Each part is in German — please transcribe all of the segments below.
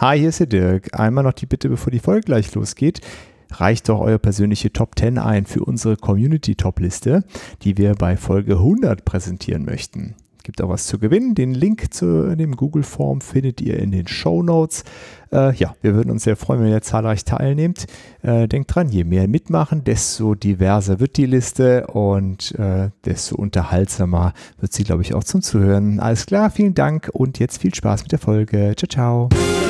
Hi, hier ist der Dirk. Einmal noch die Bitte, bevor die Folge gleich losgeht. Reicht doch eure persönliche Top 10 ein für unsere Community Top Liste, die wir bei Folge 100 präsentieren möchten. Gibt auch was zu gewinnen. Den Link zu dem Google Form findet ihr in den Show Notes. Äh, ja, wir würden uns sehr freuen, wenn ihr zahlreich teilnehmt. Äh, denkt dran, je mehr mitmachen, desto diverser wird die Liste und äh, desto unterhaltsamer wird sie, glaube ich, auch zum Zuhören. Alles klar, vielen Dank und jetzt viel Spaß mit der Folge. Ciao, ciao.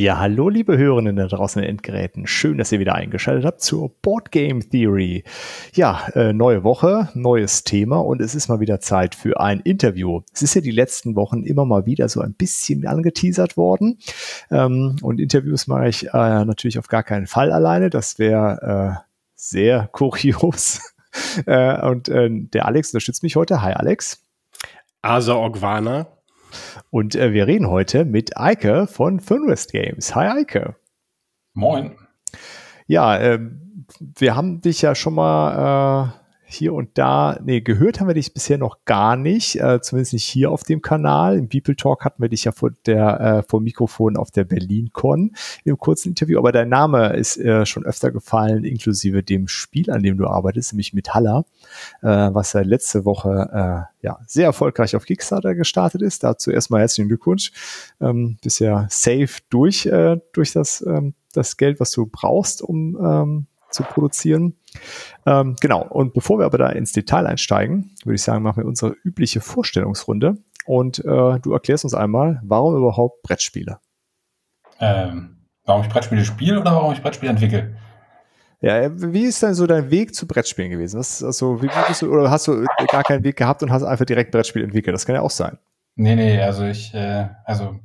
Ja, hallo liebe Hörerinnen da draußen in den Endgeräten. Schön, dass ihr wieder eingeschaltet habt zur Board Game Theory. Ja, äh, neue Woche, neues Thema und es ist mal wieder Zeit für ein Interview. Es ist ja die letzten Wochen immer mal wieder so ein bisschen angeteasert worden ähm, und Interviews mache ich äh, natürlich auf gar keinen Fall alleine. Das wäre äh, sehr kurios. äh, und äh, der Alex unterstützt mich heute. Hi Alex. Asa Ogwana. Und äh, wir reden heute mit Eike von Funwest Games. Hi Eike. Moin. Ja, äh, wir haben dich ja schon mal äh, hier und da, nee, gehört haben wir dich bisher noch gar nicht, äh, zumindest nicht hier auf dem Kanal. Im People Talk hatten wir dich ja vor der äh, vor Mikrofon auf der BerlinCon im kurzen Interview, aber dein Name ist äh, schon öfter gefallen, inklusive dem Spiel, an dem du arbeitest, nämlich mit Haller, äh, was ja letzte Woche äh, ja sehr erfolgreich auf Kickstarter gestartet ist. Dazu erstmal herzlichen Glückwunsch. Ähm, bisher safe durch äh, durch das ähm, das Geld, was du brauchst, um ähm, zu produzieren. Ähm, genau, und bevor wir aber da ins Detail einsteigen, würde ich sagen, machen wir unsere übliche Vorstellungsrunde und äh, du erklärst uns einmal, warum überhaupt Brettspiele? Ähm, warum ich Brettspiele spiele oder warum ich Brettspiele entwickle? Ja, wie ist denn so dein Weg zu Brettspielen gewesen? Was, also, wie bist du, oder hast du gar keinen Weg gehabt und hast einfach direkt Brettspiel entwickelt? Das kann ja auch sein. Nee, nee, also ich, äh, also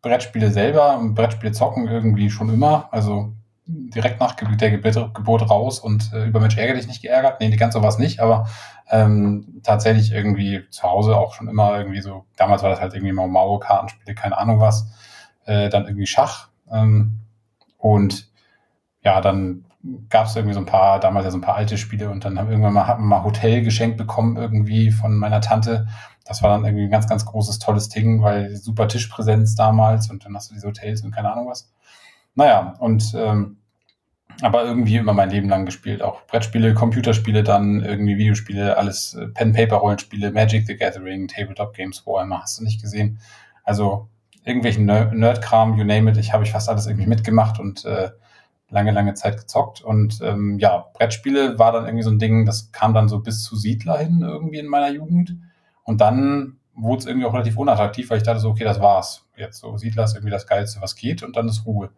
Brettspiele selber und Brettspiele zocken irgendwie schon immer. Also direkt nach der Geburt, raus und äh, über Mensch ärgere dich nicht geärgert. Nee, ganz so war es nicht, aber ähm, tatsächlich irgendwie zu Hause auch schon immer irgendwie so, damals war das halt irgendwie mal Mario, Kartenspiele, keine Ahnung was, äh, dann irgendwie Schach ähm, und ja, dann gab es irgendwie so ein paar, damals ja so ein paar alte Spiele und dann haben irgendwann mal, hat man mal Hotel geschenkt bekommen irgendwie von meiner Tante. Das war dann irgendwie ein ganz, ganz großes, tolles Ding, weil super Tischpräsenz damals und dann hast du diese Hotels und keine Ahnung was. Naja, und ähm, aber irgendwie immer mein Leben lang gespielt. Auch Brettspiele, Computerspiele, dann irgendwie Videospiele, alles äh, Pen-Paper-Rollenspiele, Magic the Gathering, Tabletop-Games, Warhammer, hast du nicht gesehen. Also irgendwelchen Nerd-Kram, you name it, ich habe ich fast alles irgendwie mitgemacht und äh, lange, lange Zeit gezockt. Und ähm, ja, Brettspiele war dann irgendwie so ein Ding, das kam dann so bis zu Siedler hin irgendwie in meiner Jugend. Und dann wurde es irgendwie auch relativ unattraktiv, weil ich dachte so, okay, das war's. Jetzt so Siedler ist irgendwie das Geilste, was geht und dann ist Ruhe.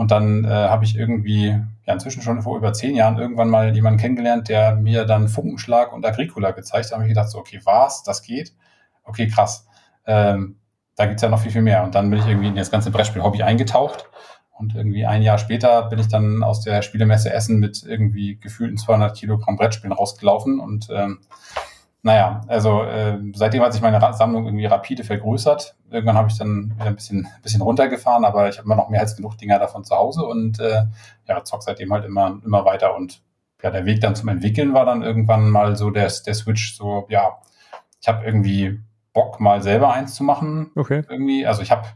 Und dann äh, habe ich irgendwie, ja inzwischen schon vor über zehn Jahren irgendwann mal jemanden kennengelernt, der mir dann Funkenschlag und Agricola gezeigt hat. Da habe ich gedacht, so, okay, was, das geht? Okay, krass. Ähm, da gibt's ja noch viel, viel mehr. Und dann bin ich irgendwie in das ganze Brettspiel-Hobby eingetaucht. Und irgendwie ein Jahr später bin ich dann aus der Spielemesse Essen mit irgendwie gefühlten 200 Kilogramm Brettspielen rausgelaufen und ähm, naja, also äh, seitdem hat sich meine Sammlung irgendwie rapide vergrößert. Irgendwann habe ich dann wieder ein bisschen, bisschen runtergefahren, aber ich habe immer noch mehr als genug Dinger davon zu Hause und äh, ja, zock seitdem halt immer, immer weiter. Und ja, der Weg dann zum Entwickeln war dann irgendwann mal so der, der Switch, so, ja, ich habe irgendwie Bock, mal selber eins zu machen. Okay. Irgendwie. Also ich habe,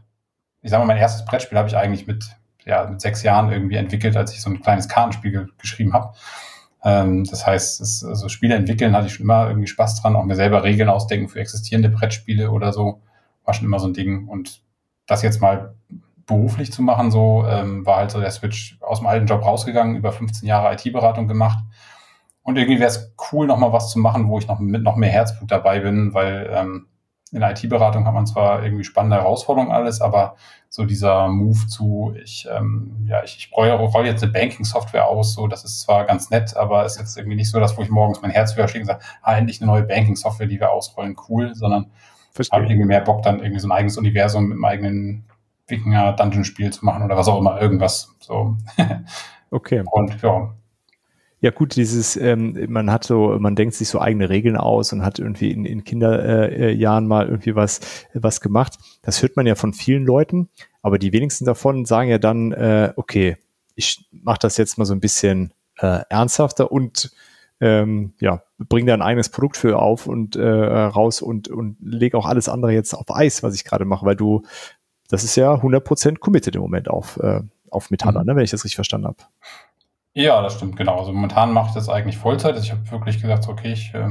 ich sag mal, mein erstes Brettspiel habe ich eigentlich mit, ja, mit sechs Jahren irgendwie entwickelt, als ich so ein kleines Kartenspiel geschrieben habe. Ähm, das heißt, es, also Spiele entwickeln hatte ich schon immer irgendwie Spaß dran, auch mir selber Regeln ausdenken für existierende Brettspiele oder so, war schon immer so ein Ding. Und das jetzt mal beruflich zu machen, so ähm, war halt so der Switch aus dem alten Job rausgegangen, über 15 Jahre IT-Beratung gemacht. Und irgendwie wäre es cool, noch mal was zu machen, wo ich noch mit noch mehr Herzblut dabei bin, weil ähm, in der IT-Beratung hat man zwar irgendwie spannende Herausforderungen alles, aber so dieser Move zu, ich, ähm, ja, ich, ich rolle jetzt eine Banking-Software aus, so, das ist zwar ganz nett, aber ist jetzt irgendwie nicht so, dass wo ich morgens mein Herz höher schläge und sage, ah, endlich eine neue Banking-Software, die wir ausrollen, cool, sondern habe irgendwie mehr Bock, dann irgendwie so ein eigenes Universum mit einem eigenen Wikinger-Dungeon-Spiel zu machen oder was auch immer, irgendwas, so. Okay. Und ja, Ja gut, dieses, ähm, man hat so, man denkt sich so eigene Regeln aus und hat irgendwie in, in Kinderjahren äh, mal irgendwie was, was gemacht. Das hört man ja von vielen Leuten, aber die wenigsten davon sagen ja dann, äh, okay, ich mache das jetzt mal so ein bisschen äh, ernsthafter und ähm, ja, bring da ein eigenes Produkt für auf und äh, raus und, und leg auch alles andere jetzt auf Eis, was ich gerade mache, weil du, das ist ja 100% committed im Moment auf, äh, auf Metaller, mhm. ne, wenn ich das richtig verstanden habe. Ja, das stimmt, genau. Also momentan mache ich das eigentlich Vollzeit. Also ich habe wirklich gesagt, okay, ich, äh,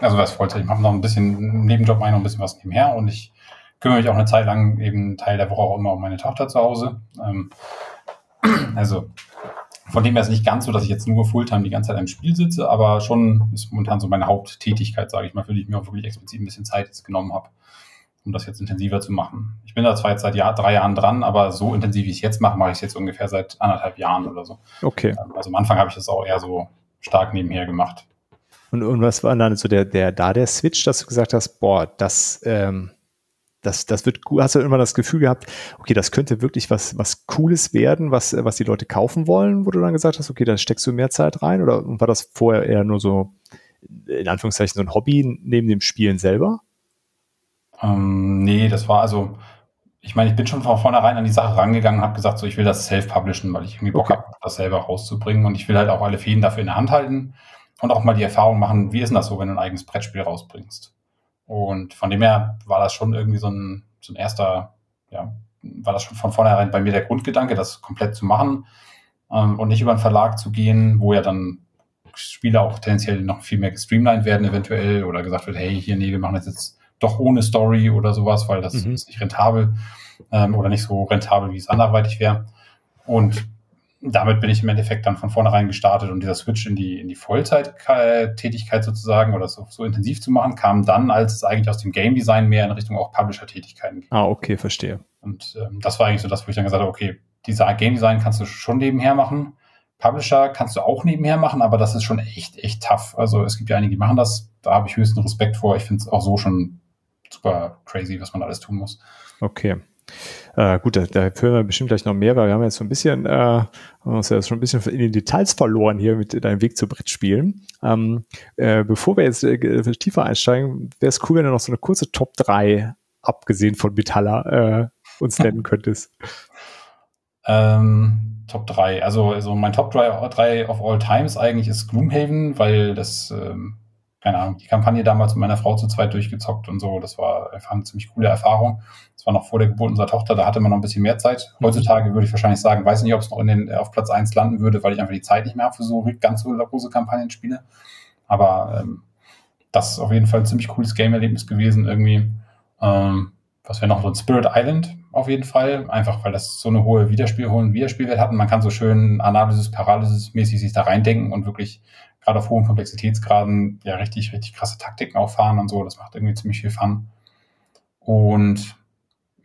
also was Vollzeit, ich mache noch ein bisschen im Nebenjob, mache noch ein bisschen was nebenher und ich kümmere mich auch eine Zeit lang eben Teil der Woche auch immer um meine Tochter zu Hause. Ähm, also von dem her ist es nicht ganz so, dass ich jetzt nur Fulltime die ganze Zeit im Spiel sitze, aber schon ist momentan so meine Haupttätigkeit, sage ich mal, für die ich mir auch wirklich explizit ein bisschen Zeit jetzt genommen habe um das jetzt intensiver zu machen. Ich bin da zwar jetzt seit Jahr, drei Jahren dran, aber so intensiv, wie ich es jetzt mache, mache ich es jetzt ungefähr seit anderthalb Jahren oder so. Okay. Ähm, also am Anfang habe ich das auch eher so stark nebenher gemacht. Und, und was war dann so der, der, da der Switch, dass du gesagt hast, boah, das, ähm, das, das wird gut, hast du immer das Gefühl gehabt, okay, das könnte wirklich was, was Cooles werden, was, was die Leute kaufen wollen, wo du dann gesagt hast, okay, da steckst du mehr Zeit rein oder war das vorher eher nur so, in Anführungszeichen, so ein Hobby neben dem Spielen selber? Ähm, nee, das war also, ich meine, ich bin schon von vornherein an die Sache rangegangen und habe gesagt, so ich will das self-publishen, weil ich irgendwie Bock okay. habe, das selber rauszubringen und ich will halt auch alle Fäden dafür in der Hand halten und auch mal die Erfahrung machen, wie ist denn das so, wenn du ein eigenes Brettspiel rausbringst. Und von dem her war das schon irgendwie so ein, so ein erster, ja, war das schon von vornherein bei mir der Grundgedanke, das komplett zu machen ähm, und nicht über einen Verlag zu gehen, wo ja dann Spiele auch tendenziell noch viel mehr gestreamlined werden eventuell oder gesagt wird, hey, hier, nee, wir machen das jetzt doch ohne Story oder sowas, weil das mhm. ist nicht rentabel ähm, oder nicht so rentabel, wie es anderweitig wäre. Und damit bin ich im Endeffekt dann von vornherein gestartet und dieser Switch in die, in die Vollzeittätigkeit sozusagen oder so, so intensiv zu machen, kam dann, als es eigentlich aus dem Game Design mehr in Richtung auch Publisher-Tätigkeiten ging. Ah, okay, verstehe. Und ähm, das war eigentlich so das, wo ich dann gesagt habe, okay, dieser Game Design kannst du schon nebenher machen. Publisher kannst du auch nebenher machen, aber das ist schon echt, echt tough. Also es gibt ja einige, die machen das. Da habe ich höchsten Respekt vor. Ich finde es auch so schon super crazy, was man alles tun muss. Okay. Äh, gut, da, da hören wir bestimmt gleich noch mehr, weil wir haben jetzt so ein bisschen, äh, haben uns ja schon ein bisschen in den Details verloren hier mit deinem Weg zu Brettspielen. Ähm, äh, bevor wir jetzt äh, tiefer einsteigen, wäre es cool, wenn du noch so eine kurze Top 3, abgesehen von Metalla, äh, uns nennen könntest. Ähm, Top 3. Also, also mein Top 3, 3 of all times eigentlich ist Gloomhaven, weil das ähm, keine Ahnung, die Kampagne damals mit meiner Frau zu zweit durchgezockt und so. Das war einfach eine ziemlich coole Erfahrung. Das war noch vor der Geburt unserer Tochter, da hatte man noch ein bisschen mehr Zeit. Mhm. Heutzutage würde ich wahrscheinlich sagen, weiß nicht, ob es noch in den, auf Platz eins landen würde, weil ich einfach die Zeit nicht mehr habe für so ganz so große Kampagnenspiele. Aber ähm, das ist auf jeden Fall ein ziemlich cooles Game-Erlebnis gewesen irgendwie. Ähm, was wäre noch so ein Spirit Island auf jeden Fall, einfach weil das so eine hohe Wiederspiel, hohen Wiederspielwert hat und man kann so schön Analysis, Paralysis mäßig sich da reindenken und wirklich gerade auf hohen Komplexitätsgraden ja richtig, richtig krasse Taktiken auffahren und so. Das macht irgendwie ziemlich viel Fun. Und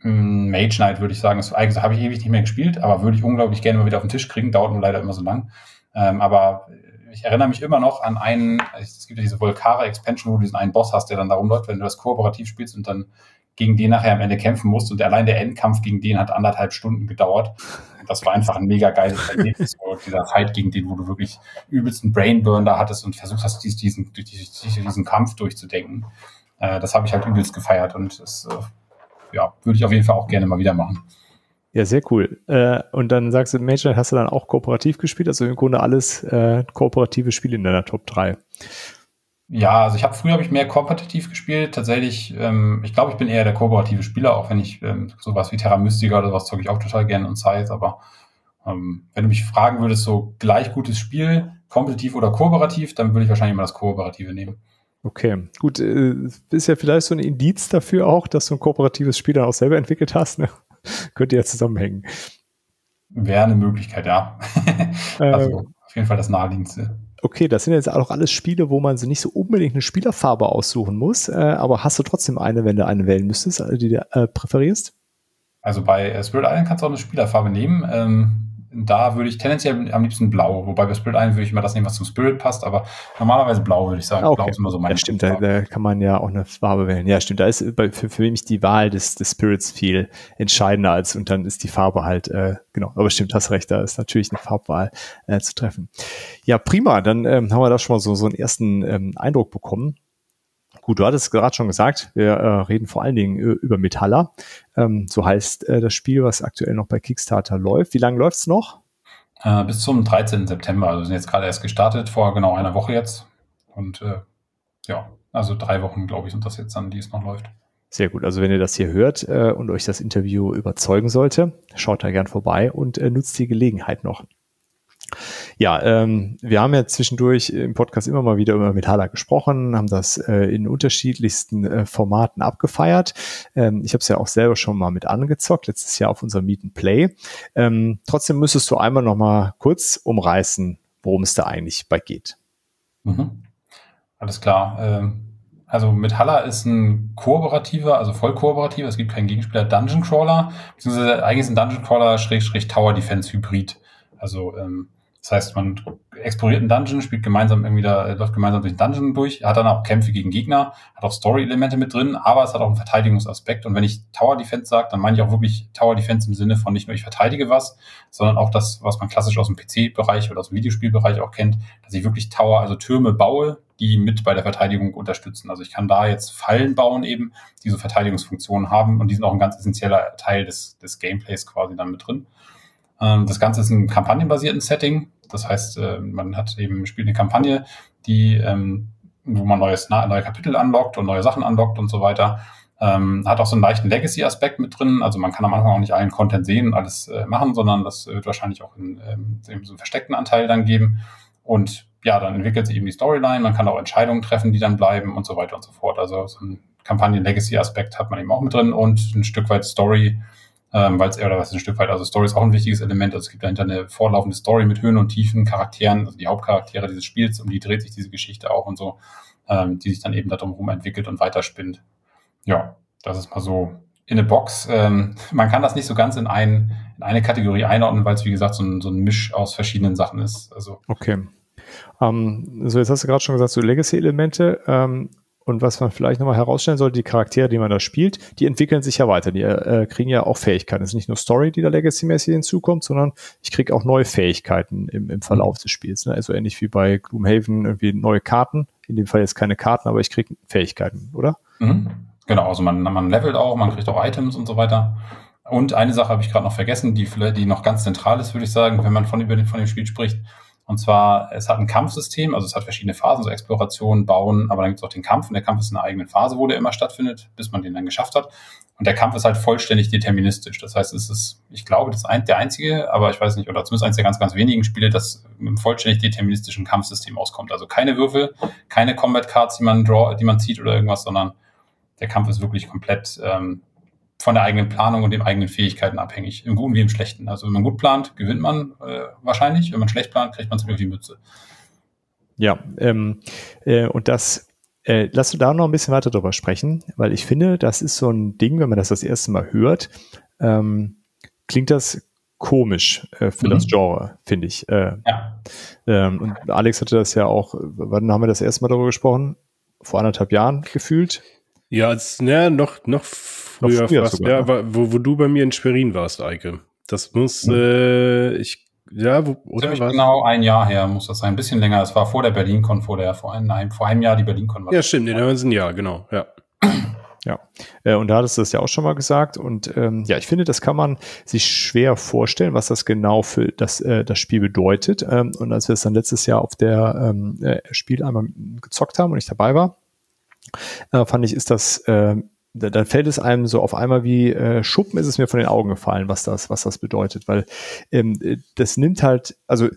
ähm, Mage Knight würde ich sagen, ist, eigentlich habe ich ewig nicht mehr gespielt, aber würde ich unglaublich gerne mal wieder auf den Tisch kriegen, dauert nur leider immer so lang. Ähm, aber ich erinnere mich immer noch an einen, es gibt ja diese Volcara Expansion, wo du diesen einen Boss hast, der dann da rumläuft, wenn du das kooperativ spielst und dann gegen den nachher am Ende kämpfen musst. Und allein der Endkampf gegen den hat anderthalb Stunden gedauert. Das war einfach ein mega geiles Erlebnis. dieser Fight gegen den, wo du wirklich übelsten Brainburn da hattest und versucht hast, diesen, diesen, diesen Kampf durchzudenken. Äh, das habe ich halt übelst gefeiert und das äh, ja, würde ich auf jeden Fall auch gerne mal wieder machen. Ja, sehr cool. Äh, und dann sagst du, Major, hast du dann auch kooperativ gespielt? Also im Grunde alles kooperative Spiele in deiner Top 3. Ja, also ich habe früher habe ich mehr kompetitiv gespielt. Tatsächlich, ähm, ich glaube, ich bin eher der kooperative Spieler, auch wenn ich ähm, sowas wie Terra Mystica oder sowas zocke ich auch total gerne und Scythe. Aber ähm, wenn du mich fragen würdest, so gleich gutes Spiel, kompetitiv oder kooperativ, dann würde ich wahrscheinlich mal das Kooperative nehmen. Okay, gut, äh, ist ja vielleicht so ein Indiz dafür auch, dass du ein kooperatives Spiel dann auch selber entwickelt hast. Ne? Könnte ja zusammenhängen. Wäre eine Möglichkeit, ja. also äh, auf jeden Fall das naheliegendste okay, das sind jetzt auch alles Spiele, wo man so nicht so unbedingt eine Spielerfarbe aussuchen muss, äh, aber hast du trotzdem eine, wenn du eine wählen müsstest, äh, die du äh, präferierst? Also bei äh, Spirit Island kannst du auch eine Spielerfarbe nehmen. Ähm, da würde ich tendenziell am liebsten blau, wobei bei Spirit 1 würde ich immer das nehmen, was zum Spirit passt, aber normalerweise blau würde ich sagen. Okay. Blau ist immer so meine ja, stimmt, da, da, kann man ja auch eine Farbe wählen. Ja, stimmt, da ist für, für mich die Wahl des, des Spirits viel entscheidender als und dann ist die Farbe halt, äh, genau, aber stimmt, hast recht, da ist natürlich eine Farbwahl äh, zu treffen. Ja, prima, dann ähm, haben wir da schon mal so, so einen ersten ähm, Eindruck bekommen. Gut, du hattest gerade schon gesagt, wir äh, reden vor allen Dingen über Metalla. Ähm, so heißt äh, das Spiel, was aktuell noch bei Kickstarter läuft. Wie lange läuft's noch? Äh, bis zum 13. September. Also wir sind jetzt gerade erst gestartet, vor genau einer Woche jetzt. Und äh, ja, also drei Wochen, glaube ich, sind das jetzt dann, die es noch läuft. Sehr gut. Also wenn ihr das hier hört äh, und euch das Interview überzeugen sollte, schaut da gern vorbei und äh, nutzt die Gelegenheit noch. Ja, ähm, wir haben ja zwischendurch im Podcast immer mal wieder über Metaller gesprochen, haben das äh, in unterschiedlichsten äh, Formaten abgefeiert. Ähm, ich habe es ja auch selber schon mal mit angezockt, letztes Jahr auf unserem Meet and Play. Ähm, trotzdem müsstest du einmal noch mal kurz umreißen, worum es da eigentlich bei geht. Mhm. Alles klar. Ähm also Metalla ist ein kooperativer, also voll kooperativer, es gibt keinen Gegenspieler, Dungeon Crawler, beziehungsweise eigentlich ist ein Dungeon Crawler Schrägstrich Tower Defense Hybrid. Also ähm, das heißt, man exploriert einen Dungeon, spielt gemeinsam irgendwie da, läuft gemeinsam durch den Dungeon durch, hat dann auch Kämpfe gegen Gegner, hat auch Story-Elemente mit drin, aber es hat auch einen Verteidigungsaspekt. Und wenn ich Tower Defense sage, dann meine ich auch wirklich Tower Defense im Sinne von nicht nur ich verteidige was, sondern auch das, was man klassisch aus dem PC-Bereich oder aus dem Videospielbereich auch kennt, dass ich wirklich Tower, also Türme baue, die mit bei der Verteidigung unterstützen. Also ich kann da jetzt Fallen bauen eben, die so Verteidigungsfunktionen haben und die sind auch ein ganz essentieller Teil des, des Gameplays quasi dann mit drin. Ähm, das Ganze ist ein kampagnenbasierten Setting. Das heißt, äh, man hat eben, spielt eine Kampagne, die, ähm, wo man neues, neue Kapitel anlockt und neue Sachen anlockt und so weiter. Ähm, hat auch so einen leichten Legacy-Aspekt mit drin. Also man kann am Anfang auch nicht allen Content sehen und alles äh, machen, sondern das wird wahrscheinlich auch in, ähm, so einen versteckten Anteil dann geben. Und ja, dann entwickelt sich eben die Storyline. Man kann auch Entscheidungen treffen, die dann bleiben und so weiter und so fort. Also so ein Kampagnen-Legacy-Aspekt hat man eben auch mit drin und ein Stück weit Story, ähm, weil es oder was ein Stück weit, also Story ist auch ein wichtiges Element. Also es gibt dahinter eine vorlaufende Story mit Höhen und Tiefen, Charakteren, also die Hauptcharaktere dieses Spiels, um die dreht sich diese Geschichte auch und so, ähm, die sich dann eben darum herum entwickelt und weiterspinnt. Ja, das ist mal so in eine Box. Ähm, man kann das nicht so ganz in, ein, in eine Kategorie einordnen, weil es, wie gesagt, so ein, so ein Misch aus verschiedenen Sachen ist. Also okay. Um, ähm, so, jetzt hast du gerade schon gesagt, so Legacy-Elemente. Ähm, und was man vielleicht nochmal herausstellen sollte, die Charaktere, die man da spielt, die entwickeln sich ja weiter. Die äh, kriegen ja auch Fähigkeiten. Es ist nicht nur Story, die da Legacy-mäßig hinzukommt, sondern ich kriege auch neue Fähigkeiten im, im Verlauf des Spiels. Ne? Also ähnlich wie bei Gloomhaven irgendwie neue Karten. In dem Fall jetzt keine Karten, aber ich kriege Fähigkeiten, oder? Mhm. Genau, also man, man levelt auch, man kriegt auch Items und so weiter. Und eine Sache habe ich gerade noch vergessen, die, die noch ganz zentral ist, würde ich sagen, wenn man von, über den, von dem Spiel spricht. Und zwar, es hat ein Kampfsystem, also es hat verschiedene Phasen, so Exploration, Bauen, aber dann gibt es auch den Kampf und der Kampf ist in einer eigenen Phase, wo der immer stattfindet, bis man den dann geschafft hat. Und der Kampf ist halt vollständig deterministisch. Das heißt, es ist, ich glaube, das ein, der einzige, aber ich weiß nicht, oder zumindest eins der ganz, ganz wenigen Spiele, das mit einem vollständig deterministischen Kampfsystem auskommt. Also keine Würfel, keine Combat Cards, die man draw, die man zieht oder irgendwas, sondern der Kampf ist wirklich komplett ähm, von der eigenen Planung und den eigenen Fähigkeiten abhängig. Im Guten wie im Schlechten. Also wenn man gut plant, gewinnt man äh, wahrscheinlich. Wenn man schlecht plant, kriegt man ziemlich die Mütze. Ja, ähm, äh, und das äh, lass du da noch ein bisschen weiter drüber sprechen, weil ich finde, das ist so ein Ding, wenn man das das erste Mal hört, ähm, klingt das komisch äh, für mhm. das Genre, finde ich. Äh, ja. Ähm, und Alex hatte das ja auch, wann haben wir das erste Mal darüber gesprochen? Vor anderthalb Jahren gefühlt? Ja, als, ne, noch, noch früher, früher fast, sogar, ja, ne? wo, wo du bei mir in Schwerin warst, Eike. Das muss, mhm. äh, ich, ja, wo, oder was? Genau ein Jahr her muss das sein, ein bisschen länger. Es war vor der BerlinCon, vor der, vor einem, vor einem Jahr die BerlinCon war. Ja, stimmt, in einem Jahr, genau, ja. Ja, äh, und da hattest du das ja auch schon mal gesagt. Und ähm, ja, ich finde, das kann man sich schwer vorstellen, was das genau für das, äh, das Spiel bedeutet. Ähm, und als wir es dann letztes Jahr auf der ähm, äh, Spiel einmal gezockt haben und ich dabei war, äh, fand ich, ist das äh, da, dann fällt es einem so auf einmal wie äh, Schuppen ist es mir von den Augen gefallen, was das, was das bedeutet, weil ähm, das nimmt halt, also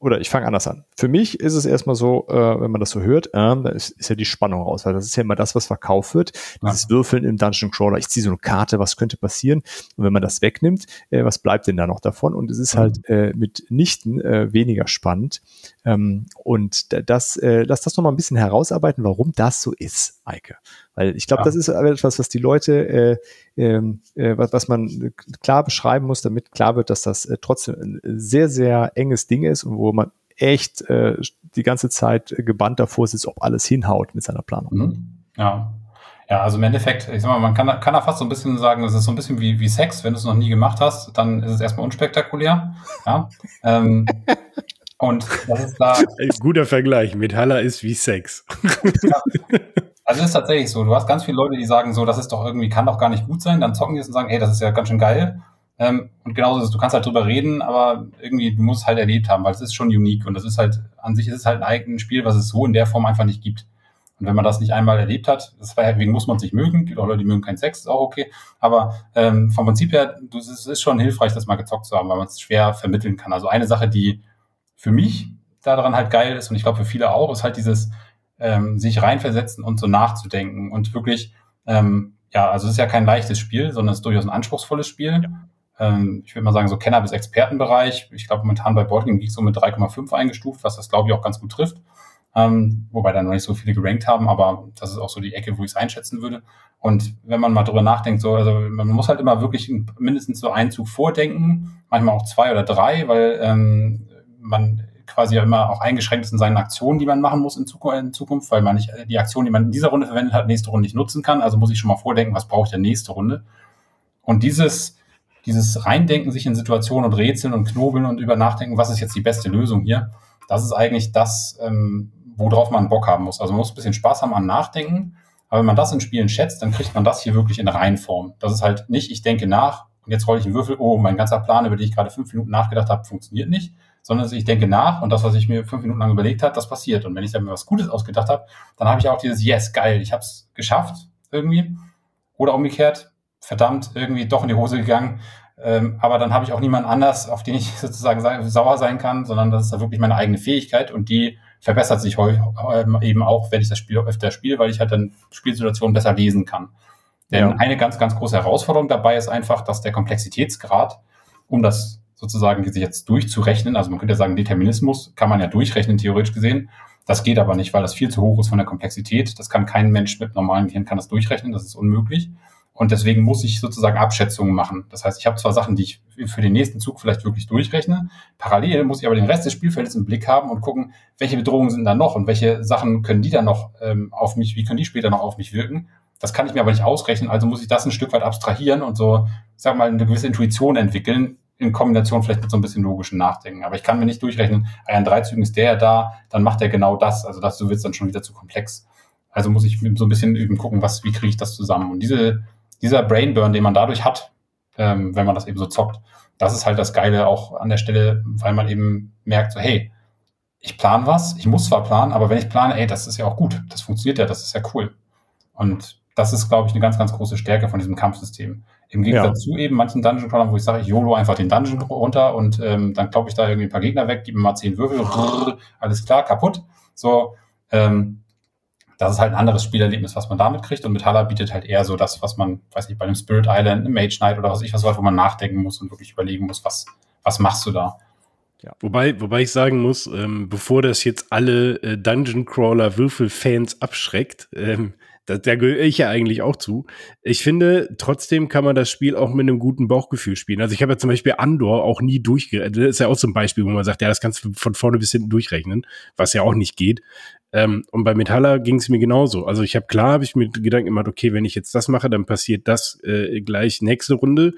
oder ich fange anders an. Für mich ist es erstmal so, äh, wenn man das so hört, äh, da ist, ist ja die Spannung raus, weil das ist ja immer das, was verkauft wird. Ja. Dieses Würfeln im Dungeon Crawler, ich ziehe so eine Karte, was könnte passieren? Und wenn man das wegnimmt, äh, was bleibt denn da noch davon? Und es ist mhm. halt äh, mitnichten äh, weniger spannend. Ähm, und das, äh, lass das noch mal ein bisschen herausarbeiten, warum das so ist, Eike. Weil ich glaube, ja. das ist etwas, was die Leute, äh, ähm, äh, was, was man klar beschreiben muss, damit klar wird, dass das äh, trotzdem ein sehr, sehr enges Ding ist und wo man echt äh, die ganze Zeit gebannt davor sitzt, ob alles hinhaut mit seiner Planung. Mhm. Ja. Ja, also im Endeffekt, ich sag mal, man kann, kann da fast so ein bisschen sagen, es ist so ein bisschen wie, wie Sex. Wenn du es noch nie gemacht hast, dann ist es erstmal unspektakulär. Ja. ähm, und das ist da. Guter Vergleich. Metaller ist wie Sex. Ja. Also es ist tatsächlich so. Du hast ganz viele Leute, die sagen so, das ist doch irgendwie, kann doch gar nicht gut sein. Dann zocken die es und sagen, hey, das ist ja ganz schön geil. Ähm, und genauso ist es, du kannst halt drüber reden, aber irgendwie, du musst es halt erlebt haben, weil es ist schon unique und das ist halt, an sich ist es halt ein eigenes Spiel, was es so in der Form einfach nicht gibt. Und wenn man das nicht einmal erlebt hat, deswegen muss man sich mögen, gibt auch Leute, die mögen keinen Sex, ist auch okay. Aber ähm, vom Prinzip her, du, es ist schon hilfreich, das mal gezockt zu haben, weil man es schwer vermitteln kann. Also eine Sache, die für mich daran halt geil ist und ich glaube für viele auch, ist halt dieses ähm, sich reinversetzen und so nachzudenken und wirklich, ähm, ja, also es ist ja kein leichtes Spiel, sondern es ist durchaus ein anspruchsvolles Spiel. Ähm, ich würde mal sagen, so Kenner- bis Expertenbereich. Ich glaube, momentan bei Boardgame Geek so mit 3,5 eingestuft, was das, glaube ich, auch ganz gut trifft. Ähm, wobei da noch nicht so viele gerankt haben, aber das ist auch so die Ecke, wo ich es einschätzen würde. Und wenn man mal drüber nachdenkt, so, also man muss halt immer wirklich mindestens so einen Zug vordenken, manchmal auch zwei oder drei, weil ähm, man quasi ja immer auch eingeschränkt ist in seinen Aktionen, die man machen muss in Zukunft, weil man nicht die Aktion, die man in dieser Runde verwendet hat, nächste Runde nicht nutzen kann. Also muss ich schon mal vordenken, was brauche ich denn nächste Runde. Und dieses, dieses Reindenken sich in Situationen und Rätseln und Knobeln und über nachdenken, was ist jetzt die beste Lösung hier, das ist eigentlich das, ähm, worauf man Bock haben muss. Also man muss ein bisschen Spaß haben an Nachdenken. Aber wenn man das in Spielen schätzt, dann kriegt man das hier wirklich in Reihenform. Das ist halt nicht, ich denke nach und jetzt rolle ich einen Würfel, oh, mein ganzer Plan, über den ich gerade fünf Minuten nachgedacht habe, funktioniert nicht, sondern ich denke nach und das, was ich mir fünf Minuten lang überlegt habe, das passiert. Und wenn ich dann mir was Gutes ausgedacht habe, dann habe ich auch dieses Yes, geil, ich habe es geschafft irgendwie. Oder umgekehrt, verdammt, irgendwie doch in die Hose gegangen. Ähm, aber dann habe ich auch niemanden anders, auf den ich sozusagen sauer sein kann, sondern das ist da wirklich meine eigene Fähigkeit und die verbessert sich ähm, eben auch, wenn ich das Spiel öfter spiele, weil ich halt dann Spielsituationen besser lesen kann. Denn ja. eine ganz, ganz große Herausforderung dabei ist einfach, dass der Komplexitätsgrad, um das sozusagen sich jetzt durchzurechnen, also man könnte ja sagen, Determinismus kann man ja durchrechnen, theoretisch gesehen. Das geht aber nicht, weil das viel zu hoch ist von der Komplexität. Das kann kein Mensch mit normalem Gehirn kann das durchrechnen, das ist unmöglich. Und deswegen muss ich sozusagen Abschätzungen machen. Das heißt, ich habe zwar Sachen, die ich für den nächsten Zug vielleicht wirklich durchrechne. Parallel muss ich aber den Rest des Spielfeldes im Blick haben und gucken, welche Bedrohungen sind da noch und welche Sachen können die dann noch ähm, auf mich, wie können die später noch auf mich wirken. Das kann ich mir aber nicht ausrechnen, also muss ich das ein Stück weit abstrahieren und so, sag mal, eine gewisse Intuition entwickeln, in Kombination vielleicht mit so ein bisschen logischen Nachdenken. Aber ich kann mir nicht durchrechnen, ah ja, in drei Zügen ist der da, dann macht er genau das. Also das so wird dann schon wieder zu komplex. Also muss ich so ein bisschen eben gucken, was, wie kriege ich das zusammen. Und diese dieser Brainburn, den man dadurch hat, ähm, wenn man das eben so zockt, das ist halt das Geile auch an der Stelle, weil man eben merkt, so, hey, ich plane was, ich muss zwar planen, aber wenn ich plane, ey, das ist ja auch gut, das funktioniert ja, das ist ja cool. Und das ist, glaube ich, eine ganz, ganz große Stärke von diesem Kampfsystem. Im Gegensatz ja. zu eben manchen Dungeon Crawlern, wo ich sage, ich YOLO einfach den Dungeon runter und ähm, dann glaube ich da irgendwie ein paar Gegner weg, gebe mir mal zehn Würfel, brrr, alles klar, kaputt. So, ähm, das ist halt ein anderes Spielerlebnis, was man damit kriegt. Und Metalla bietet halt eher so das, was man, weiß nicht, bei einem Spirit Island, einem Mage Knight oder was ich was wo man nachdenken muss und wirklich überlegen muss, was, was machst du da? Ja. Wobei, wobei ich sagen muss, ähm, bevor das jetzt alle äh, Dungeon Crawler Würfel-Fans abschreckt, ähm, da, da gehöre ich ja eigentlich auch zu. Ich finde, trotzdem kann man das Spiel auch mit einem guten Bauchgefühl spielen. Also ich habe ja zum Beispiel Andor auch nie durchgerechnet. Das ist ja auch so ein Beispiel, wo man sagt, ja, das kannst du von vorne bis hinten durchrechnen, was ja auch nicht geht. Ähm, und bei Metaller ging es mir genauso. Also ich habe klar, habe ich mir Gedanken gemacht, okay, wenn ich jetzt das mache, dann passiert das äh, gleich nächste Runde.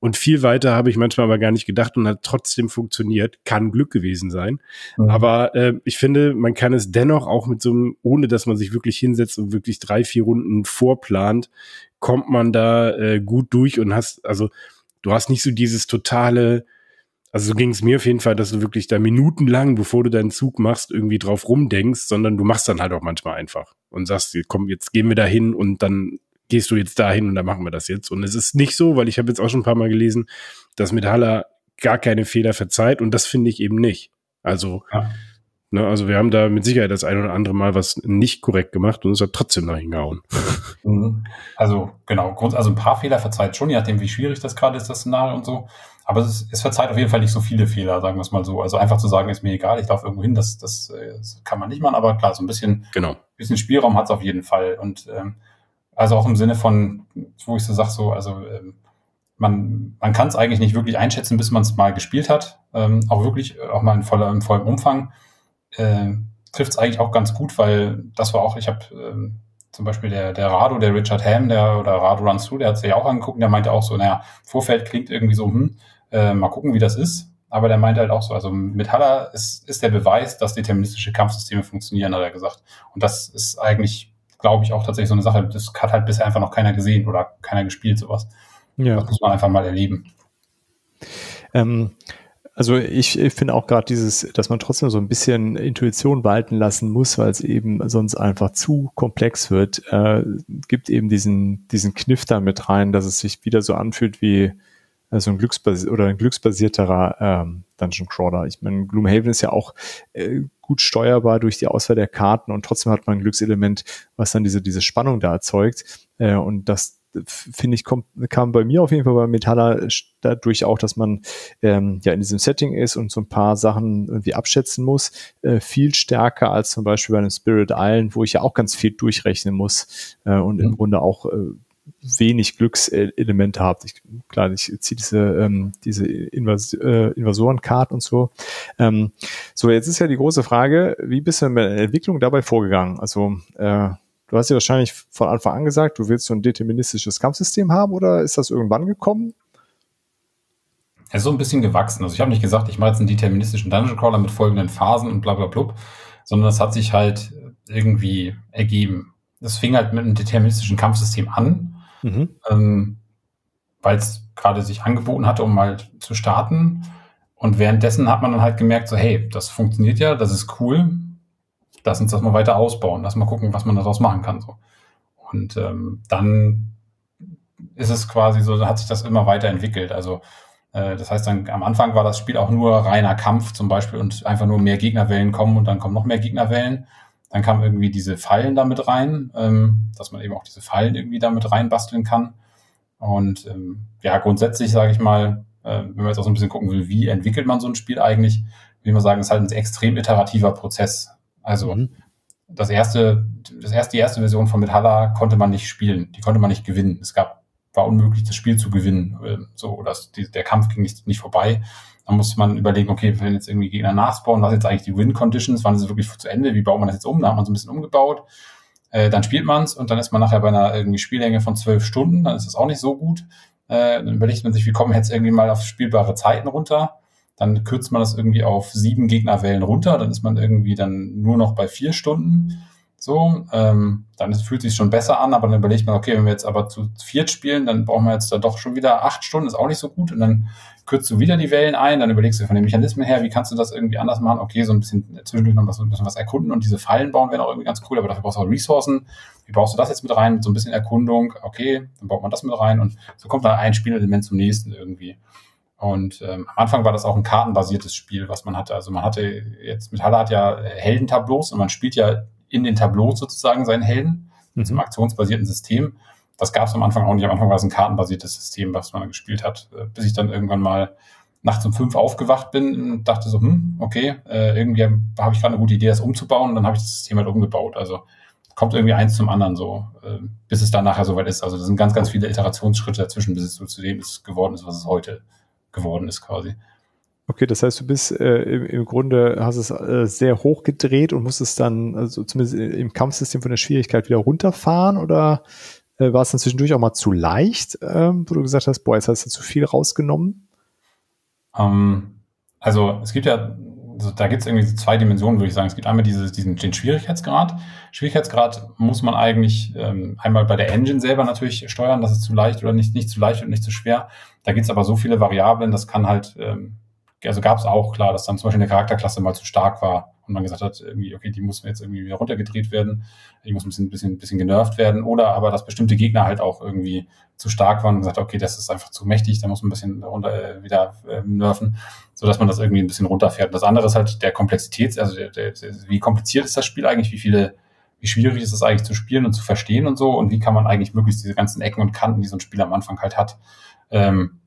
Und viel weiter habe ich manchmal aber gar nicht gedacht und hat trotzdem funktioniert. Kann Glück gewesen sein. Mhm. Aber äh, ich finde, man kann es dennoch auch mit so einem, ohne dass man sich wirklich hinsetzt und wirklich drei, vier Runden vorplant, kommt man da äh, gut durch und hast, also du hast nicht so dieses totale, also so ging es mir auf jeden Fall, dass du wirklich da minutenlang, bevor du deinen Zug machst, irgendwie drauf rumdenkst, sondern du machst dann halt auch manchmal einfach und sagst, komm, jetzt gehen wir da hin und dann gehst du jetzt dahin und dann machen wir das jetzt. Und es ist nicht so, weil ich habe jetzt auch schon ein paar Mal gelesen, dass mit Haller gar keine Fehler verzeiht und das finde ich eben nicht. Also, ja. ne, also wir haben da mit Sicherheit das ein oder andere Mal was nicht korrekt gemacht und es hat trotzdem noch hingehauen. Mhm. Also genau, also ein paar Fehler verzeiht schon, je nachdem, wie schwierig das gerade ist, das Szenario und so. Aber es, es verzeiht auf jeden Fall nicht so viele Fehler, sagen wir es mal so. Also einfach zu sagen, ist mir egal, ich laufe irgendwo hin, das, das, das kann man nicht machen. Aber klar, so ein bisschen, genau. bisschen Spielraum hat es auf jeden Fall. Und ähm, Also auch im Sinne von, wo ich so sage, so, also ähm, man, man kann es eigentlich nicht wirklich einschätzen, bis man es mal gespielt hat. Ähm, auch wirklich, äh, auch mal in, voller, in vollem Umfang. Äh, Trifft es eigentlich auch ganz gut, weil das war auch, ich habe ähm, zum Beispiel der, der Rado, der Richard Ham, der oder Rado Runs Through, der hat sich ja auch angeguckt, der meinte auch so, naja, Vorfeld klingt irgendwie so, hm, äh, mal gucken, wie das ist. Aber der meinte halt auch so, also mit Haller ist, ist der Beweis, dass deterministische Kampfsysteme funktionieren, hat er gesagt. Und das ist eigentlich, glaube ich, auch tatsächlich so eine Sache, das hat halt bisher einfach noch keiner gesehen oder keiner gespielt, sowas. Ja. Das muss man einfach mal erleben. Ähm, also ich, ich finde auch gerade dieses, dass man trotzdem so ein bisschen Intuition walten lassen muss, weil es eben sonst einfach zu komplex wird, äh, gibt eben diesen, diesen Kniff da mit rein, dass es sich wieder so anfühlt wie also ein Glücksbasi oder ein glücksbasierterer ähm, Dungeon Crawler. Ich meine, Gloomhaven ist ja auch äh, gut steuerbar durch die Auswahl der Karten und trotzdem hat man ein Glückselement, was dann diese, diese Spannung da erzeugt. Äh, und das finde ich, kommt, kam bei mir auf jeden Fall bei Metaller dadurch auch, dass man ähm, ja in diesem Setting ist und so ein paar Sachen irgendwie abschätzen muss, äh, viel stärker als zum Beispiel bei einem Spirit Island, wo ich ja auch ganz viel durchrechnen muss äh, und mhm. im Grunde auch äh, wenig Glückselemente habt. Ich, klar, ich ziehe diese, ähm, diese Invas äh, Invasorenkarten und so. Ähm, so, jetzt ist ja die große Frage, wie bist du in der Entwicklung dabei vorgegangen? Also äh, Du hast ja wahrscheinlich von Anfang an gesagt, du willst so ein deterministisches Kampfsystem haben oder ist das irgendwann gekommen? Er ist so ein bisschen gewachsen. Also ich habe nicht gesagt, ich mache jetzt einen deterministischen Dungeon Crawler mit folgenden Phasen und bla bla bla, sondern das hat sich halt irgendwie ergeben. Das fing halt mit einem deterministischen Kampfsystem an, mhm. ähm, weil es gerade sich angeboten hatte, um mal zu starten. Und währenddessen hat man dann halt gemerkt, so hey, das funktioniert ja, das ist cool, lass uns das mal weiter ausbauen, lass mal gucken, was man daraus machen kann. So. Und ähm, dann ist es quasi so, hat sich das immer weiterentwickelt. Also äh, das heißt, dann am Anfang war das Spiel auch nur reiner Kampf zum Beispiel und einfach nur mehr Gegnerwellen kommen und dann kommen noch mehr Gegnerwellen. Dann kamen irgendwie diese Fallen damit rein, ähm, dass man eben auch diese Fallen irgendwie damit reinbasteln kann. Und ähm, ja, grundsätzlich sage ich mal, äh, wenn man jetzt auch so ein bisschen gucken will, wie entwickelt man so ein Spiel eigentlich, will man sagen, es ist halt ein extrem iterativer Prozess. Also mhm. das erste, das erste, die erste Version von Metalla konnte man nicht spielen, die konnte man nicht gewinnen. Es gab, war unmöglich, das Spiel zu gewinnen. Ähm, so, die, der Kampf ging nicht, nicht vorbei. Dann musste man überlegen, okay, wenn jetzt irgendwie Gegner nachspawnen, was jetzt eigentlich die Win-Conditions, wann ist es wirklich zu Ende, wie baut man das jetzt um? Da hat man so ein bisschen umgebaut. Äh, dann spielt man es und dann ist man nachher bei einer irgendwie Spiellänge von zwölf Stunden, dann ist das auch nicht so gut. Äh, dann überlegt man sich, wie kommen jetzt irgendwie mal auf spielbare Zeiten runter dann kürzt man das irgendwie auf sieben Gegnerwellen runter, dann ist man irgendwie dann nur noch bei vier Stunden. So, ähm, dann fühlt sich schon besser an, aber dann überlegt man, okay, wenn wir jetzt aber zu viert spielen, dann brauchen wir jetzt da doch schon wieder acht Stunden, ist auch nicht so gut. Und dann kürzt du wieder die Wellen ein, dann überlegst du von den Mechanismen her, wie kannst du das irgendwie anders machen? Okay, so ein bisschen zwischendurch noch was, ein bisschen was erkunden und diese Fallen bauen wären auch irgendwie ganz cool, aber dafür brauchst du auch Ressourcen. Wie baust du das jetzt mit rein? Mit so ein bisschen Erkundung, okay, dann baut man das mit rein und so kommt dann ein Spielelement zum nächsten irgendwie. Und ähm, am Anfang war das auch ein kartenbasiertes Spiel, was man hatte. Also man hatte jetzt mit Halle hat ja Heldentableaus und man spielt ja in den Tableaus sozusagen seinen Helden mit mhm. einem aktionsbasierten System. Das gab es am Anfang auch nicht. Am Anfang war es ein kartenbasiertes System, was man gespielt hat, äh, bis ich dann irgendwann mal nachts um fünf aufgewacht bin und dachte so, hm, okay, äh, irgendwie habe ich gerade eine gute Idee, das umzubauen und dann habe ich das System halt umgebaut. Also kommt irgendwie eins zum anderen so, äh, bis es dann nachher soweit ist. Also das sind ganz, ganz viele Iterationsschritte dazwischen, bis es so zu dem ist, geworden ist, was es heute geworden ist quasi. Okay, das heißt, du bist äh, im, im, Grunde, hast es äh, sehr hoch gedreht und musstest dann, also zumindest im Kampfsystem von der Schwierigkeit wieder runterfahren oder äh, war es dann zwischendurch auch mal zu leicht, ähm, wo du gesagt hast, boah, jetzt hast du zu viel rausgenommen? Ähm, also es gibt ja also da gibt es irgendwie zwei Dimensionen, würde ich sagen. Es gibt einmal diese, diesen, den Schwierigkeitsgrad. Schwierigkeitsgrad muss man eigentlich ähm, einmal bei der Engine selber natürlich steuern, das ist zu leicht oder nicht, nicht zu leicht und nicht zu schwer. Da gibt es aber so viele Variablen, das kann halt, ähm, also gab es auch klar, dass dann zum Beispiel eine Charakterklasse mal zu stark war und man gesagt hat, irgendwie, okay, die muss jetzt irgendwie wieder runtergedreht werden, die muss ein bisschen, bisschen, bisschen genervt werden, oder aber dass bestimmte Gegner halt auch irgendwie zu stark waren und gesagt, okay, das ist einfach zu mächtig, da muss man ein bisschen runter, äh, wieder äh, nerven, so dass man das irgendwie ein bisschen runterfährt. Und das andere ist halt der Komplexität, also der, der, wie kompliziert ist das Spiel eigentlich, wie viele wie schwierig ist es eigentlich zu spielen und zu verstehen und so und wie kann man eigentlich möglichst diese ganzen Ecken und Kanten, die so ein Spiel am Anfang halt hat, ähm,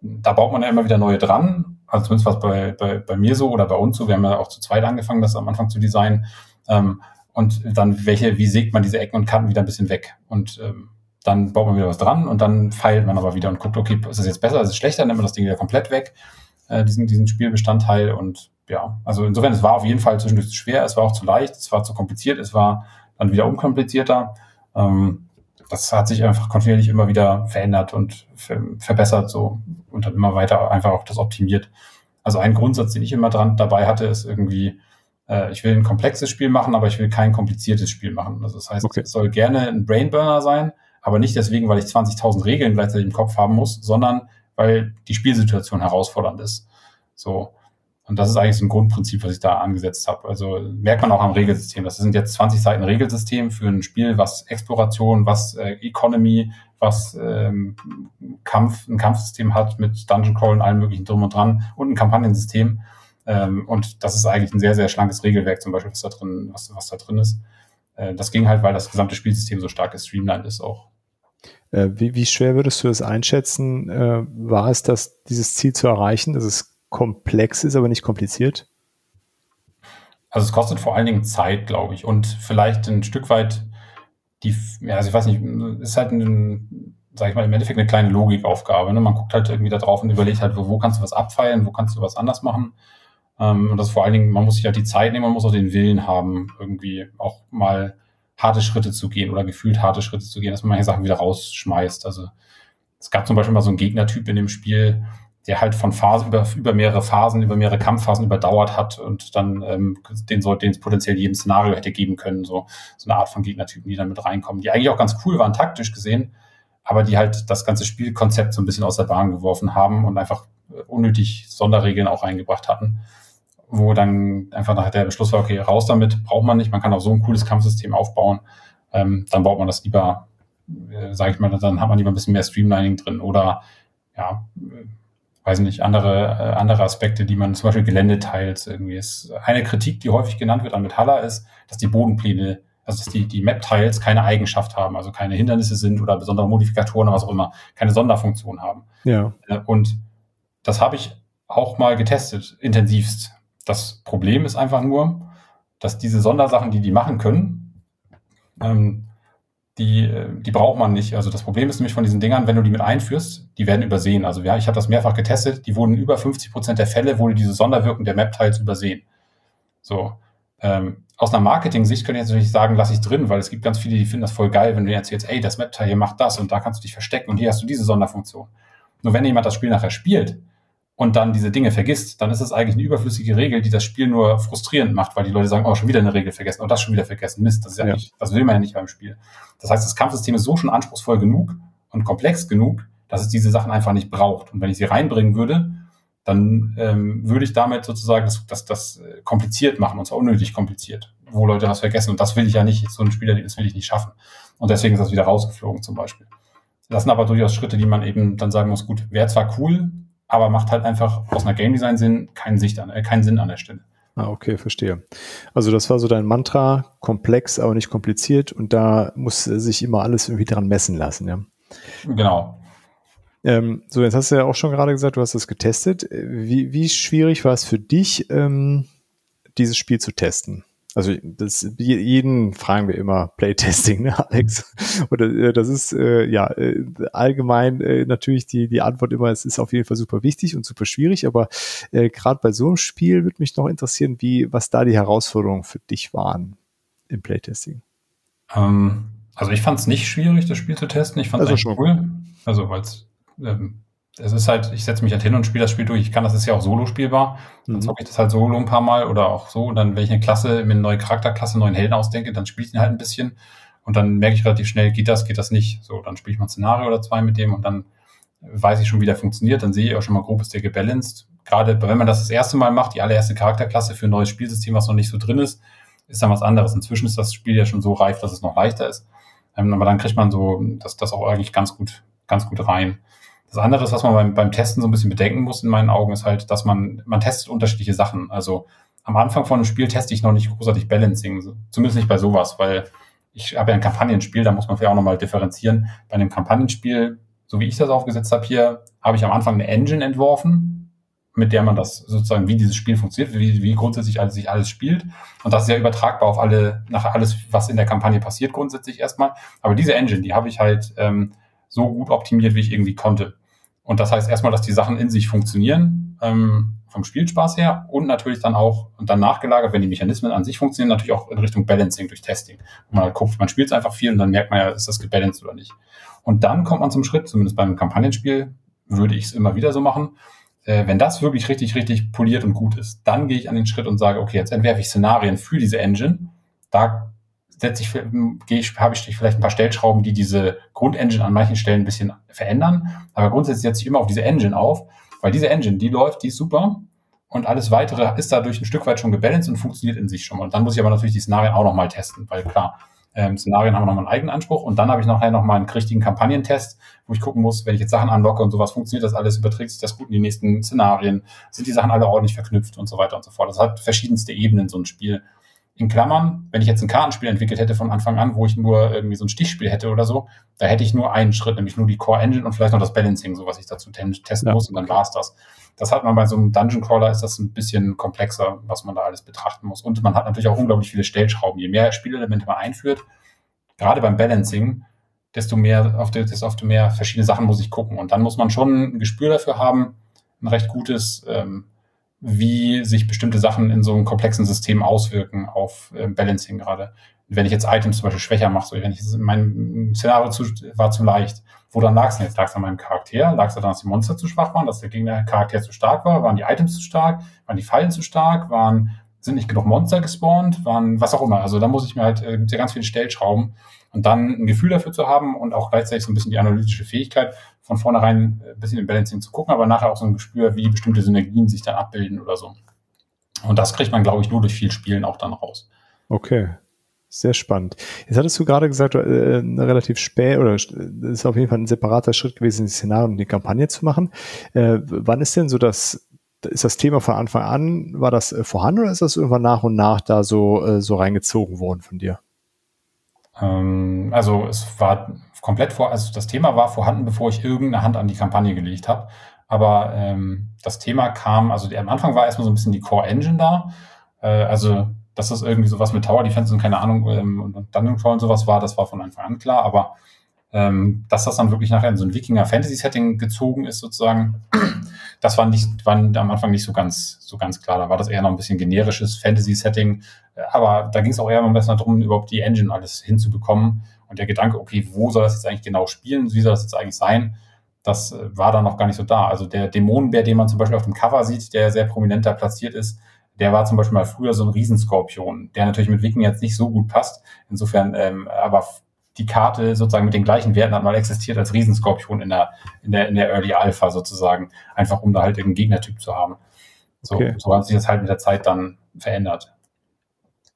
da baut man ja immer wieder neue dran also zumindest was bei, bei, bei mir so oder bei uns so, wir haben ja auch zu zweit angefangen, das am Anfang zu designen. Ähm, und dann welche, wie sägt man diese Ecken und Kanten wieder ein bisschen weg? Und ähm, dann baut man wieder was dran und dann feilt man aber wieder und guckt, okay, ist das jetzt besser, ist es schlechter, nimmt man das Ding wieder komplett weg, äh, diesen, diesen Spielbestandteil und ja, also insofern, es war auf jeden Fall zwischendurch zu schwer, es war auch zu leicht, es war zu kompliziert, es war dann wieder unkomplizierter. Ähm, das hat sich einfach kontinuierlich immer wieder verändert und ver verbessert so und dann immer weiter einfach auch das optimiert. Also ein Grundsatz, den ich immer dran dabei hatte, ist irgendwie, äh, ich will ein komplexes Spiel machen, aber ich will kein kompliziertes Spiel machen. Also das heißt, okay. es soll gerne ein Brainburner sein, aber nicht deswegen, weil ich 20.000 Regeln gleichzeitig im Kopf haben muss, sondern weil die Spielsituation herausfordernd ist. So. Und das ist eigentlich so ein Grundprinzip, was ich da angesetzt habe. Also merkt man auch am Regelsystem. Das sind jetzt 20 Seiten Regelsystem für ein Spiel, was Exploration, was äh, Economy, was ähm, Kampf, ein Kampfsystem hat mit Dungeon Crawl und allem möglichen drum und dran und ein Kampagnensystem. Ähm, und das ist eigentlich ein sehr, sehr schlankes Regelwerk, zum Beispiel, was da drin, was, was da drin ist. Äh, das ging halt, weil das gesamte Spielsystem so stark gestreamlined ist auch. Äh, wie, wie schwer würdest du das einschätzen? Äh, war es das, dieses Ziel zu erreichen, dass es komplex ist, aber nicht kompliziert? Also es kostet vor allen Dingen Zeit, glaube ich, und vielleicht ein Stück weit die, ja, also ich weiß nicht, ist halt ein, sag ich mal, im Endeffekt eine kleine Logikaufgabe. Ne? Man guckt halt irgendwie da drauf und überlegt halt, wo, wo kannst du was abfeiern, wo kannst du was anders machen. Ähm, und das vor allen Dingen, man muss sich halt die Zeit nehmen, man muss auch den Willen haben, irgendwie auch mal harte Schritte zu gehen oder gefühlt harte Schritte zu gehen, dass man manche Sachen wieder rausschmeißt. Also es gab zum Beispiel mal so einen Gegnertyp in dem Spiel, der halt von Phasen über, über mehrere Phasen, über mehrere Kampfphasen überdauert hat und dann ähm, den so, den es potenziell jedem Szenario hätte geben können, so, so eine Art von Gegnertypen, die dann mit reinkommen, die eigentlich auch ganz cool waren, taktisch gesehen, aber die halt das ganze Spielkonzept so ein bisschen aus der Bahn geworfen haben und einfach äh, unnötig Sonderregeln auch reingebracht hatten, wo dann einfach nachher der Beschluss war, okay, raus damit, braucht man nicht, man kann auch so ein cooles Kampfsystem aufbauen, ähm, dann baut man das lieber, äh, sage ich mal, dann hat man lieber ein bisschen mehr Streamlining drin oder ja, weiß nicht, andere, äh, andere Aspekte, die man zum Beispiel Geländeteils irgendwie ist. Eine Kritik, die häufig genannt wird an Metalla ist, dass die Bodenpläne, also dass die, die Map-Tiles keine Eigenschaft haben, also keine Hindernisse sind oder besondere Modifikatoren oder was auch immer, keine Sonderfunktion haben. Ja. Äh, und das habe ich auch mal getestet, intensivst. Das Problem ist einfach nur, dass diese Sondersachen, die die machen können, ähm, die, die braucht man nicht. Also das Problem ist nämlich von diesen Dingern, wenn du die mit einführst, die werden übersehen. Also ja, ich habe das mehrfach getestet, die wurden über 50 Prozent der Fälle, wurde diese Sonderwirkung der Map-Tiles übersehen. So. Ähm, aus einer Marketing-Sicht könnte ich jetzt natürlich sagen, lass ich drin, weil es gibt ganz viele, die finden das voll geil, wenn du jetzt erzählst, ey, das Map-Teil hier macht das und da kannst du dich verstecken und hier hast du diese Sonderfunktion. Nur wenn jemand das Spiel nachher spielt, und dann diese Dinge vergisst, dann ist es eigentlich eine überflüssige Regel, die das Spiel nur frustrierend macht, weil die Leute sagen, oh, schon wieder eine Regel vergessen, oh, das schon wieder vergessen, Mist, das ist ja, ja. nicht, das will man ja nicht beim Spiel. Das heißt, das Kampfsystem ist so schon anspruchsvoll genug und komplex genug, dass es diese Sachen einfach nicht braucht. Und wenn ich sie reinbringen würde, dann ähm, würde ich damit sozusagen das, das, das äh, kompliziert machen, und zwar unnötig kompliziert, wo Leute was vergessen. Und das will ich ja nicht, so ein Spieler, das will ich nicht schaffen. Und deswegen ist das wieder rausgeflogen zum Beispiel. Das sind aber durchaus Schritte, die man eben dann sagen muss, gut, wäre zwar cool, aber macht halt einfach aus einer Game Design Sinn keinen, Sicht an, äh, keinen Sinn an der Stelle. Ah, okay, verstehe. Also das war so dein Mantra, komplex, aber nicht kompliziert und da muss sich immer alles irgendwie dran messen lassen, ja. Genau. Ähm, so, jetzt hast du ja auch schon gerade gesagt, du hast das getestet. Wie, wie schwierig war es für dich, ähm, dieses Spiel zu testen? Also das, jeden fragen wir immer Playtesting, ne, Alex? Oder äh, das ist äh, ja äh, allgemein äh, natürlich die die Antwort immer, es ist auf jeden Fall super wichtig und super schwierig, aber äh, gerade bei so einem Spiel würde mich noch interessieren, wie was da die Herausforderungen für dich waren im Playtesting. Ähm, also ich fand es nicht schwierig, das Spiel zu testen. Ich fand es also schon cool. Also weil es ähm, es ist halt, ich setze mich halt hin und spiele das Spiel durch. Ich kann, das ist ja auch solo spielbar. Dann mhm. zocke ich das halt solo ein paar Mal oder auch so. Und dann, wenn ich eine Klasse, mir eine neue Charakterklasse, einen neuen Helden ausdenke, dann spiele ich ihn halt ein bisschen. Und dann merke ich relativ schnell, geht das, geht das nicht. So, dann spiele ich mal ein Szenario oder zwei mit dem und dann weiß ich schon, wie der funktioniert. Dann sehe ich auch schon mal grob, ist der gebalanced. Gerade wenn man das das erste Mal macht, die allererste Charakterklasse für ein neues Spielsystem, was noch nicht so drin ist, ist dann was anderes. Inzwischen ist das Spiel ja schon so reif, dass es noch leichter ist. Ähm, aber dann kriegt man so das, das auch eigentlich ganz gut, ganz gut rein. Das andere was man beim, beim Testen so ein bisschen bedenken muss, in meinen Augen, ist halt, dass man, man testet unterschiedliche Sachen. Also am Anfang von einem Spiel teste ich noch nicht großartig Balancing, zumindest nicht bei sowas, weil ich habe ja ein Kampagnenspiel, da muss man vielleicht auch nochmal differenzieren. Bei einem Kampagnenspiel, so wie ich das aufgesetzt habe hier, habe ich am Anfang eine Engine entworfen mit der man das sozusagen, wie dieses Spiel funktioniert, wie, wie grundsätzlich alles, sich alles spielt. Und das ist ja übertragbar auf alle, nach alles, was in der Kampagne passiert, grundsätzlich erstmal. Aber diese Engine, die habe ich halt ähm, so gut optimiert, wie ich irgendwie konnte. Und das heißt erstmal, dass die Sachen in sich funktionieren, ähm, vom Spielspaß her und natürlich dann auch, und dann nachgelagert, wenn die Mechanismen an sich funktionieren, natürlich auch in Richtung Balancing durch Testing. Und man halt guckt, man spielt es einfach viel und dann merkt man ja, ist das gebalanced oder nicht. Und dann kommt man zum Schritt, zumindest beim Kampagnenspiel, würde ich es immer wieder so machen. Äh, wenn das wirklich richtig, richtig poliert und gut ist, dann gehe ich an den Schritt und sage, okay, jetzt entwerfe ich Szenarien für diese Engine. Da setze ich, ich, habe ich vielleicht ein paar Stellschrauben, die diese Grundengine an manchen Stellen ein bisschen verändern. Aber grundsätzlich setze ich immer auf diese Engine auf, weil diese Engine, die läuft, die ist super. Und alles weitere ist dadurch ein Stück weit schon gebalanced und funktioniert in sich schon. Und dann muss ich aber natürlich die Szenarien auch nochmal testen, weil klar, ähm, Szenarien haben nochmal einen eigenen Anspruch. Und dann habe ich nachher nochmal einen richtigen Kampagnentest, wo ich gucken muss, wenn ich jetzt Sachen anlocke und sowas, funktioniert das alles, überträgt sich das gut in die nächsten Szenarien, sind die Sachen alle ordentlich verknüpft und so weiter und so fort. Das hat verschiedenste Ebenen, so ein Spiel. In Klammern, wenn ich jetzt ein Kartenspiel entwickelt hätte von Anfang an, wo ich nur irgendwie so ein Stichspiel hätte oder so, da hätte ich nur einen Schritt, nämlich nur die Core Engine und vielleicht noch das Balancing, so was ich dazu testen ja, muss und dann okay. war's das. Das hat man bei so einem Dungeon Crawler ist das ein bisschen komplexer, was man da alles betrachten muss. Und man hat natürlich auch unglaublich viele Stellschrauben. Je mehr Spielelemente man einführt, gerade beim Balancing, desto mehr, auf desto mehr verschiedene Sachen muss ich gucken. Und dann muss man schon ein Gespür dafür haben, ein recht gutes, ähm, wie sich bestimmte Sachen in so einem komplexen System auswirken auf äh, Balancing gerade. Wenn ich jetzt Items zum Beispiel schwächer mache, so wenn ich mein Szenario zu, war zu leicht, wo dann lag es denn jetzt? Lag es an meinem Charakter? Lag es daran, dass die Monster zu schwach waren, dass der Gegner Charakter zu stark war? Waren die Items zu stark? Waren die Fallen zu stark? Waren sind nicht genug Monster gespawnt, waren was auch immer. Also da muss ich mir halt, äh, gibt ja ganz viele Stellschrauben und dann ein Gefühl dafür zu haben und auch gleichzeitig so ein bisschen die analytische Fähigkeit, von vornherein ein bisschen im Balancing zu gucken, aber nachher auch so ein Gespür, wie bestimmte Synergien sich dann abbilden oder so. Und das kriegt man, glaube ich, nur durch viel Spielen auch dann raus. Okay. Sehr spannend. Jetzt hattest du gerade gesagt, äh, relativ spät oder ist auf jeden Fall ein separater Schritt gewesen, die Szenarien und die Kampagne zu machen. Äh, wann ist denn so das ist das Thema von Anfang an, war das äh, vorhanden oder ist das irgendwann nach und nach da so, äh, so reingezogen worden von dir? Ähm, also es war komplett vor, also das Thema war vorhanden, bevor ich irgendeine Hand an die Kampagne gelegt habe. Aber ähm, das Thema kam, also am Anfang war erstmal so ein bisschen die Core Engine da. Äh, also, dass das irgendwie sowas mit Tower Defense und keine Ahnung ähm, und Dungeon Crawl und sowas war, das war von Anfang an klar. Aber ähm, dass das dann wirklich nachher in so ein Wikinger-Fantasy-Setting gezogen ist, sozusagen, das war nicht, war am Anfang nicht so ganz, so ganz klar. Da war das eher noch ein bisschen generisches Fantasy-Setting. Aber da ging es auch eher mal besser darum, überhaupt die Engine alles hinzubekommen. Und der Gedanke, okay, wo soll das jetzt eigentlich genau spielen? Wie soll das jetzt eigentlich sein? Das äh, war dann noch gar nicht so da. Also der Dämonenbär, den man zum Beispiel auf dem Cover sieht, der sehr prominent da platziert ist, der war zum Beispiel mal früher so ein Riesenskorpion, der natürlich mit Wiking jetzt nicht so gut passt. Insofern, ähm, aber die Karte sozusagen mit den gleichen Werten hat mal existiert als Riesenskorpion in der, in der, in der Early Alpha sozusagen. Einfach um da halt irgendeinen Gegnertyp zu haben. So, okay. so hat sich das halt mit der Zeit dann verändert.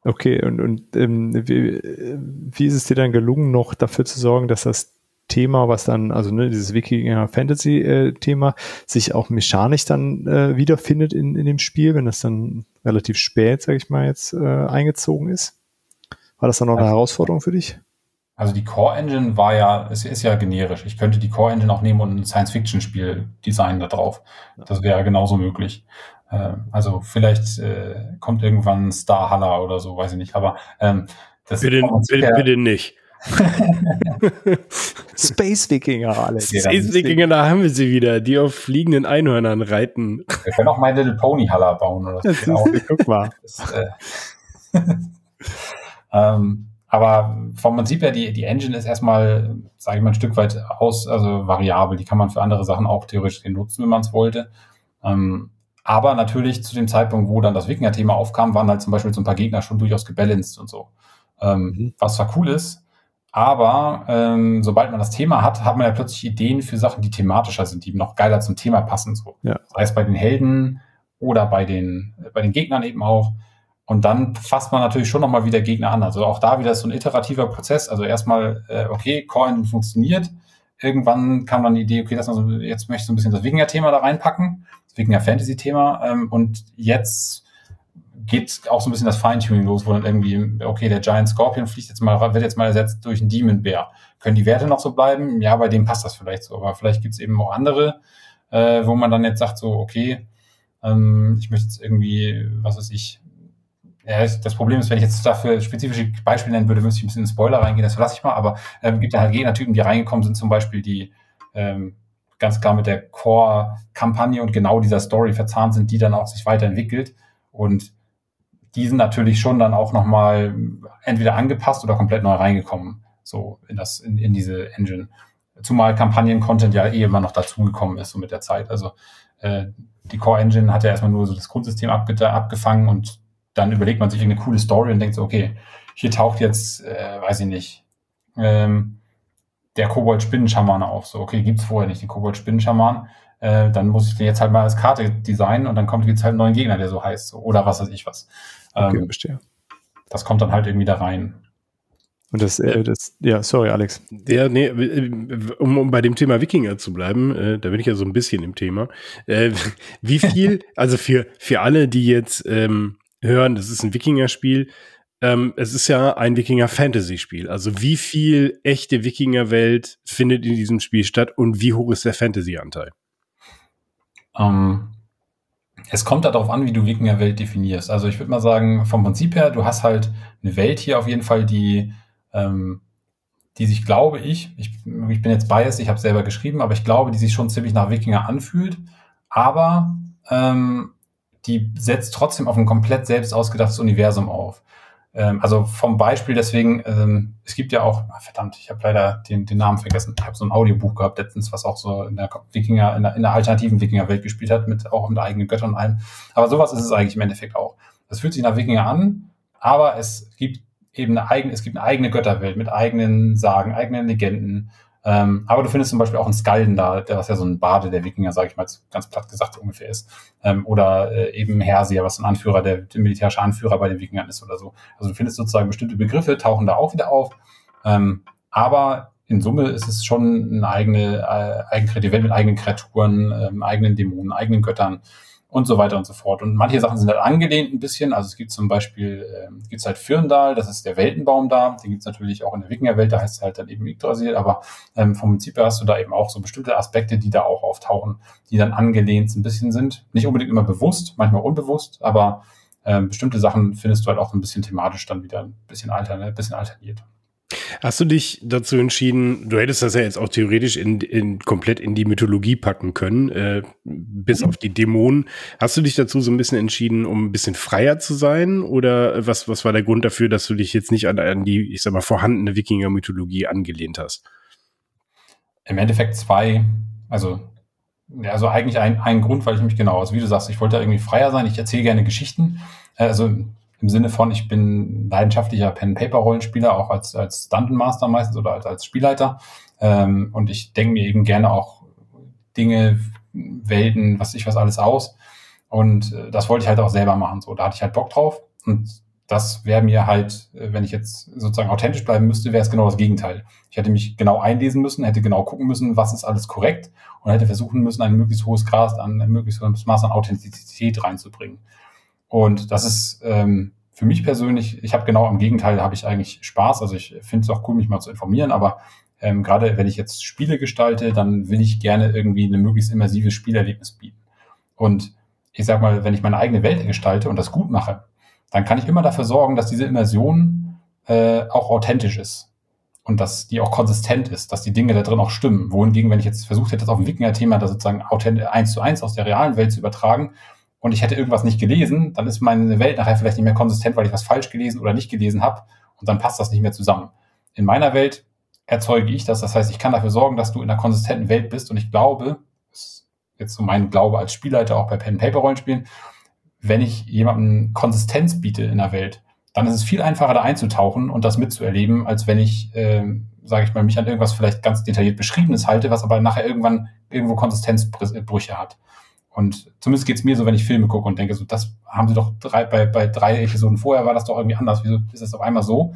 Okay, und, und ähm, wie, wie ist es dir dann gelungen, noch dafür zu sorgen, dass das Thema, was dann, also ne, dieses Wikinger-Fantasy-Thema, äh, sich auch mechanisch dann äh, wiederfindet in, in dem Spiel, wenn das dann relativ spät, sag ich mal, jetzt äh, eingezogen ist? War das dann noch eine Herausforderung für dich? Also die Core Engine war ja, es ist ja generisch. Ich könnte die Core Engine auch nehmen und ein Science-Fiction-Spiel designen da drauf. Das wäre genauso möglich. Äh, also vielleicht äh, kommt irgendwann Star Haller oder so, weiß ich nicht. Aber ähm, das bitte, bitte, bitte nicht. Space Wikinger, Alex. Space Wikinger, da haben wir sie wieder, die auf fliegenden Einhörnern reiten. Wir können auch My Little Pony Haller bauen oder so. Guck mal. Das, äh, ähm, aber vom Prinzip her, die, die Engine ist erstmal, sage ich mal, ein Stück weit aus, also variabel. Die kann man für andere Sachen auch theoretisch nutzen, wenn man es wollte. Ähm, aber natürlich zu dem Zeitpunkt, wo dann das Wikinger-Thema aufkam, waren halt zum Beispiel so ein paar Gegner schon durchaus gebalanced und so. Ähm, mhm. Was zwar cool ist, aber ähm, sobald man das Thema hat, hat man ja plötzlich Ideen für Sachen, die thematischer sind, die noch geiler zum Thema passen. So. Ja. Sei es bei den Helden oder bei den, bei den Gegnern eben auch. Und dann fasst man natürlich schon nochmal wieder Gegner an. Also auch da wieder so ein iterativer Prozess. Also erstmal, äh, okay, Core funktioniert. Irgendwann kam dann die Idee, okay, das also, jetzt möchte ich so ein bisschen das Wikinger-Thema da reinpacken, das Wikinger-Fantasy-Thema. Ähm, und jetzt geht auch so ein bisschen das Feintuning los, wo dann irgendwie, okay, der Giant Scorpion fliegt jetzt mal, wird jetzt mal ersetzt durch einen Demon Bear. Können die Werte noch so bleiben? Ja, bei dem passt das vielleicht so. Aber vielleicht gibt's eben auch andere, äh, wo man dann jetzt sagt so, okay, Ähm, ich möchte jetzt irgendwie, was weiß ich, das Problem ist, wenn ich jetzt dafür spezifische Beispiele nennen würde, müsste ich ein bisschen in Spoiler reingehen, das verlasse ich mal, aber ähm, gibt ja halt Gegnertypen, die reingekommen sind, zum Beispiel die ähm, ganz klar mit der Core-Kampagne und genau dieser Story verzahnt sind, die dann auch sich weiterentwickelt. Und die sind natürlich schon dann auch nochmal entweder angepasst oder komplett neu reingekommen, so in das, in, in diese Engine. Zumal Kampagnen-Content ja eh immer noch dazugekommen ist, so mit der Zeit. Also äh, die Core Engine hat ja erstmal nur so das Grundsystem abge abgefangen und dann überlegt man sich eine coole Story und denkt so, okay, hier taucht jetzt, äh, weiß ich nicht, ähm, der Kobold-Spinnenschaman auf. So, okay, gibt's vorher nicht den Kobold-Spinnenschaman. Äh, dann muss ich den jetzt halt mal als Karte designen und dann kommt jetzt halt einen neuen Gegner, der so heißt. So, oder was weiß ich was. Okay, ähm, verstehe. Das kommt dann halt irgendwie da rein. Und das, äh, das, ja, sorry, Alex. Ja, nee, um, um bei dem Thema Wikinger zu bleiben, äh, da bin ich ja so ein bisschen im Thema. Äh, wie viel, also für, für alle, die jetzt ähm, hören, das ist ein Wikinger-Spiel, ähm, es ist ja ein Wikinger-Fantasy-Spiel. Also wie viel echte Wikinger-Welt findet in diesem Spiel statt und wie hoch ist der Fantasy-Anteil? Ähm, es kommt darauf an, wie du Wikinger-Welt definierst. Also ich würde mal sagen, vom Prinzip her, du hast halt eine Welt hier auf jeden Fall, die, ähm, die sich, glaube ich, ich, ich bin jetzt biased, ich habe selber geschrieben, aber ich glaube, die sich schon ziemlich nach Wikinger anfühlt. Aber ähm, die setzt trotzdem auf ein komplett selbst ausgedachtes Universum auf. Ähm, also vom Beispiel deswegen, ähm, es gibt ja auch, ach, verdammt, ich habe leider den, den Namen vergessen. Ich habe so ein Audiobuch gehabt letztens, was auch so in der Wikinger, in der, in der alternativen Wikinger-Welt gespielt hat, mit auch mit eigenen Göttern und allem. Aber sowas ist es eigentlich im Endeffekt auch. Das fühlt sich nach Wikinger an, aber es gibt eben eine eigene, es gibt eine eigene Götterwelt mit eigenen Sagen, eigenen Legenden, ähm, aber du findest zum Beispiel auch einen Skalden da, der was ja so ein Bade der Wikinger, sage ich mal, ganz platt gesagt ungefähr ist. Ähm, oder äh, eben Hersier, was ein Anführer, der, der militärische Anführer bei den Wikingern ist oder so. Also du findest sozusagen bestimmte Begriffe, tauchen da auch wieder auf. Ähm, aber in Summe ist es schon eine eigene, äh, eigene Welt mit eigenen Kreaturen, ähm, eigenen Dämonen, eigenen Göttern und so weiter und so fort. Und manche Sachen sind halt angelehnt ein bisschen. Also es gibt zum Beispiel, ähm, gibt's halt Firndal, das ist der Weltenbaum da. Den gibt's natürlich auch in der Wikingerwelt, da heißt es halt dann eben Yggdrasil. Aber ähm, vom Prinzip her hast du da eben auch so bestimmte Aspekte, die da auch auftauchen, die dann angelehnt ein bisschen sind. Nicht unbedingt immer bewusst, manchmal unbewusst, aber ähm, bestimmte Sachen findest du halt auch ein bisschen thematisch dann wieder ein bisschen, altern, ein bisschen alterniert. Hast du dich dazu entschieden, du hättest das ja jetzt auch theoretisch in, in komplett in die Mythologie packen können, äh, bis mhm. auf die Dämonen. Hast du dich dazu so ein bisschen entschieden, um ein bisschen freier zu sein? Oder was, was war der Grund dafür, dass du dich jetzt nicht an, an die, ich sag mal, vorhandene Wikinger-Mythologie angelehnt hast? Im Endeffekt zwei, also, ja, also eigentlich ein, ein Grund, weil ich mich genau, also wie du sagst, ich wollte irgendwie freier sein, ich erzähle gerne Geschichten. Äh, also im Sinne von, ich bin leidenschaftlicher Pen-Paper-Rollenspieler, auch als, als Dungeon Master meistens oder als, als Spielleiter. Ähm, und ich denke mir eben gerne auch Dinge, Welten, was ich was alles aus. Und äh, das wollte ich halt auch selber machen. So, da hatte ich halt Bock drauf. Und das wäre mir halt, äh, wenn ich jetzt sozusagen authentisch bleiben müsste, wäre es genau das Gegenteil. Ich hätte mich genau einlesen müssen, hätte genau gucken müssen, was ist alles korrekt und hätte versuchen müssen, ein möglichst hohes Grad an, ein möglichst hohes Maß an Authentizität reinzubringen. Und das ist ähm, für mich persönlich, ich habe genau am Gegenteil, habe ich eigentlich Spaß. Also ich finde es auch cool, mich mal zu informieren, aber ähm, gerade wenn ich jetzt Spiele gestalte, dann will ich gerne irgendwie eine möglichst immersives Spielerlebnis bieten. Und ich sag mal, wenn ich meine eigene Welt gestalte und das gut mache, dann kann ich immer dafür sorgen, dass diese Immersion äh, auch authentisch ist und dass die auch konsistent ist, dass die Dinge da drin auch stimmen. Wohingegen, wenn ich jetzt versucht hätte, das auf ein Wikinger-Thema da sozusagen eins zu eins aus der realen Welt zu übertragen, und ich hätte irgendwas nicht gelesen, dann ist meine Welt nachher vielleicht nicht mehr konsistent, weil ich was falsch gelesen oder nicht gelesen habe und dann passt das nicht mehr zusammen. In meiner Welt erzeuge ich das, das heißt, ich kann dafür sorgen, dass du in einer konsistenten Welt bist und ich glaube, das ist jetzt so mein Glaube als Spielleiter auch bei Pen-Paper-Rollenspielen, wenn ich jemandem Konsistenz biete in der Welt, dann ist es viel einfacher da einzutauchen und das mitzuerleben, als wenn ich, ähm, sage ich mal, mich an irgendwas vielleicht ganz detailliert Beschriebenes halte, was aber nachher irgendwann irgendwo Konsistenzbrüche hat. Und zumindest geht's mir so, wenn ich Filme gucke und denke, so, das haben sie doch drei, bei, bei drei Episoden vorher war das doch irgendwie anders. Wieso ist das auf einmal so?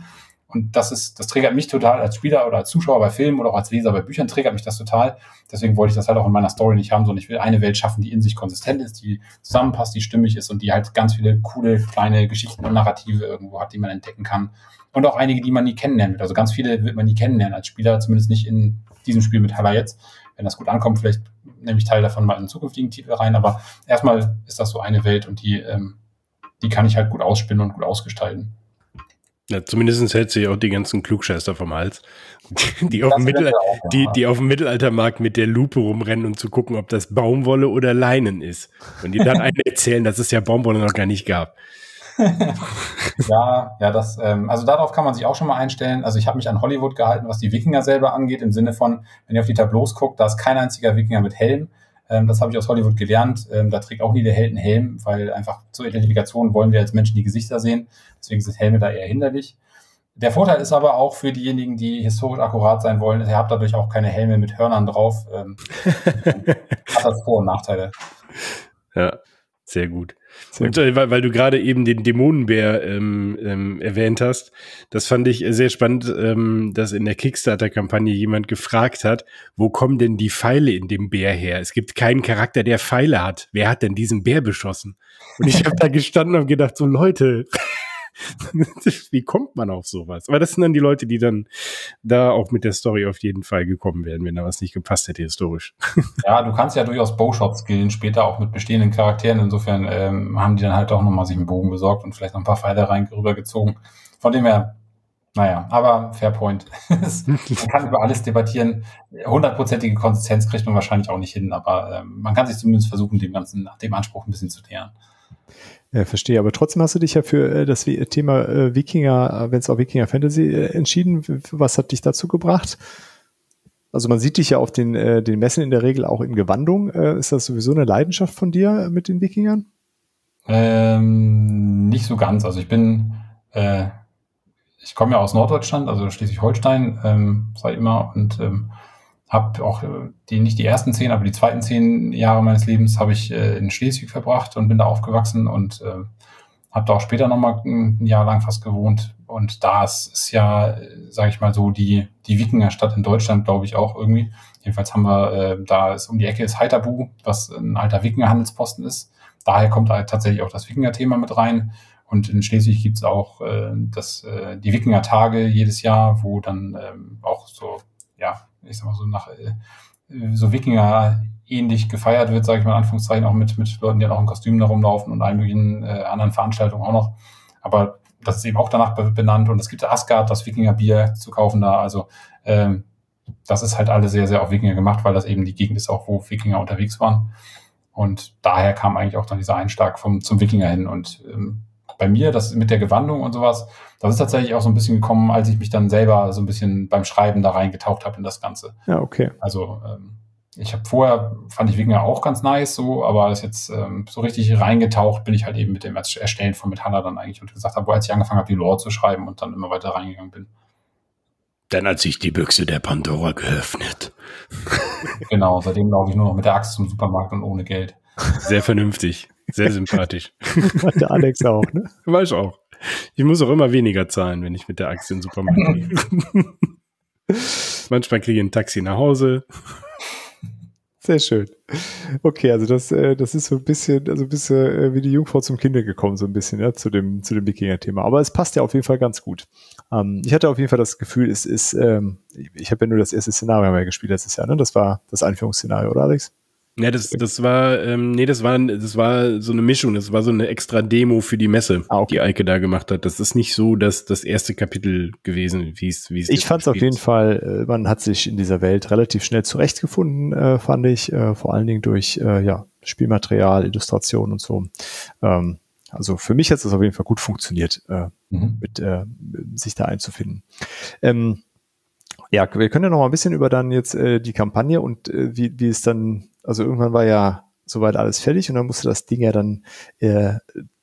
Und das ist, das triggert mich total als Spieler oder als Zuschauer bei Filmen oder auch als Leser bei Büchern triggert mich das total. Deswegen wollte ich das halt auch in meiner Story nicht haben, sondern ich will eine Welt schaffen, die in sich konsistent ist, die zusammenpasst, die stimmig ist und die halt ganz viele coole kleine Geschichten und Narrative irgendwo hat, die man entdecken kann. Und auch einige, die man nie kennenlernen wird. Also ganz viele wird man nie kennenlernen als Spieler, zumindest nicht in diesem Spiel mit Haller jetzt wenn das gut ankommt, vielleicht nehme ich Teil davon mal in zukünftigen Titel rein. Aber erstmal ist das so eine Welt und die, ähm, die kann ich halt gut ausspinnen und gut ausgestalten. Ja, zumindest hält sich auch die ganzen Klugscheißer vom Hals, die auf, dem Mittel auch, die, die auf dem Mittelaltermarkt mit der Lupe rumrennen und um zu gucken, ob das Baumwolle oder Leinen ist. Und die dann einen erzählen, dass es ja Baumwolle noch gar nicht gab. ja, ja, das, ähm, also darauf kann man sich auch schon mal einstellen. Also ich habe mich an Hollywood gehalten, was die Wikinger selber angeht, im Sinne von, wenn ihr auf die Tableaus guckt, da ist kein einziger Wikinger mit Helm. Ähm, das habe ich aus Hollywood gelernt. Ähm, da trägt auch nie der Held einen Helm, weil einfach zur Identifikation wollen wir als Menschen die Gesichter sehen. Deswegen sind Helme da eher hinderlich. Der Vorteil ist aber auch für diejenigen, die historisch akkurat sein wollen, ihr habt dadurch auch keine Helme mit Hörnern drauf. Ähm, hat das Vor- und Nachteile. Ja, sehr gut. Und äh, weil, weil du gerade eben den Dämonenbär ähm, ähm, erwähnt hast, das fand ich sehr spannend, ähm, dass in der Kickstarter-Kampagne jemand gefragt hat, wo kommen denn die Pfeile in dem Bär her? Es gibt keinen Charakter, der Pfeile hat. Wer hat denn diesen Bär beschossen? Und ich habe da gestanden und gedacht, so Leute, Wie kommt man auf sowas? Aber das sind dann die Leute, die dann da auch mit der Story auf jeden Fall gekommen wären, wenn da was nicht gepasst hätte historisch. Ja, du kannst ja durchaus Bowshots skillen, später auch mit bestehenden Charakteren. Insofern ähm, haben die dann halt auch nochmal sich einen Bogen besorgt und vielleicht noch ein paar Pfeile rein rübergezogen. Von dem her, naja, aber fair point. man kann über alles debattieren. Hundertprozentige Konsistenz kriegt man wahrscheinlich auch nicht hin, aber ähm, man kann sich zumindest versuchen, dem Ganzen dem Anspruch ein bisschen zu nähern. Ja, verstehe. Aber trotzdem hast du dich ja für äh, das Thema äh, Wikinger, äh, wenn es auch Wikinger Fantasy entschieden. Was hat dich dazu gebracht? Also man sieht dich ja auf den, den Messen in der Regel auch in Gewandung. ist das sowieso eine Leidenschaft von dir mit den Wikingern? Ähm, nicht so ganz. Also ich bin, äh, ich komme ja aus Norddeutschland, also Schleswig-Holstein, ähm, seit immer und ähm, habe auch äh, die nicht die ersten zehn, aber die zweiten zehn Jahre meines Lebens habe ich äh, in Schleswig verbracht und bin da aufgewachsen und äh, habe da auch später nochmal ein Jahr lang fast gewohnt. Und da ist, ja, sage ich mal so, die, die Wikingerstadt in Deutschland, glaube ich, auch irgendwie. Jedenfalls haben wir, äh, da ist um die Ecke ist Heiterbu, was ein alter Wikingerhandelsposten ist. Daher kommt halt tatsächlich auch das Wikinger-Thema mit rein. Und in Schleswig gibt's auch äh, das, äh, die Wikinger-Tage jedes Jahr, wo dann ähm, auch so, ja, ich sag mal so nach äh, so Wikinger ähnlich gefeiert wird, sage ich mal Anführungszeichen, auch mit, mit Leuten, die dann auch in Kostümen da rumlaufen und allen möglichen äh, anderen Veranstaltungen auch noch. Aber das ist eben auch danach benannt und es gibt Asgard, das Wikinger-Bier zu kaufen da. Also ähm, das ist halt alles sehr, sehr auf Wikinger gemacht, weil das eben die Gegend ist, auch wo Wikinger unterwegs waren. Und daher kam eigentlich auch dann dieser Einschlag vom, zum Wikinger hin. Und ähm, bei mir, das mit der Gewandung und sowas, das ist tatsächlich auch so ein bisschen gekommen, als ich mich dann selber so ein bisschen beim Schreiben da reingetaucht habe in das Ganze. Ja, okay. Also ähm, ich habe vorher, fand ich Wikinger auch ganz nice so, aber das jetzt ähm, so richtig reingetaucht bin ich halt eben mit dem Erstellen von Metalla dann eigentlich und gesagt habe, als ich angefangen habe, die Lore zu schreiben und dann immer weiter reingegangen bin. Dann hat sich die Büchse der Pandora geöffnet. genau, seitdem laufe ich nur noch mit der Axt zum Supermarkt und ohne Geld. Sehr vernünftig. Sehr sympathisch. der Alex auch, ne? Weiß auch. Ich muss auch immer weniger zahlen, wenn ich mit der Axt in den Supermarkt gehe. Manchmal kriege ich ein Taxi nach Hause. Sehr schön. Okay, also das, äh, das ist so ein bisschen, also ein bisschen äh, wie die Jungfrau zum Kinder gekommen, so ein bisschen, ja, zu dem, zu dem Wikinger-Thema. Aber es passt ja auf jeden Fall ganz gut. Ähm, ich hatte auf jeden Fall das Gefühl, es ist, ähm, ich habe ja nur das erste Szenario mal gespielt letztes Jahr, ne? Das war das Einführungsszenario, oder Alex? Ja, das, das war, ähm, nee, das war, das war so eine Mischung, das war so eine extra Demo für die Messe, ah, okay. die Eike da gemacht hat. Das ist nicht so, dass das erste Kapitel gewesen, wie es, wie es. Ich fand es auf jeden Fall, äh, man hat sich in dieser Welt relativ schnell zurechtgefunden, äh, fand ich, äh, vor allen Dingen durch, äh, ja, Spielmaterial, Illustration und so. Ähm, also für mich hat es auf jeden Fall gut funktioniert, äh, mhm. mit äh, sich da einzufinden. Ähm, ja, wir können ja noch mal ein bisschen über dann jetzt äh, die Kampagne und äh, wie, wie es dann, also irgendwann war ja soweit alles fertig und dann musste das Ding ja dann äh,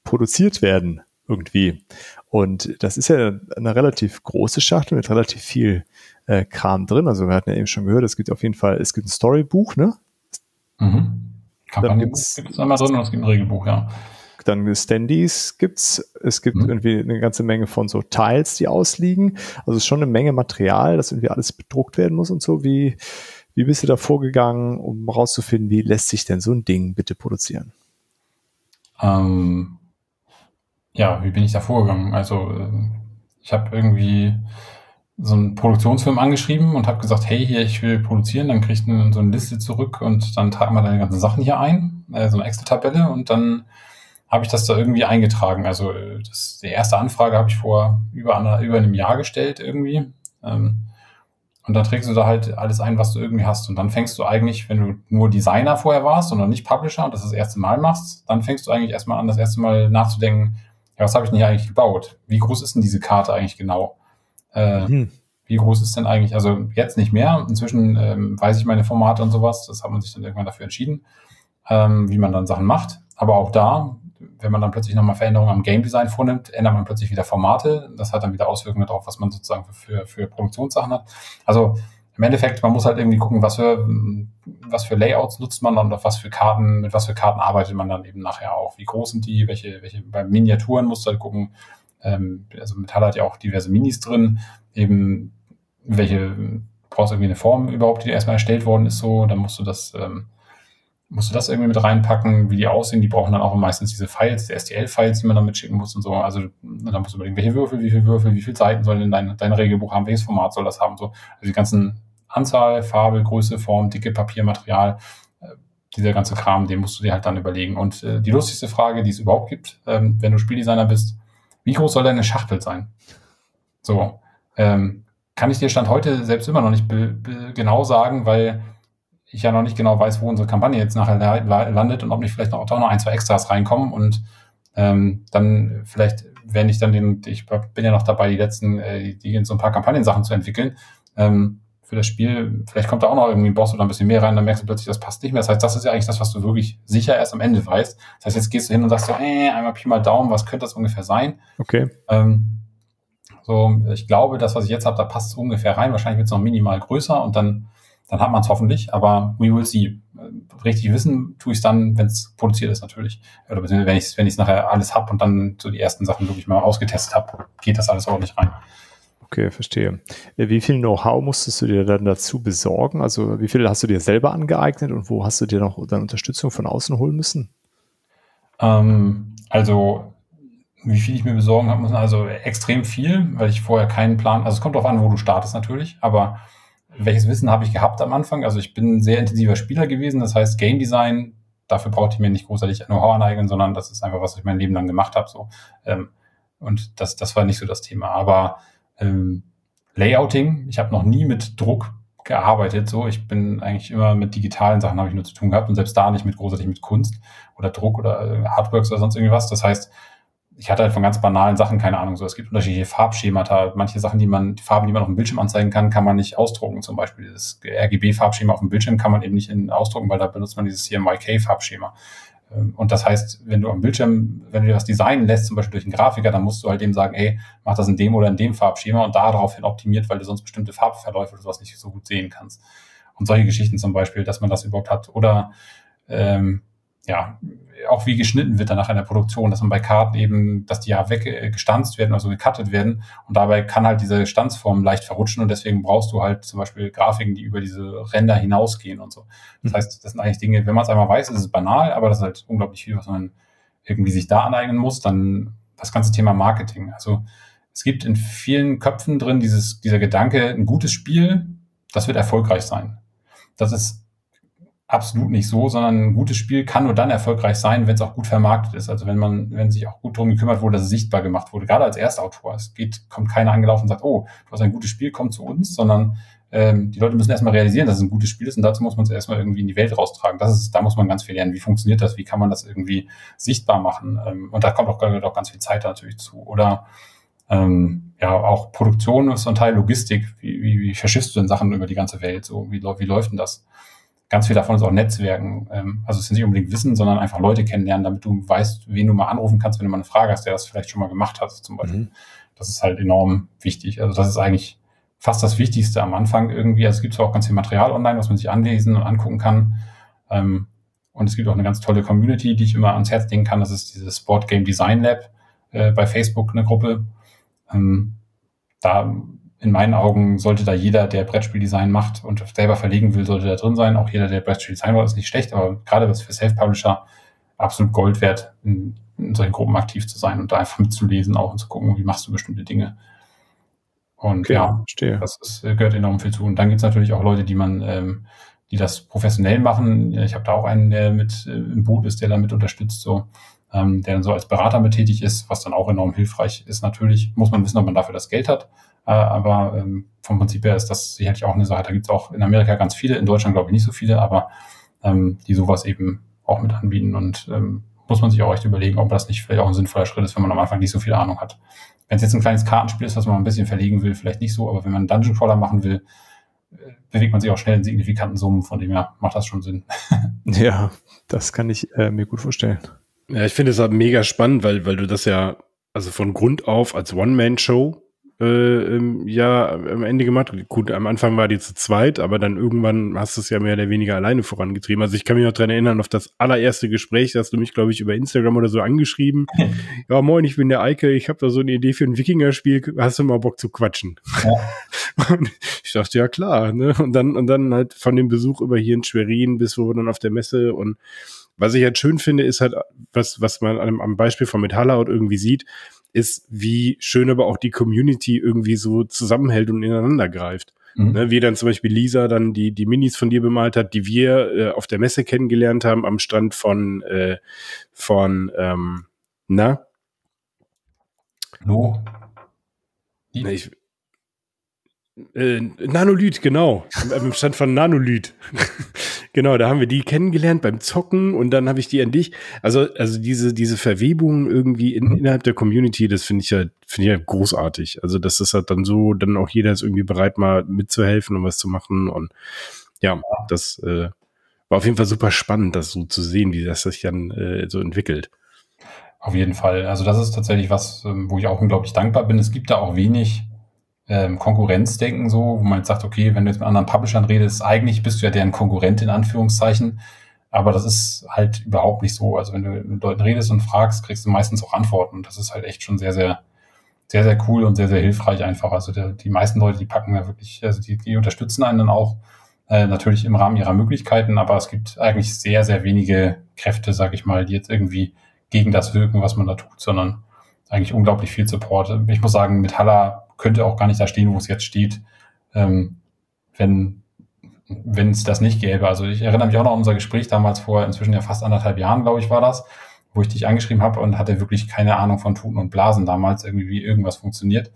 produziert werden irgendwie. Und das ist ja eine relativ große Schachtel mit relativ viel äh, Kram drin. Also wir hatten ja eben schon gehört, es gibt auf jeden Fall, es gibt ein Storybuch, ne? Mhm. Kampagnenbuch gibt es einmal drin und es gibt ein Regelbuch, ja dann Standys gibt's. Es gibt mhm. irgendwie eine ganze Menge von so Tiles, die ausliegen. Also es ist schon eine Menge Material, das irgendwie alles bedruckt werden muss und so. Wie, wie bist du da vorgegangen, um rauszufinden, wie lässt sich denn so ein Ding bitte produzieren? Ähm, ja, wie bin ich da vorgegangen? Also äh, ich habe irgendwie so einen Produktionsfilm angeschrieben und habe gesagt, hey, hier, ich will produzieren, dann kriegst du so eine Liste zurück und dann tragen wir deine ganzen Sachen hier ein, äh, so eine Excel-Tabelle und dann habe ich das da irgendwie eingetragen. Also äh, das, die erste Anfrage habe ich vor über, einer, über einem Jahr gestellt irgendwie. Ähm, und dann trägst du da halt alles ein, was du irgendwie hast. Und dann fängst du eigentlich, wenn du nur Designer vorher warst und noch nicht Publisher und das das erste Mal machst, dann fängst du eigentlich erstmal an, das erste Mal nachzudenken, ja, was habe ich denn hier eigentlich gebaut? Wie groß ist denn diese Karte eigentlich genau? Äh, mhm. Wie groß ist denn eigentlich, also jetzt nicht mehr, inzwischen ähm, weiß ich meine Formate und sowas, das hat man sich dann irgendwann dafür entschieden, ähm, wie man dann Sachen macht. Aber auch da, wenn man dann plötzlich nochmal Veränderungen am Game Design vornimmt, ändert man plötzlich wieder Formate. Das hat dann wieder Auswirkungen darauf, was man sozusagen für, für Produktionssachen hat. Also im Endeffekt, man muss halt irgendwie gucken, was für, was für Layouts nutzt man und auf was für Karten, mit was für Karten arbeitet man dann eben nachher auch. Wie groß sind die, welche, welche, bei Miniaturen musst du halt gucken, ähm, also Metall hat ja auch diverse Minis drin, eben welche, brauchst du irgendwie eine Form überhaupt, die erstmal erstellt worden ist, so, dann musst du das, ähm, musst du das irgendwie mit reinpacken, wie die aussehen. Die brauchen dann auch meistens diese Files, die STL-Files, die man dann mitschicken muss und so. Also dann musst du überlegen, welche Würfel, wie viele Würfel, wie viele Seiten soll denn dein, dein Regelbuch haben, welches Format soll das haben. So. Also die ganzen Anzahl, Farbe, Größe, Form, dicke Papiermaterial, äh, dieser ganze Kram, den musst du dir halt dann überlegen. Und äh, die lustigste Frage, die es überhaupt gibt, ähm, wenn du Spieldesigner bist, wie groß soll deine Schachtel sein? So, ähm, kann ich dir Stand heute selbst immer noch nicht genau sagen, weil ich ja noch nicht genau weiß, wo unsere Kampagne jetzt nachher landet und ob nicht vielleicht noch, auch noch ein, zwei Extras reinkommen und ähm, dann vielleicht, wenn ich dann den, ich bin ja noch dabei, die letzten, äh, die, so ein paar Kampagnensachen zu entwickeln, ähm, für das Spiel, vielleicht kommt da auch noch irgendwie ein Boss oder ein bisschen mehr rein, dann merkst du plötzlich, das passt nicht mehr. Das heißt, das ist ja eigentlich das, was du wirklich sicher erst am Ende weißt. Das heißt, jetzt gehst du hin und sagst so, äh, einmal Pi mal Daumen, was könnte das ungefähr sein? Okay. Ähm, so, ich glaube, das, was ich jetzt habe, da passt es ungefähr rein. Wahrscheinlich wird es noch minimal größer und dann, dann hat man es hoffentlich, aber we will see. Richtig wissen tue ich es dann, wenn es produziert ist natürlich. Oder beziehungsweise wenn ich es wenn ich's nachher alles habe und dann so die ersten Sachen wirklich mal ausgetestet habe, geht das alles ordentlich rein. Okay, verstehe. Äh, wie viel Know-how musstest du dir dann dazu besorgen? Also wie viel hast du dir selber angeeignet und wo hast du dir noch dann Unterstützung von außen holen müssen? Ähm, also wie viel ich mir besorgen habe müssen, also extrem viel, weil ich vorher keinen Plan, also es kommt darauf an, wo du startest natürlich, aber welches Wissen habe ich gehabt am Anfang? Also ich bin ein sehr intensiver Spieler gewesen, das heißt Game Design, dafür brauchte ich mir nicht großartig Know-how aneignen, sondern das ist einfach, was ich mein Leben lang gemacht habe. So. Ähm, und das, das war nicht so das Thema. Aber ähm, Layouting. Ich habe noch nie mit Druck gearbeitet. So, ich bin eigentlich immer mit digitalen Sachen habe ich nur zu tun gehabt und selbst da nicht mit großartig mit Kunst oder Druck oder äh, Hardworks oder sonst irgendwas. Das heißt, ich hatte halt von ganz banalen Sachen keine Ahnung. So, es gibt unterschiedliche Farbschemata. Manche Sachen, die man, die Farben, die man auf dem Bildschirm anzeigen kann, kann man nicht ausdrucken. Zum Beispiel das RGB-Farbschema auf dem Bildschirm kann man eben nicht in, ausdrucken, weil da benutzt man dieses CMYK-Farbschema. Ähm, und das heißt, wenn du am Bildschirm, wenn du dir was designen lässt, zum Beispiel durch einen Grafiker, dann musst du halt dem sagen, ey, mach das in dem oder in dem Farbschema und daraufhin optimiert, weil du sonst bestimmte Farbverläufe oder sowas nicht so gut sehen kannst. Und solche Geschichten zum Beispiel, dass man das überhaupt hat. Oder ähm, ja, auch wie geschnitten wird dann nach einer Produktion, dass man bei Karten eben, dass die ja weggestanzt werden, also gecuttet werden. Und dabei kann halt diese Stanzform leicht verrutschen und deswegen brauchst du halt zum Beispiel Grafiken, die über diese Ränder hinausgehen und so. Das mhm. heißt, das sind eigentlich Dinge, wenn man es einmal weiß, ist es banal, aber das ist halt unglaublich viel, was man irgendwie sich da aneignen muss. Dann das ganze Thema Marketing. Also es gibt in vielen Köpfen drin dieses, dieser Gedanke, ein gutes Spiel, das wird erfolgreich sein. Das ist absolut nicht so, sondern ein gutes Spiel kann nur dann erfolgreich sein, wenn es auch gut vermarktet ist. Also wenn man, wenn sich auch gut darum gekümmert wurde, dass es sichtbar gemacht wurde, gerade als Erstautor. Es geht, kommt keiner angelaufen und sagt, oh, du hast ein gutes Spiel, komm zu uns, sondern ähm, die Leute müssen erstmal realisieren, dass es ein gutes Spiel ist und dazu muss man es erstmal irgendwie in die Welt raustragen. Das ist, da muss man ganz viel lernen. Wie funktioniert das? Wie kann man das irgendwie sichtbar machen? Ähm, und da kommt auch, auch ganz viel Zeit natürlich zu. Oder ähm, ja, auch Produktion ist so ein Teil Logistik. Wie, wie, wie verschiffst du denn Sachen über die ganze Welt? So, wie, wie läuft denn das? Ganz viel davon ist auch Netzwerken. Ähm, also es ist nicht unbedingt Wissen, sondern einfach Leute kennenlernen, damit du weißt, wen du mal anrufen kannst, wenn du mal eine Frage hast, der das vielleicht schon mal gemacht hat, zum Beispiel. Mhm. Das ist halt enorm wichtig. Also das ist eigentlich fast das Wichtigste am Anfang irgendwie. Also es gibt auch ganz viel Material online, was man sich anlesen und angucken kann. Ähm, und es gibt auch eine ganz tolle Community, die ich immer ans Herz legen kann. Das ist dieses Sport Game Design Lab äh, bei Facebook, eine Gruppe. Ähm, da in meinen Augen sollte da jeder, der Brettspieldesign macht und selber verlegen will, sollte da drin sein. Auch jeder, der Brettspieldesign macht, ist nicht schlecht, aber gerade was für Self-Publisher absolut Gold wert, in, in solchen Gruppen aktiv zu sein und da einfach mitzulesen auch und zu gucken, wie machst du bestimmte Dinge. Und Okay, ja, verstehe. das ist, äh, gehört enorm viel zu. Und dann gibt's natürlich auch Leute, die man, ähm, die das professionell machen. Ich habe da auch einen, der mit äh, im Boot ist, der damit unterstützt, so, ähm, der dann so als Berater mit tätig ist, was dann auch enorm hilfreich ist. Natürlich muss man wissen, ob man dafür das Geld hat. Äh, aber ähm, vom Prinzip her ist das sicherlich auch eine Sache. Da gibt's auch in Amerika ganz viele, in Deutschland glaube ich nicht so viele, aber ähm, die sowas eben auch mit anbieten. Und ähm, muss man sich auch echt überlegen, ob das nicht vielleicht auch ein sinnvoller Schritt ist, wenn man am Anfang nicht so viel Ahnung hat. Wenn es jetzt ein kleines Kartenspiel ist, was man ein bisschen verlegen will, vielleicht nicht so, aber wenn man einen Dungeon Crawler machen will, äh, bewegt man sich auch schnell in signifikanten Summen, von dem her macht das schon Sinn. Ja, das kann ich äh, mir gut vorstellen. Ja, ich finde es halt mega spannend, weil, weil du das ja, also von Grund auf als One-Man-Show äh, ja am Ende gemacht. Gut, am Anfang war die zu zweit, aber dann irgendwann hast du es ja mehr oder weniger alleine vorangetrieben. Also ich kann mich noch dran erinnern, auf das allererste Gespräch, da hast du mich, glaube ich, über Instagram oder so angeschrieben. ja, moin, ich bin der Eike, ich habe da so eine Idee für ein Wikinger-Spiel, hast du mal Bock zu quatschen? Ja. Ich dachte, ja klar, ne? Und dann, und dann halt von dem Besuch über hier in Schwerin bis wo wir dann auf der Messe und was ich halt schön finde, ist halt, was, was man am, am Beispiel von Metallhaut irgendwie sieht, ist, wie schön aber auch die Community irgendwie so zusammenhält und ineinander greift. Mhm. Ne, wie dann zum Beispiel Lisa dann die, die Minis von dir bemalt hat, die wir äh, auf der Messe kennengelernt haben, am Stand von, äh, von ähm, na? No. Ich, äh, Nanolyt, genau. Am Stand von Nanolyt. genau, da haben wir die kennengelernt beim Zocken und dann habe ich die an dich. Also, also diese, diese Verwebung irgendwie in, Mhm. innerhalb der Community, das finde ich ja, finde ich ja großartig. Also, das ist halt dann so, dann auch jeder ist irgendwie bereit, mal mitzuhelfen und was zu machen. Und ja, das äh, war auf jeden Fall super spannend, das so zu sehen, wie das sich dann äh, so entwickelt. Auf jeden Fall. Also das ist tatsächlich was, ähm, wo ich auch unglaublich dankbar bin. Es gibt da auch wenig ähm, Konkurrenzdenken so, wo man jetzt sagt, okay, wenn du jetzt mit anderen Publishern redest, eigentlich bist du ja deren Konkurrent in Anführungszeichen. Aber das ist halt überhaupt nicht so. Also wenn du mit Leuten redest und fragst, kriegst du meistens auch Antworten. Und das ist halt echt schon sehr, sehr, sehr, sehr cool und sehr, sehr hilfreich einfach. Also der, die meisten Leute, die packen da wirklich, also die, die unterstützen einen dann auch äh, natürlich im Rahmen ihrer Möglichkeiten, aber es gibt eigentlich sehr, sehr wenige Kräfte, sag ich mal, die jetzt irgendwie gegen das wirken, was man da tut, sondern eigentlich unglaublich viel Support. Ich muss sagen, Metalla könnte auch gar nicht da stehen, wo es jetzt steht, ähm, wenn wenn es das nicht gäbe. Also ich erinnere mich auch noch an unser Gespräch damals vor inzwischen ja fast anderthalb Jahren, glaube ich, war das, wo ich dich angeschrieben habe und hatte wirklich keine Ahnung von Tuten und Blasen damals, irgendwie wie irgendwas funktioniert.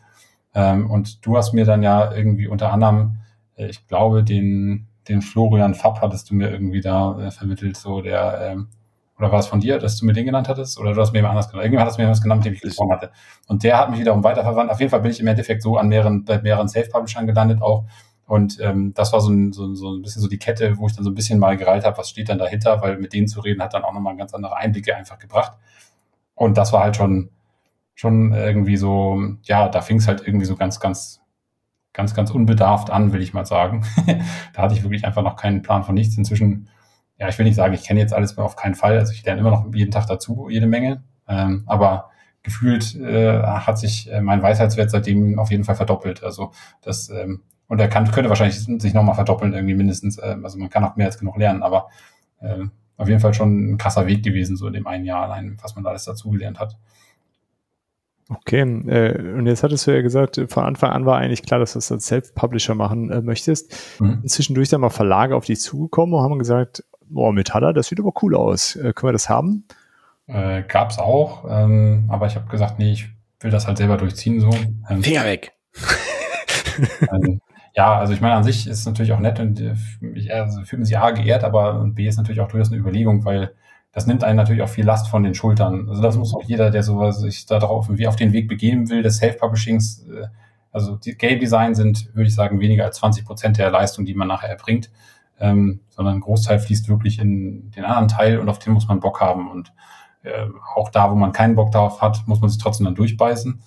Ähm, und du hast mir dann ja irgendwie unter anderem, äh, ich glaube, den, den Florian Fapp hattest du mir irgendwie da äh, vermittelt, so der, ähm, oder war es von dir, dass du mir den genannt hattest? Oder du hast mir jemand anders genannt? Irgendjemand hat es mir was genannt, mit dem ich gesprochen hatte. Und der hat mich wiederum weiterverwandt. Auf jeden Fall bin ich im Endeffekt so an mehreren, bei mehreren Self-Publishern gelandet auch. Und ähm, das war so ein, so, so ein bisschen so die Kette, wo ich dann so ein bisschen mal gereilt habe, was steht dann dahinter, weil mit denen zu reden hat dann auch nochmal ganz andere Einblicke einfach gebracht. Und das war halt schon, schon irgendwie so, ja, da fing es halt irgendwie so ganz, ganz, ganz, ganz unbedarft an, will ich mal sagen. da hatte ich wirklich einfach noch keinen Plan von nichts. Inzwischen, ja, ich will nicht sagen, ich kenne jetzt alles mehr auf keinen Fall. Also ich lerne immer noch jeden Tag dazu, jede Menge. Ähm, aber gefühlt äh, hat sich äh, mein Weisheitswert seitdem auf jeden Fall verdoppelt. Also das, ähm, und er kann, könnte wahrscheinlich sich nochmal verdoppeln, irgendwie mindestens. Äh, also man kann auch mehr als genug lernen, aber äh, auf jeden Fall schon ein krasser Weg gewesen, so in dem einen Jahr allein, was man da alles dazugelernt hat. Okay, äh, und jetzt hattest du ja gesagt, von Anfang an war eigentlich klar, dass du das als Self-Publisher machen äh, möchtest. Mhm. Zwischendurch dann mal Verlage auf dich zugekommen und haben gesagt, boah, Metaller, das sieht aber cool aus. Äh, können wir das haben? Äh, gab's auch, ähm, aber ich habe gesagt, nee, ich will das halt selber durchziehen so. Ähm, Finger weg! ähm, ja, also ich meine, an sich ist es natürlich auch nett und äh, ich also fühlt man sich A geehrt, aber und B ist natürlich auch durchaus eine Überlegung, weil das nimmt einen natürlich auch viel Last von den Schultern. Also das muss auch jeder, der sowas sich da drauf wie auf den Weg begeben will, des Self-Publishings, äh, also die Game Design sind, würde ich sagen, weniger als 20 Prozent der Leistung, die man nachher erbringt, ähm, sondern ein Großteil fließt wirklich in den anderen Teil und auf den muss man Bock haben. Und äh, auch da, wo man keinen Bock darauf hat, muss man sich trotzdem dann durchbeißen,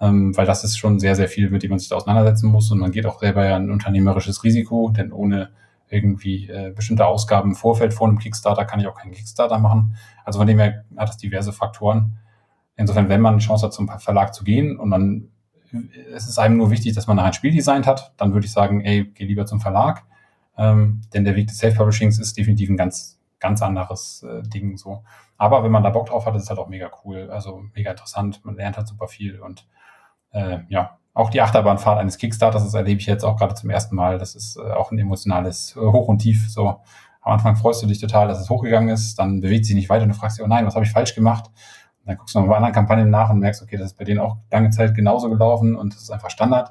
ähm, weil das ist schon sehr, sehr viel, mit dem man sich da auseinandersetzen muss und man geht auch selber ja ein unternehmerisches Risiko, denn ohne irgendwie äh, bestimmte Ausgaben im Vorfeld vor einem Kickstarter kann ich auch keinen Kickstarter machen. Also von dem her hat es diverse Faktoren. Insofern, wenn man eine Chance hat, zum Verlag zu gehen und man, es ist einem nur wichtig, dass man nachher ein Spiel designt hat, dann würde ich sagen, ey, geh lieber zum Verlag. Ähm, denn der Weg des Self-Publishings ist definitiv ein ganz, ganz anderes äh, Ding so. Aber wenn man da Bock drauf hat, ist es halt auch mega cool. Also mega interessant. Man lernt halt super viel und äh, ja, auch die Achterbahnfahrt eines Kickstarters, das erlebe ich jetzt auch gerade zum ersten Mal. Das ist äh, auch ein emotionales äh, Hoch und Tief. So am Anfang freust du dich total, dass es hochgegangen ist, dann bewegt sich nicht weiter und du fragst dich, oh nein, was habe ich falsch gemacht? Und dann guckst du noch bei anderen Kampagnen nach und merkst, okay, das ist bei denen auch lange Zeit genauso gelaufen und das ist einfach Standard.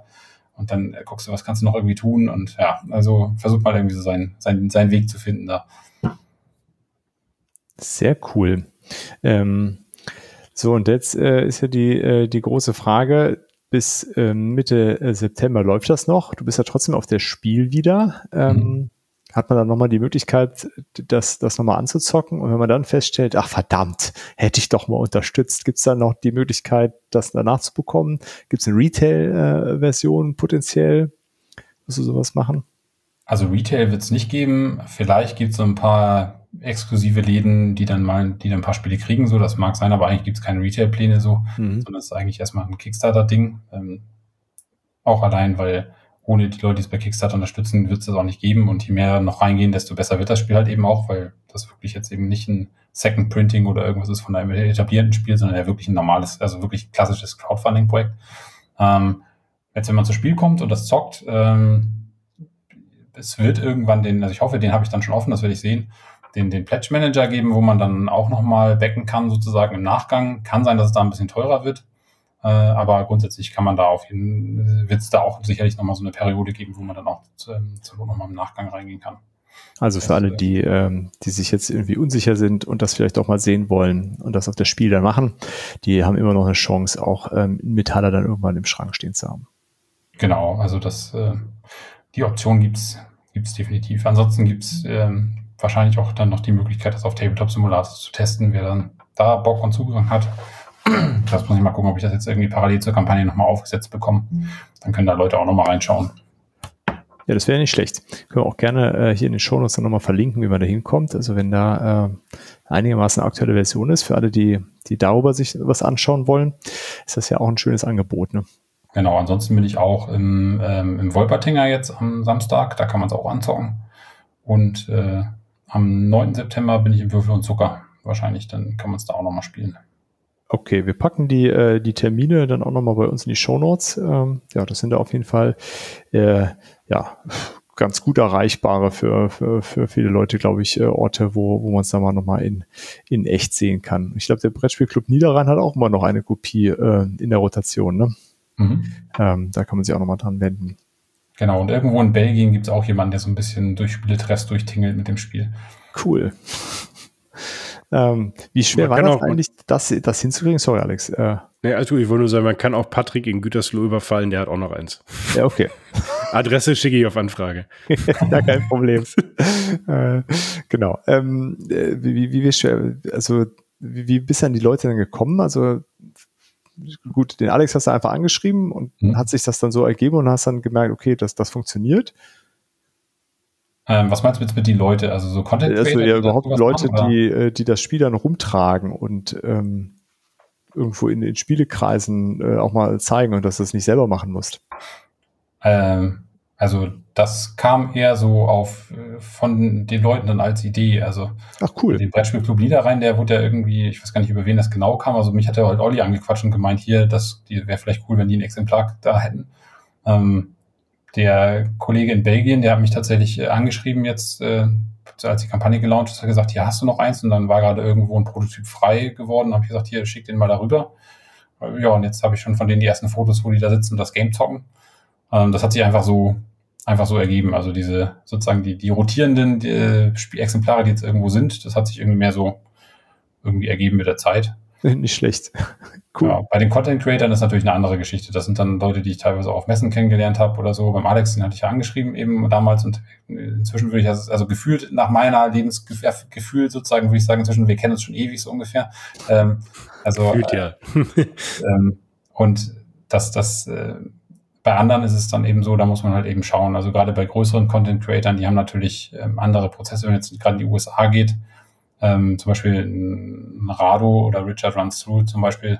Und dann äh, guckst du, was kannst du noch irgendwie tun und ja, also versuch mal irgendwie so seinen, seinen, seinen Weg zu finden da. Sehr cool. Ähm, so, und jetzt äh, ist ja die, äh, die große Frage, bis ähm, Mitte äh, September läuft das noch. Du bist ja trotzdem auf der Spiel wieder. Ähm, mhm. Hat man dann nochmal die Möglichkeit, das, das nochmal anzuzocken? Und wenn man dann feststellt, ach verdammt, hätte ich doch mal unterstützt, gibt es dann noch die Möglichkeit, das danach zu bekommen? Gibt es eine Retail-Version potenziell? Wirst du sowas machen? Also Retail wird es nicht geben. Vielleicht gibt es so ein paar exklusive Läden, die dann mal, die dann ein paar Spiele kriegen, so, das mag sein, aber eigentlich gibt es keine Retail-Pläne so, mhm. sondern es ist eigentlich erstmal ein Kickstarter-Ding. Ähm, auch allein, weil ohne die Leute, die es bei Kickstarter unterstützen, wird es das auch nicht geben. Und je mehr noch reingehen, desto besser wird das Spiel halt eben auch, weil das wirklich jetzt eben nicht ein Second Printing oder irgendwas ist von einem etablierten Spiel, sondern ja wirklich ein normales, also wirklich klassisches Crowdfunding-Projekt. Ähm, jetzt, wenn man zum Spiel kommt und das zockt, ähm, es wird irgendwann den, also ich hoffe, den habe ich dann schon offen, das werde ich sehen, den, den Pledge Manager geben, wo man dann auch nochmal backen kann, sozusagen im Nachgang. Kann sein, dass es da ein bisschen teurer wird. Äh, aber grundsätzlich kann man da auf jeden, wird es da auch sicherlich nochmal so eine Periode geben, wo man dann auch ähm, zur Not nochmal im Nachgang reingehen kann. Also für alle, die, ähm, die sich jetzt irgendwie unsicher sind und das vielleicht auch mal sehen wollen und das auf das Spiel dann machen, die haben immer noch eine Chance, auch ähm, Metaller dann irgendwann im Schrank stehen zu haben. Genau, also das, äh, die Option gibt's gibt's definitiv. Ansonsten gibt's ähm, wahrscheinlich auch dann noch die Möglichkeit, das auf Tabletop Simulator zu testen, wer dann da Bock und Zugang hat. Das muss ich mal gucken, ob ich das jetzt irgendwie parallel zur Kampagne nochmal aufgesetzt bekomme. Dann können da Leute auch nochmal reinschauen. Ja, das wäre nicht schlecht. Können wir auch gerne äh, hier in den Shownotes dann nochmal verlinken, wie man da hinkommt. Also wenn da äh, einigermaßen eine aktuelle Version ist, für alle, die, die darüber sich was anschauen wollen, ist das ja auch ein schönes Angebot. Ne? Genau, ansonsten bin ich auch im, ähm, im Wolpertinger jetzt am Samstag, da kann man es auch anzocken. Und äh, am 9. September bin ich im Würfel und Zucker. Wahrscheinlich, dann kann man es da auch nochmal spielen. Okay, wir packen die, äh, die Termine dann auch nochmal bei uns in die Show Notes. Ähm, ja, das sind da auf jeden Fall äh, ja, ganz gut erreichbare für, für, für viele Leute, glaube ich, äh, Orte, wo, wo man es dann mal nochmal in, in echt sehen kann. Ich glaube, der Brettspielclub Niederrhein hat auch immer noch eine Kopie äh, in der Rotation. Ne? Mhm. Ähm, da kann man sich auch nochmal dran wenden. Genau, und irgendwo in Belgien gibt es auch jemanden, der so ein bisschen durch Spieletress durchtingelt mit dem Spiel. Cool. Ähm, wie schwer war das eigentlich, das, das hinzukriegen? Sorry, Alex. Äh, nee, also ich wollte nur sagen, man kann auch Patrick in Gütersloh überfallen, der hat auch noch eins. Ja, okay. Adresse schicke ich auf Anfrage. ja, kein Problem. äh, genau. Ähm, äh, wie, wie, wie schwer, also wie, wie bist dann die Leute dann gekommen? Also gut, den Alex hast du einfach angeschrieben und mhm. hat sich das dann so ergeben und hast dann gemerkt, okay, das, das funktioniert. Ähm, was meinst du jetzt mit die Leute? Also so Content Also ja überhaupt Leute, machen, die, äh, die das Spiel dann rumtragen und ähm, irgendwo in den Spielekreisen äh, auch mal zeigen und dass du es nicht selber machen musst. Ähm, also das kam eher so auf äh, von den Leuten dann als Idee. Also Ach cool. Den Brettspielclub Niederrhein, der wurde ja irgendwie, ich weiß gar nicht, über wen das genau kam. Also mich hat ja halt Olli angequatscht und gemeint, hier, das wäre vielleicht cool, wenn die ein Exemplar da hätten. Ähm, der Kollege in Belgien, der hat mich tatsächlich äh, angeschrieben jetzt, äh, als die Kampagne gelauncht ist, hat gesagt, hier hast du noch eins und dann war gerade irgendwo ein Prototyp frei geworden. Habe ich gesagt, hier schick den mal darüber. Ja, und jetzt habe ich schon von denen die ersten Fotos, wo die da sitzen und das Game zocken. Ähm, das hat sich einfach so einfach so ergeben. Also diese sozusagen die, die rotierenden die, äh, Exemplare, die jetzt irgendwo sind, das hat sich irgendwie mehr so irgendwie ergeben mit der Zeit. Nicht schlecht. Cool. Ja, bei den Content Creatern ist natürlich eine andere Geschichte. Das sind dann Leute, die ich teilweise auch auf Messen kennengelernt habe oder so. Beim Alex, den hatte ich ja angeschrieben eben damals und inzwischen würde ich das, also gefühlt nach meiner Lebensgefühl sozusagen, würde ich sagen, inzwischen, wir kennen uns schon ewig so ungefähr. Ähm, also, Gefühlt, ja. Äh, ähm, und das, das, äh, bei anderen ist es dann eben so, da muss man halt eben schauen. Also gerade bei größeren Content Creatern, die haben natürlich ähm, andere Prozesse, wenn jetzt gerade in die USA geht, ähm, zum Beispiel ein Rado oder Richard Runs Through zum Beispiel,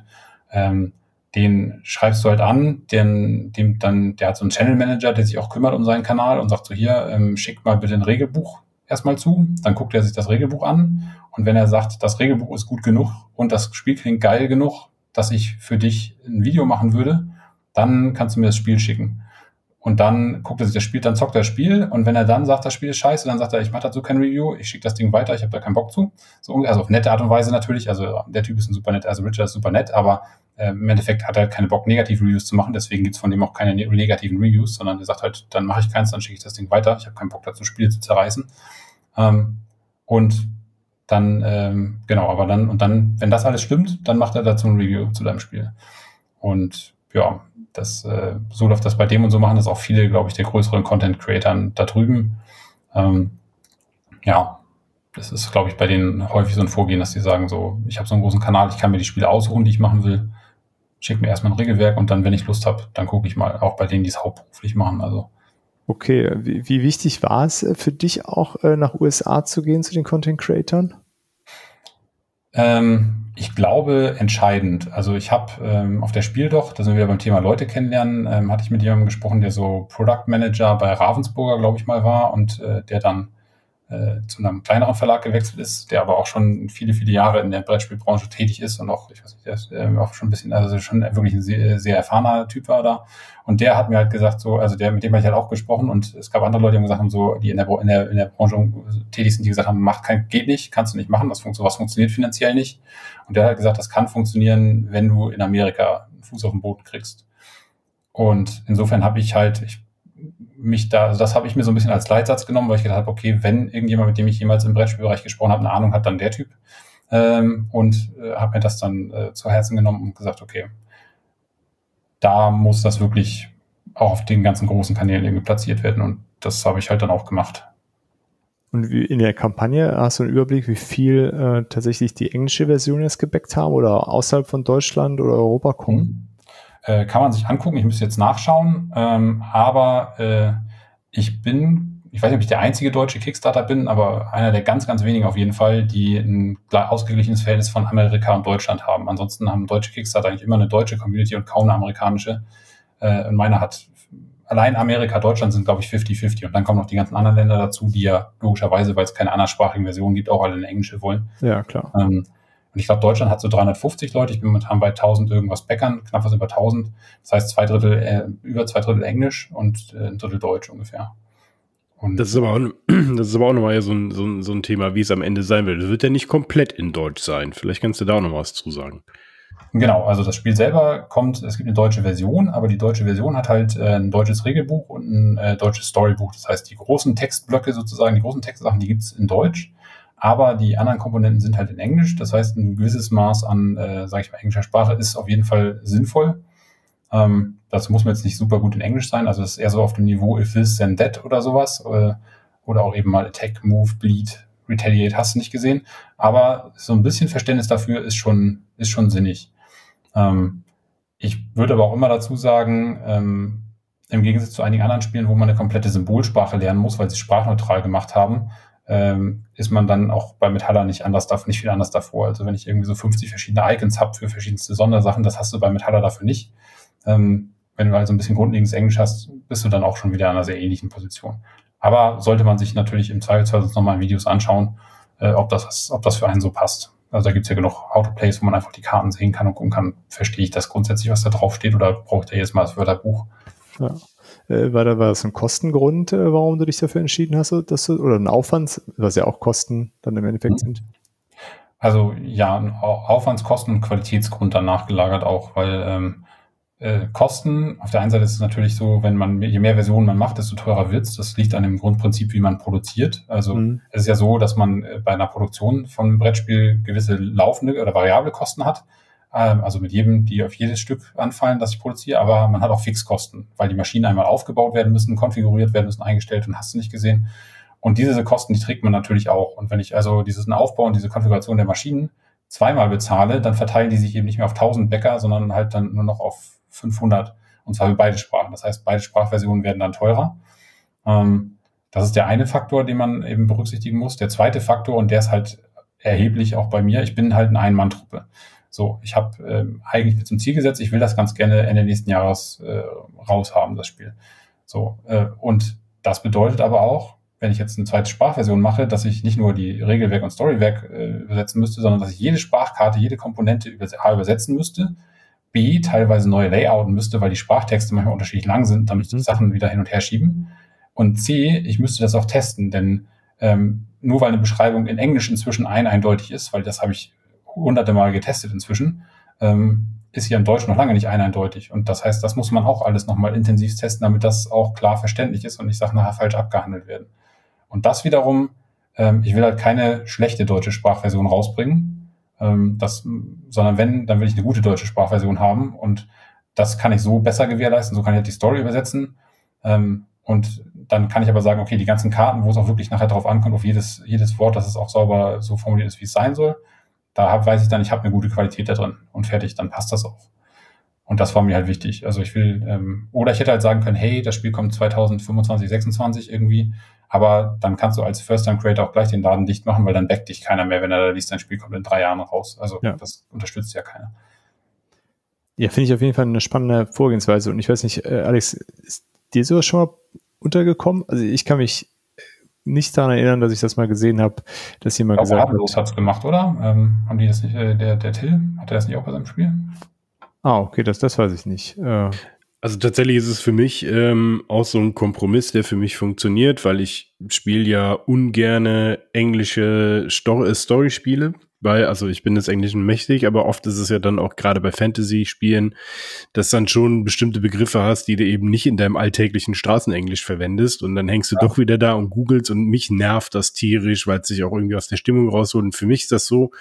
ähm, den schreibst du halt an, den, dem dann, der hat so einen Channel Manager, der sich auch kümmert um seinen Kanal und sagt so hier, ähm, schick mal bitte ein Regelbuch erstmal zu, dann guckt er sich das Regelbuch an und wenn er sagt, das Regelbuch ist gut genug und das Spiel klingt geil genug, dass ich für dich ein Video machen würde, dann kannst du mir das Spiel schicken. Und dann guckt er sich das Spiel, dann zockt er das Spiel und wenn er dann sagt, das Spiel ist scheiße, dann sagt er, ich mache dazu kein Review, ich schicke das Ding weiter, ich habe da keinen Bock zu. So, also auf nette Art und Weise natürlich, also der Typ ist ein super nett, also Richard ist super nett, aber äh, im Endeffekt hat er halt keine Bock, negative Reviews zu machen, deswegen gibt's von dem auch keine ne-, negativen Reviews, sondern er sagt halt, dann mache ich keins, dann schicke ich das Ding weiter, ich habe keinen Bock dazu, Spiele zu zerreißen. Ähm, und dann, ähm, genau, aber dann, und dann, wenn das alles stimmt, dann macht er dazu ein Review zu deinem Spiel. Und ja, das, äh, so läuft das bei dem und so machen das auch viele, glaube ich, der größeren Content-Creatern da drüben. Ähm, ja, das ist, glaube ich, bei denen häufig so ein Vorgehen, dass die sagen so, ich habe so einen großen Kanal, ich kann mir die Spiele aussuchen, die ich machen will, schick mir erstmal ein Regelwerk und dann, wenn ich Lust habe, dann gucke ich mal, auch bei denen, die es hauptberuflich machen. Also Okay, wie, wie wichtig war es äh, für dich auch äh, nach USA zu gehen zu den Content Creatern? Ähm, ich glaube entscheidend. Also ich habe ähm, auf der Spiel doch, da sind wir beim Thema Leute kennenlernen, ähm, hatte ich mit jemandem gesprochen, der so Product Manager bei Ravensburger, glaube ich mal, war und äh, der dann äh, zu einem kleineren Verlag gewechselt ist, der aber auch schon viele, viele Jahre in der Brettspielbranche tätig ist und auch, ich weiß nicht, der ist äh, auch schon ein bisschen, also schon wirklich ein sehr, sehr erfahrener Typ war da. Und der hat mir halt gesagt, so, also der, mit dem habe ich halt auch gesprochen und es gab andere Leute, die haben gesagt so, die in der, in der, in der Branche tätig sind, die gesagt haben, macht kein, geht nicht, kannst du nicht machen, das funkt, sowas funktioniert finanziell nicht. Und der hat gesagt, das kann funktionieren, wenn du in Amerika einen Fuß auf den Boden kriegst. Und insofern habe ich halt, ich mich da, also das habe ich mir so ein bisschen als Leitsatz genommen, weil ich gedacht habe, okay, wenn irgendjemand, mit dem ich jemals im Brettspielbereich gesprochen habe, eine Ahnung hat, dann der Typ. Ähm, und äh, habe mir das dann äh, zu Herzen genommen und gesagt, okay, da muss das wirklich auch auf den ganzen großen Kanälen irgendwie platziert werden. Und das habe ich halt dann auch gemacht. Und wie in der Kampagne hast du einen Überblick, wie viel äh, tatsächlich die englische Version jetzt gebackt haben oder außerhalb von Deutschland oder Europa kommen? Äh, kann man sich angucken, ich müsste jetzt nachschauen, ähm, aber äh, ich bin, ich weiß nicht, ob ich der einzige deutsche Kickstarter bin, aber einer der ganz, ganz wenigen auf jeden Fall, die ein ausgeglichenes Verhältnis von Amerika und Deutschland haben. Ansonsten haben deutsche Kickstarter eigentlich immer eine deutsche Community und kaum eine amerikanische. Äh, und meiner hat allein Amerika, Deutschland sind, glaube ich, 50-50. Und dann kommen noch die ganzen anderen Länder dazu, die ja logischerweise, weil es keine anderssprachigen Versionen gibt, auch alle eine englische wollen. Ja, klar. Ähm, und ich glaube, Deutschland hat so 350 Leute. Ich bin momentan bei 1000 irgendwas Bäckern, knapp was über 1000. Das heißt, zwei Drittel, äh, über zwei Drittel Englisch und äh, ein Drittel Deutsch ungefähr. Und das ist aber auch, das ist aber auch nochmal so ein, so, ein, so ein Thema, wie es am Ende sein wird. Es wird ja nicht komplett in Deutsch sein. Vielleicht kannst du da auch noch was zu sagen. Genau, also das Spiel selber kommt, es gibt eine deutsche Version, aber die deutsche Version hat halt äh, ein deutsches Regelbuch und ein äh, deutsches Storybuch. Das heißt, die großen Textblöcke sozusagen, die großen Textsachen, die gibt's in Deutsch aber die anderen Komponenten sind halt in Englisch. Das heißt, ein gewisses Maß an, äh, sage ich mal, englischer Sprache ist auf jeden Fall sinnvoll. Ähm, dazu muss man jetzt nicht super gut in Englisch sein. Also es ist eher so auf dem Niveau if this, then that oder sowas. Äh, oder auch eben mal Attack, Move, Bleed, Retaliate hast du nicht gesehen. Aber so ein bisschen Verständnis dafür ist schon, ist schon sinnig. Ähm, ich würde aber auch immer dazu sagen, ähm, im Gegensatz zu einigen anderen Spielen, wo man eine komplette Symbolsprache lernen muss, weil sie sprachneutral gemacht haben, ähm, ist man dann auch bei Metalla nicht anders, nicht viel anders davor. Also wenn ich irgendwie so 50 verschiedene Icons habe für verschiedenste Sondersachen, das hast du bei Metalla dafür nicht. Ähm, wenn du also ein bisschen grundlegendes Englisch hast, bist du dann auch schon wieder in einer sehr ähnlichen Position. Aber sollte man sich natürlich im Zweifelsfall sonst nochmal in Videos anschauen, äh, ob, das, ob das für einen so passt. Also da gibt's ja genug Autoplays, wo man einfach die Karten sehen kann und gucken kann, verstehe ich das grundsätzlich, was da drauf steht, oder brauche ich da jetzt mal das Wörterbuch? Ja. Äh, war, da, war das ein Kostengrund, äh, warum du dich dafür entschieden hast, dass du, oder ein Aufwand, was ja auch Kosten dann im Endeffekt mhm. sind? Also ja, Aufwandskosten und Qualitätsgrund dann nachgelagert auch, weil ähm, äh, Kosten, auf der einen Seite ist es natürlich so, wenn man, je mehr Versionen man macht, desto teurer wird's. Das liegt an dem Grundprinzip, wie man produziert. Also mhm. es ist ja so, dass man äh, bei einer Produktion von einem Brettspiel gewisse laufende oder variable Kosten hat also mit jedem, die auf jedes Stück anfallen, das ich produziere, aber man hat auch Fixkosten, weil die Maschinen einmal aufgebaut werden müssen, konfiguriert werden müssen, eingestellt und hast du nicht gesehen. Und diese Kosten, die trägt man natürlich auch. Und wenn ich also diesen Aufbau und diese Konfiguration der Maschinen zweimal bezahle, dann verteilen die sich eben nicht mehr auf 1000 Bäcker, sondern halt dann nur noch auf 500. Und zwar für beide Sprachen. Das heißt, beide Sprachversionen werden dann teurer. Ähm, das ist der eine Faktor, den man eben berücksichtigen muss. Der zweite Faktor, und der ist halt erheblich auch bei mir, ich bin halt eine Ein-Mann-Truppe. So, ich habe ähm, eigentlich mit zum Ziel gesetzt, ich will das ganz gerne Ende nächsten Jahres äh, raushaben, das Spiel. So, äh, und das bedeutet aber auch, wenn ich jetzt eine zweite Sprachversion mache, dass ich nicht nur die Regelwerk und Storywerk äh, übersetzen müsste, sondern dass ich jede Sprachkarte, jede Komponente über, übersetzen müsste, B teilweise neue Layouten müsste, weil die Sprachtexte manchmal unterschiedlich lang sind, damit Mhm. Sachen wieder hin und her schieben. Und C, ich müsste das auch testen, denn ähm, nur weil eine Beschreibung in Englisch inzwischen ein eindeutig ist, weil das habe ich hunderte Mal getestet inzwischen, ähm, ist hier im Deutsch noch lange nicht ein eindeutig. Und das heißt, das muss man auch alles nochmal intensiv testen, damit das auch klar verständlich ist und nicht Sachen nachher falsch abgehandelt werden. Und das wiederum, ähm, ich will halt keine schlechte deutsche Sprachversion rausbringen, ähm, das, sondern wenn, dann will ich eine gute deutsche Sprachversion haben und das kann ich so besser gewährleisten, so kann ich halt die Story übersetzen ähm, und dann kann ich aber sagen, okay, die ganzen Karten, wo es auch wirklich nachher darauf ankommt, auf jedes, jedes Wort, dass es auch sauber so formuliert ist, wie es sein soll, da hab, weiß ich dann, ich habe eine gute Qualität da drin und fertig, dann passt das auch. Und das war mir halt wichtig. Also ich will, ähm, oder ich hätte halt sagen können, hey, das Spiel kommt 2025, 26 irgendwie, aber dann kannst du als First-Time-Creator auch gleich den Laden dicht machen, weil dann backt dich keiner mehr, wenn er da liest, dein Spiel kommt in drei Jahren raus. Also Ja. das unterstützt ja keiner. Ja, finde ich auf jeden Fall eine spannende Vorgehensweise. Und ich weiß nicht, äh, Alex, ist dir sowas schon mal untergekommen? Also ich kann mich nicht daran erinnern, dass ich das mal gesehen habe, dass jemand Auch gesagt Ablos hat. hat's gemacht, oder? Ähm, haben die das nicht, äh, der, der Till, hat er das nicht auch bei seinem Spiel? Ah, okay, das, das weiß ich nicht. Äh, Also tatsächlich ist es für mich ähm, auch so ein Kompromiss, der für mich funktioniert, weil ich spiele ja ungerne englische Sto äh, Story-Spiele, weil, also ich bin des Englischen mächtig, aber oft ist es ja dann auch gerade bei Fantasy-Spielen, dass dann schon bestimmte Begriffe hast, die du eben nicht in deinem alltäglichen Straßenenglisch verwendest und dann hängst du doch wieder da und googelst und mich nervt das tierisch, weil es sich auch irgendwie aus der Stimmung rausholt. Und für mich ist das so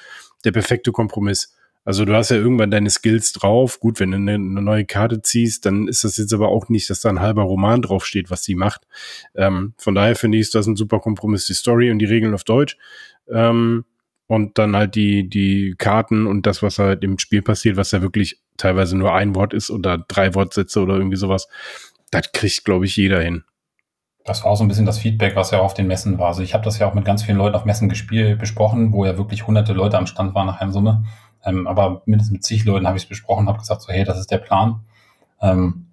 der perfekte Kompromiss. Also du hast ja irgendwann deine Skills drauf. Gut, wenn du eine, eine neue Karte ziehst, dann ist das jetzt aber auch nicht, dass da ein halber Roman draufsteht, was sie macht. Ähm, von daher finde ich, ist das ein super Kompromiss, die Story und die Regeln auf Deutsch. Ähm, und dann halt die, die Karten und das, was halt im Spiel passiert, was ja wirklich teilweise nur ein Wort ist oder drei Wortsätze oder irgendwie sowas. Das kriegt, glaube ich, jeder hin. Das war auch so ein bisschen das Feedback, was ja auf den Messen war. Also ich habe das ja auch mit ganz vielen Leuten auf Messen gespielt, besprochen, wo ja wirklich hunderte Leute am Stand waren nach einer Summe. Ähm, aber mindestens mit zig Leuten habe ich es besprochen, habe gesagt, so hey, das ist der Plan. Ähm,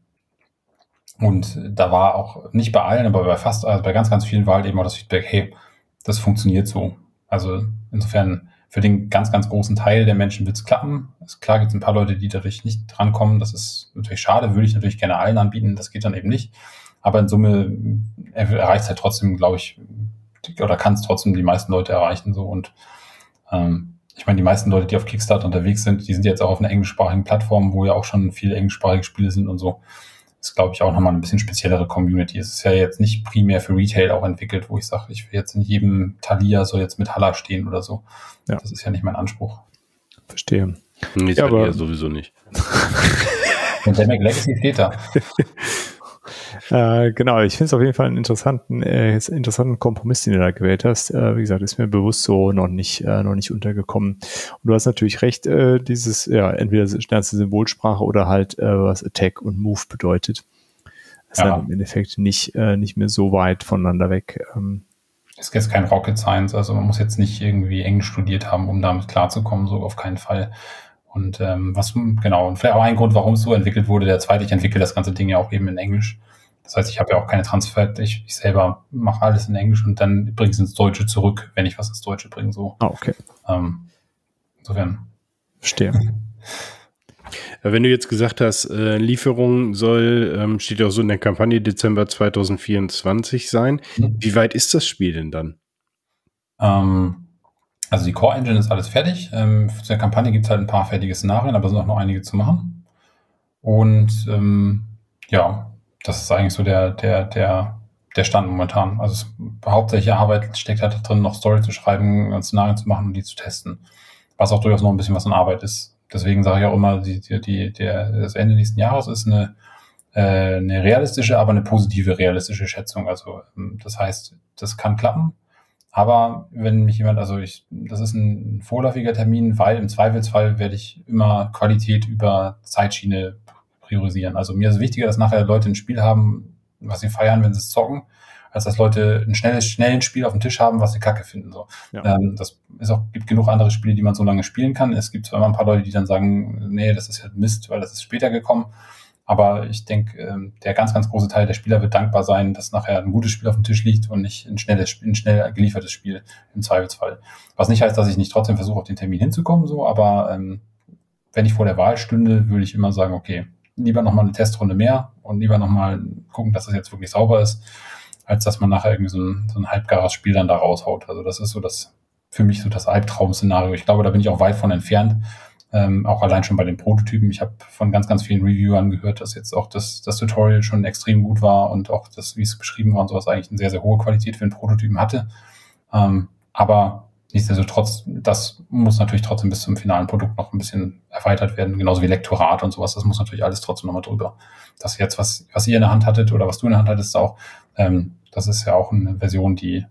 und da war auch nicht bei allen, aber bei fast, also bei ganz, ganz vielen war halt eben auch das Feedback, hey, das funktioniert so. Also insofern für den ganz, ganz großen Teil der Menschen wird es klappen. Also klar gibt es ein paar Leute, die dadurch nicht drankommen. Das ist natürlich schade, würde ich natürlich gerne allen anbieten. Das geht dann eben nicht. Aber in Summe erreicht es halt trotzdem, glaube ich, oder kann es trotzdem die meisten Leute erreichen. So und ähm, ich meine, die meisten Leute, die auf Kickstarter unterwegs sind, die sind jetzt auch auf einer englischsprachigen Plattform, wo ja auch schon viele englischsprachige Spiele sind und so. Ist, glaube ich, auch nochmal ein bisschen speziellere Community. Es ist ja jetzt nicht primär für Retail auch entwickelt, wo ich sage, ich will jetzt in jedem Thalia soll jetzt mit Halla stehen oder so. Ja. Das ist ja nicht mein Anspruch. verstehe. Nee, Ja, aber- ja sowieso nicht. Pandemic Legacy steht da. Äh, genau, ich finde es auf jeden Fall einen interessanten, äh, interessanten Kompromiss, den du da gewählt hast. Äh, wie gesagt, ist mir bewusst so noch nicht, äh, noch nicht untergekommen. Und du hast natürlich recht, äh, dieses, ja, entweder schnellste Symbolsprache oder halt, äh, was Attack und Move bedeutet. Das ist Ja. dann im Endeffekt nicht, äh, nicht mehr so weit voneinander weg. Ähm, ist jetzt kein Rocket Science, also man muss jetzt nicht irgendwie Englisch studiert haben, um damit klarzukommen, so auf keinen Fall. Und ähm, was genau, und vielleicht auch ein Grund, warum es so entwickelt wurde. Der zweite, ich entwickle das ganze Ding ja auch eben in Englisch. Das heißt, ich habe ja auch keine Transfer, ich, ich selber mache alles in Englisch und dann bringe es ins Deutsche zurück, wenn ich was ins Deutsche bringe. So. ah, okay, Ähm, insofern. verstehe. Wenn du jetzt gesagt hast, äh, Lieferung soll, ähm, steht ja auch so in der Kampagne Dezember 2024 sein. Mhm. Wie weit ist das Spiel denn dann? Ähm, also die Core Engine ist alles fertig. Ähm, für der Kampagne gibt es halt ein paar fertige Szenarien, aber es sind auch noch einige zu machen. Und ähm, ja, das ist eigentlich so der, der, der, der Stand momentan. Also es, hauptsächliche Arbeit steckt halt drin, noch Story zu schreiben, äh, Szenarien zu machen und die zu testen. Was auch durchaus noch ein bisschen was an Arbeit ist. Deswegen sage ich auch immer, die, die, die, der, das Ende nächsten Jahres ist eine, äh, eine realistische, aber eine positive realistische Schätzung. Also ähm, das heißt, das kann klappen. Aber wenn mich jemand, also ich, das ist ein vorläufiger Termin, weil im Zweifelsfall werde ich immer Qualität über Zeitschiene priorisieren. Also mir ist es wichtiger, dass nachher Leute ein Spiel haben, was sie feiern, wenn sie es zocken, als dass Leute ein schnelles, schnelles Spiel auf dem Tisch haben, was sie kacke finden. So. Ja. Ähm, das ist auch, gibt genug andere Spiele, die man so lange spielen kann. Es gibt zwar immer ein paar Leute, die dann sagen, nee, das ist ja Mist, weil das ist später gekommen. Aber ich denke, ähm, der ganz, ganz große Teil der Spieler wird dankbar sein, dass nachher ein gutes Spiel auf dem Tisch liegt und nicht ein schnelles, ein schnell geliefertes Spiel im Zweifelsfall. Was nicht heißt, dass ich nicht trotzdem versuche, auf den Termin hinzukommen, so, aber ähm, wenn ich vor der Wahl stünde, würde ich immer sagen, okay, lieber nochmal eine Testrunde mehr und lieber nochmal gucken, dass es jetzt wirklich sauber ist, als dass man nachher irgendwie so ein, so ein halbgares Spiel dann da raushaut. Also das ist so das, für mich so das Albtraum-Szenario. Ich glaube, da bin ich auch weit von entfernt. Ähm, auch allein schon bei den Prototypen. Ich habe von ganz, ganz vielen Reviewern gehört, dass jetzt auch das, das Tutorial schon extrem gut war und auch das, wie es beschrieben war und sowas eigentlich eine sehr, sehr hohe Qualität für den Prototypen hatte. Ähm, aber nichtsdestotrotz, das muss natürlich trotzdem bis zum finalen Produkt noch ein bisschen erweitert werden, genauso wie Lektorat und sowas. Das muss natürlich alles trotzdem nochmal drüber. Das jetzt, was, was ihr in der Hand hattet oder was du in der Hand hattest, auch, ähm, das ist ja auch eine Version, die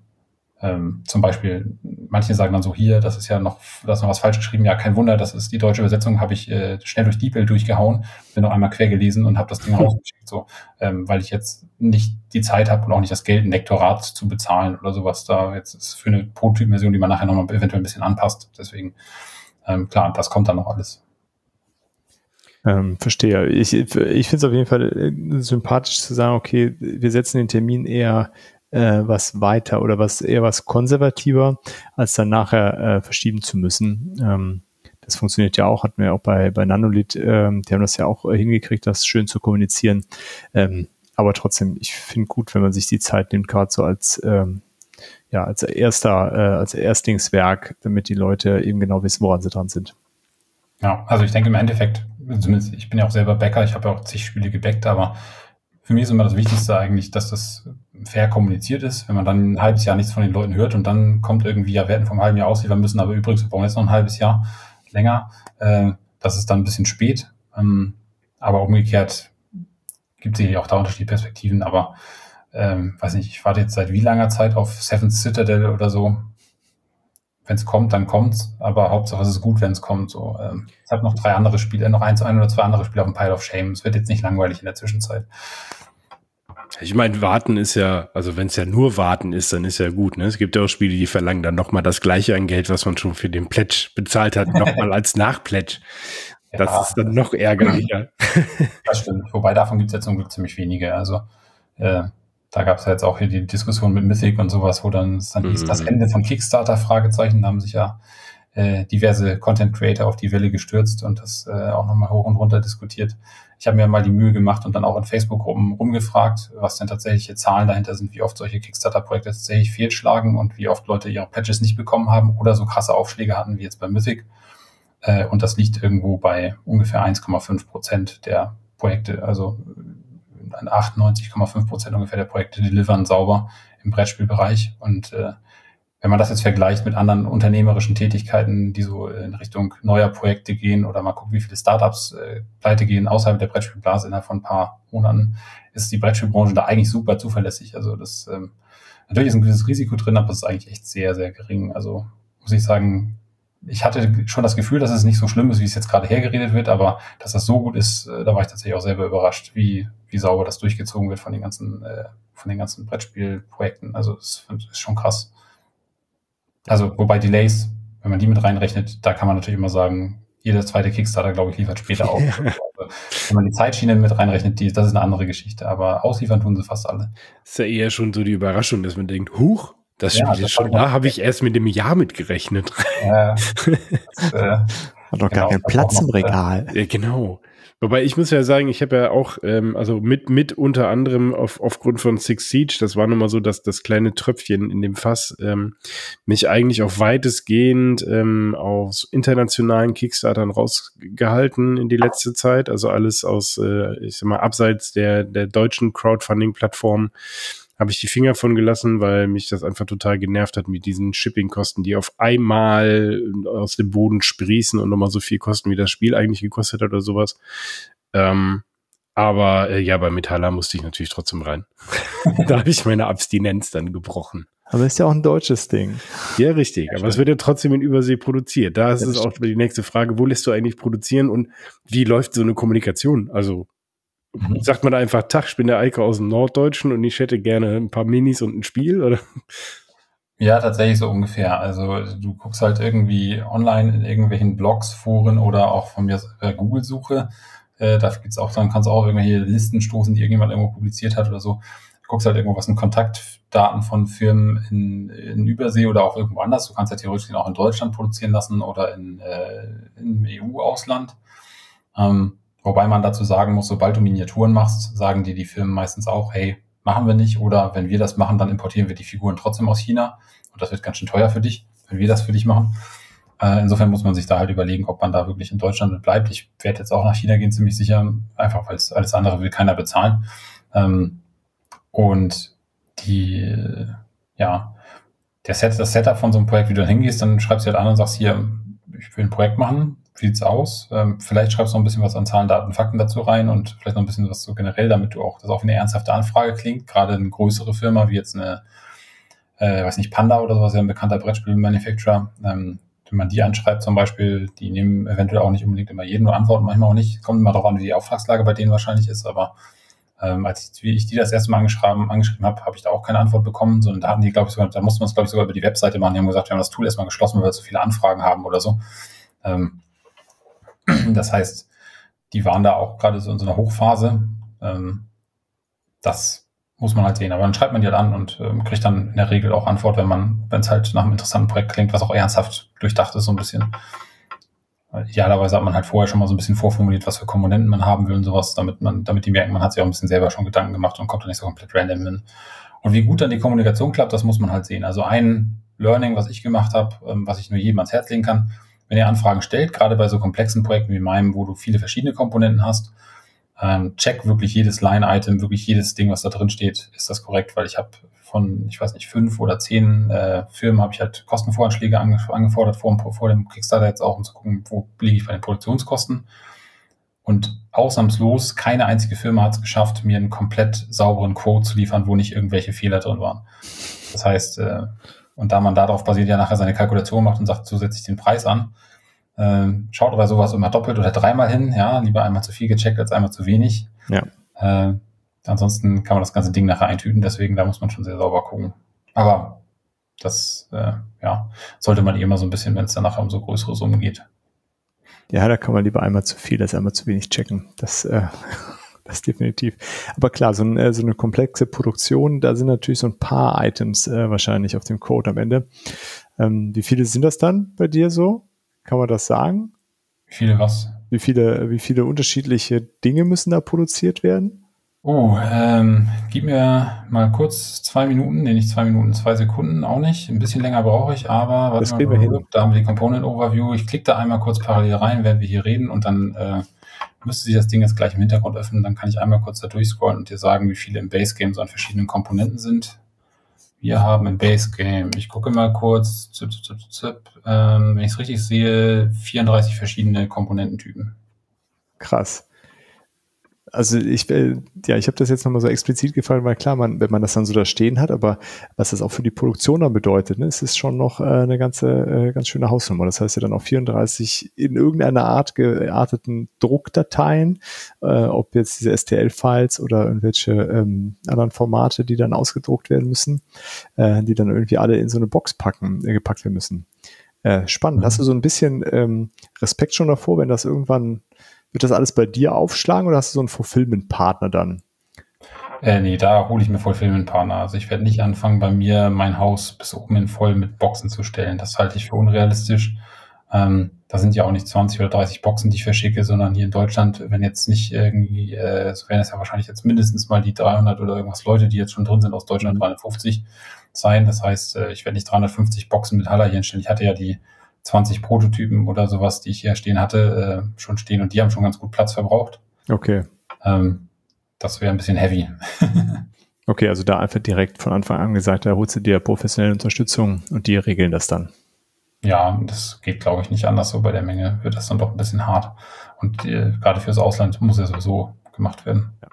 ähm, zum Beispiel, manche sagen dann so hier, das ist ja noch, da ist noch was falsch geschrieben. Ja, kein Wunder, das ist die deutsche Übersetzung, habe ich äh, schnell durch DeepL durchgehauen, bin noch einmal quer gelesen und habe das Ding rausgeschickt, so, ähm, weil ich jetzt nicht die Zeit habe und auch nicht das Geld, ein Lektorat zu bezahlen oder sowas. Da jetzt ist für eine Prototyp-Version, die man nachher nochmal eventuell ein bisschen anpasst. Deswegen, ähm, klar, das kommt dann noch alles. Ähm, verstehe. Ich, ich finde es auf jeden Fall äh, sympathisch zu sagen, okay, wir setzen den Termin eher äh, was weiter oder was eher was konservativer, als dann nachher äh, verschieben zu müssen. Ähm, das funktioniert ja auch, hatten wir auch bei, bei Nanolith, ähm, die haben das ja auch äh, hingekriegt, das schön zu kommunizieren. Ähm, aber trotzdem, ich finde gut, wenn man sich die Zeit nimmt, gerade so als ähm, ja, als erster, äh, als Erstlingswerk, damit die Leute eben genau wissen, woran sie dran sind. Ja, also ich denke im Endeffekt, zumindest ich bin ja auch selber Bäcker, ich habe ja auch zig Spiele gebäckt, aber für mich ist immer das Wichtigste eigentlich, dass das fair kommuniziert ist. Wenn man dann ein halbes Jahr nichts von den Leuten hört und dann kommt irgendwie, ja, wir hätten vom halben Jahr ausliefern müssen, aber übrigens, wir brauchen jetzt noch ein halbes Jahr länger. Äh, das ist dann ein bisschen spät. Ähm, aber umgekehrt gibt es sicherlich auch da unterschiedliche Perspektiven, aber ähm, weiß nicht, ich warte jetzt seit wie langer Zeit auf Seventh Citadel oder so. Wenn es kommt, dann kommt's, aber Hauptsache es ist gut, wenn es kommt. So, ähm, ich habe noch drei andere Spiele, noch eins, ein oder zwei andere Spiele auf dem Pile of Shame. Es wird jetzt nicht langweilig in der Zwischenzeit. Ich meine, warten ist ja, also wenn es ja nur warten ist, dann ist ja gut. Ne? Es gibt ja auch Spiele, die verlangen dann nochmal das gleiche an Geld, was man schon für den Pledge bezahlt hat, nochmal als Nachpledge. Das ja, ist dann noch ärgerlicher. Das stimmt. Wobei davon gibt es ja zum Glück ziemlich wenige. Also äh, da gab es ja jetzt auch hier die Diskussion mit Mythic und sowas, wo dann, dann mhm. hieß das Ende von Kickstarter, Fragezeichen, da haben sich ja äh, diverse Content Creator auf die Welle gestürzt und das äh, auch nochmal hoch und runter diskutiert. Ich habe mir mal die Mühe gemacht und dann auch in Facebook-Gruppen rumgefragt, was denn tatsächliche Zahlen dahinter sind, wie oft solche Kickstarter-Projekte tatsächlich fehlschlagen und wie oft Leute ihre Pledges nicht bekommen haben oder so krasse Aufschläge hatten wie jetzt bei Mythic. Äh, und das liegt irgendwo bei ungefähr 1,5 Prozent der Projekte, also 98,5 Prozent ungefähr der Projekte delivern sauber im Brettspielbereich. Und äh, wenn man das jetzt vergleicht mit anderen unternehmerischen Tätigkeiten, die so in Richtung neuer Projekte gehen oder mal guckt, wie viele Startups äh, pleite gehen außerhalb der Brettspielblase innerhalb von ein paar Monaten, ist die Brettspielbranche da eigentlich super zuverlässig. Also das ähm, natürlich ist ein gewisses Risiko drin, aber es ist eigentlich echt sehr, sehr gering. Also muss ich sagen, ich hatte schon das Gefühl, dass es nicht so schlimm ist, wie es jetzt gerade hergeredet wird, aber dass das so gut ist, äh, da war ich tatsächlich auch selber überrascht, wie, wie sauber das durchgezogen wird von den ganzen, äh, von den ganzen Brettspielprojekten. Also es ist schon krass. Also, wobei Delays, wenn man die mit reinrechnet, da kann man natürlich immer sagen, jeder zweite Kickstarter, glaube ich, liefert später auch. Ja. Also, wenn man die Zeitschiene mit reinrechnet, die, das ist eine andere Geschichte. Aber ausliefern tun sie fast alle. Das ist ja eher schon so die Überraschung, dass man denkt, huch, das ja, spielt schon, da habe ich erst mit dem Jahr mitgerechnet. Ja, das, äh, Hat doch genau, gar keinen Platz im äh, Regal. Ja, genau. Wobei ich muss ja sagen, ich habe ja auch, ähm, also mit, mit unter anderem auf, aufgrund von Six Siege, das war nun mal so, dass das kleine Tröpfchen in dem Fass ähm, mich eigentlich auch weitestgehend ähm, aus internationalen Kickstartern rausgehalten in die letzte Zeit. Also alles aus, äh, ich sag mal, abseits der, der deutschen Crowdfunding-Plattform habe ich die Finger von gelassen, weil mich das einfach total genervt hat mit diesen Shipping-Kosten, die auf einmal aus dem Boden sprießen und nochmal so viel kosten, wie das Spiel eigentlich gekostet hat oder sowas. Ähm, aber äh, ja, bei Metalla musste ich natürlich trotzdem rein. da habe ich meine Abstinenz dann gebrochen. Aber ist ja auch ein deutsches Ding. Ja, richtig. Ja, aber es wird ja trotzdem in Übersee produziert. Da ist es auch die nächste Frage, wo lässt du eigentlich produzieren und wie läuft so eine Kommunikation? Also. Sagt man einfach, Tag, ich bin der Eike aus dem Norddeutschen und ich hätte gerne ein paar Minis und ein Spiel, oder? Ja, tatsächlich so ungefähr. Also du guckst halt irgendwie online in irgendwelchen Blogs, Foren oder auch von mir äh, Google-Suche. Äh, da gibt's auch, dann kannst du auch irgendwelche Listen stoßen, die irgendjemand irgendwo publiziert hat oder so. guckst halt irgendwo, was sind Kontaktdaten von Firmen in, in Übersee oder auch irgendwo anders. Du kannst ja theoretisch auch in Deutschland produzieren lassen oder in, äh, im EU-Ausland. Ähm, wobei man dazu sagen muss, sobald du Miniaturen machst, sagen dir die Firmen meistens auch, hey, machen wir nicht. Oder wenn wir das machen, dann importieren wir die Figuren trotzdem aus China. Und das wird ganz schön teuer für dich, wenn wir das für dich machen. Äh, insofern muss man sich da halt überlegen, ob man da wirklich in Deutschland bleibt. Ich werde jetzt auch nach China gehen, ziemlich sicher, einfach weil es alles andere will keiner bezahlen. Ähm, und die, ja, der Set, das Setup von so einem Projekt, wie du dann hingehst, dann schreibst du halt an und sagst hier, ich will ein Projekt machen, sieht's aus? Ähm, vielleicht schreibst du noch ein bisschen was an Zahlen, Daten, Fakten dazu rein und vielleicht noch ein bisschen was so generell, damit du auch, das auch eine ernsthafte Anfrage klingt. Gerade eine größere Firma, wie jetzt eine, äh, weiß nicht, Panda oder sowas, ja ein bekannter Brettspiel-Manufacturer, ähm, wenn man die anschreibt zum Beispiel, die nehmen eventuell auch nicht unbedingt immer jeden nur antworten, manchmal auch nicht. Kommt immer darauf an, wie die Auftragslage bei denen wahrscheinlich ist, aber ähm, als ich, wie ich die das erste Mal angeschrieben, angeschrieben habe, habe ich da auch keine Antwort bekommen, sondern da hatten die, glaube ich, sogar, da musste man es, glaube ich, sogar über die Webseite machen. Die haben gesagt, wir haben das Tool erstmal geschlossen, weil wir so viele Anfragen haben oder so. Ähm, das heißt, die waren da auch gerade so in so einer Hochphase. Ähm, das muss man halt sehen. Aber dann schreibt man die halt an und ähm, kriegt dann in der Regel auch Antwort, wenn man, wenn es halt nach einem interessanten Projekt klingt, was auch ernsthaft durchdacht ist, so ein bisschen. Idealerweise hat man halt vorher schon mal so ein bisschen vorformuliert, was für Komponenten man haben will und sowas, damit man, damit die merken, man hat sich auch ein bisschen selber schon Gedanken gemacht und kommt dann nicht so komplett random hin. Und wie gut dann die Kommunikation klappt, das muss man halt sehen. Also ein Learning, was ich gemacht habe, ähm, was ich nur jedem ans Herz legen kann, wenn ihr Anfragen stellt, gerade bei so komplexen Projekten wie meinem, wo du viele verschiedene Komponenten hast, ähm, check wirklich jedes Line-Item, wirklich jedes Ding, was da drin steht, ist das korrekt, weil ich habe von, ich weiß nicht, fünf oder zehn äh, Firmen habe ich halt Kostenvoranschläge ange angefordert vor, vor dem Kickstarter jetzt auch, um zu gucken, wo liege ich bei den Produktionskosten. Und ausnahmslos, keine einzige Firma hat es geschafft, mir einen komplett sauberen Quote zu liefern, wo nicht irgendwelche Fehler drin waren. Das heißt, äh, und da man darauf basiert ja nachher seine Kalkulation macht und sagt zusätzlich den Preis an, äh, schaut bei sowas immer doppelt oder dreimal hin, ja, lieber einmal zu viel gecheckt als einmal zu wenig. Ja. Äh, ansonsten kann man das ganze Ding nachher eintüten, deswegen da muss man schon sehr sauber gucken. Aber das, äh, ja, sollte man eh immer so ein bisschen, wenn es dann nachher um so größere Summen geht. Ja, da kann man lieber einmal zu viel als einmal zu wenig checken. Das, äh, das definitiv. Aber klar, so, ein, äh, so eine komplexe Produktion, da sind natürlich so ein paar Items äh, wahrscheinlich auf dem Code am Ende. Ähm, wie viele sind das dann bei dir so? Kann man das sagen? Wie viele was? Wie viele, wie viele unterschiedliche Dinge müssen da produziert werden? Oh, ähm, gib mir mal kurz zwei Minuten, nee, nicht zwei Minuten, zwei Sekunden auch nicht. Ein bisschen länger brauche ich, aber warte das mal, wir hin. da haben wir die Component Overview. Ich klicke da einmal kurz parallel rein, während wir hier reden und dann äh, müsste sich das Ding jetzt gleich im Hintergrund öffnen. Dann kann ich einmal kurz da durchscrollen und dir sagen, wie viele im Base Game so an verschiedenen Komponenten sind. Wir haben im Base Game, ich gucke mal kurz, zip, zip, zip, ähm, wenn ich es richtig sehe, 34 verschiedene Komponententypen. Krass also ich, ja, ich habe das jetzt nochmal so explizit gefallen, weil klar, man, wenn man das dann so da stehen hat, aber was das auch für die Produktion dann bedeutet, ne, ist es schon noch äh, eine ganze, äh, ganz schöne Hausnummer. Das heißt ja dann auch 34 in irgendeiner Art gearteten Druckdateien, äh, ob jetzt diese STL-Files oder irgendwelche ähm, anderen Formate, die dann ausgedruckt werden müssen, äh, die dann irgendwie alle in so eine Box packen, äh, gepackt werden müssen. Äh, spannend. Mhm. Hast du so ein bisschen ähm, Respekt schon davor, wenn das irgendwann wird das alles bei dir aufschlagen oder hast du so einen Fulfillment-Partner dann? Äh, nee, da hole ich mir Fulfillment-Partner. Also ich werde nicht anfangen, bei mir mein Haus bis oben in voll mit Boxen zu stellen. Das halte ich für unrealistisch. Ähm, da sind ja auch nicht 20 oder 30 Boxen, die ich verschicke, sondern hier in Deutschland, wenn jetzt nicht irgendwie, äh, so werden es ja wahrscheinlich jetzt mindestens mal die 300 oder irgendwas Leute, die jetzt schon drin sind aus Deutschland, 350 mhm. sein. Das heißt, äh, ich werde nicht 350 Boxen mit Haller hier hinstellen. Ich hatte ja die 20 Prototypen oder sowas, die ich hier stehen hatte, äh, schon stehen und die haben schon ganz gut Platz verbraucht. Okay. Ähm, das wäre ein bisschen heavy. okay, also da einfach direkt von Anfang an gesagt, da holst du dir professionelle Unterstützung und die regeln das dann. Ja, das geht, glaube ich, nicht anders. So bei der Menge wird das dann doch ein bisschen hart. Und äh, gerade fürs Ausland muss ja sowieso gemacht werden. Ja.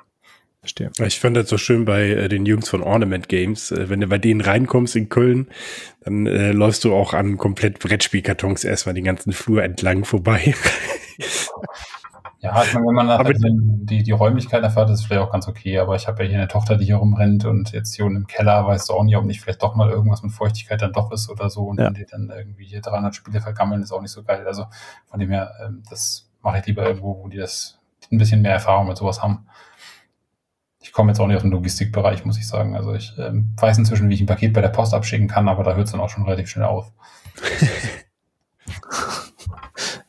Verstehe. Ich fand das so schön bei äh, den Jungs von Ornament Games. Äh, wenn du bei denen reinkommst in Köln, dann äh, läufst du auch an komplett Brettspielkartons erstmal den ganzen Flur entlang vorbei. Ja, ich meine, wenn man aber halt die, die Räumlichkeit erfährt, ist es vielleicht auch ganz okay. Aber ich habe ja hier eine Tochter, die hier rumrennt und jetzt hier unten im Keller weißt du auch nicht, ob nicht vielleicht doch mal irgendwas mit Feuchtigkeit dann doch ist oder so. Und ja. wenn die dann irgendwie hier 300 Spiele vergammeln, ist auch nicht so geil. Also von dem her, ähm, das mache ich lieber irgendwo, wo die das ein bisschen mehr Erfahrung mit sowas haben. Ich komme jetzt auch nicht aus dem Logistikbereich, muss ich sagen. Also ich ähm, weiß inzwischen, wie ich ein Paket bei der Post abschicken kann, aber da hört es dann auch schon relativ schnell auf.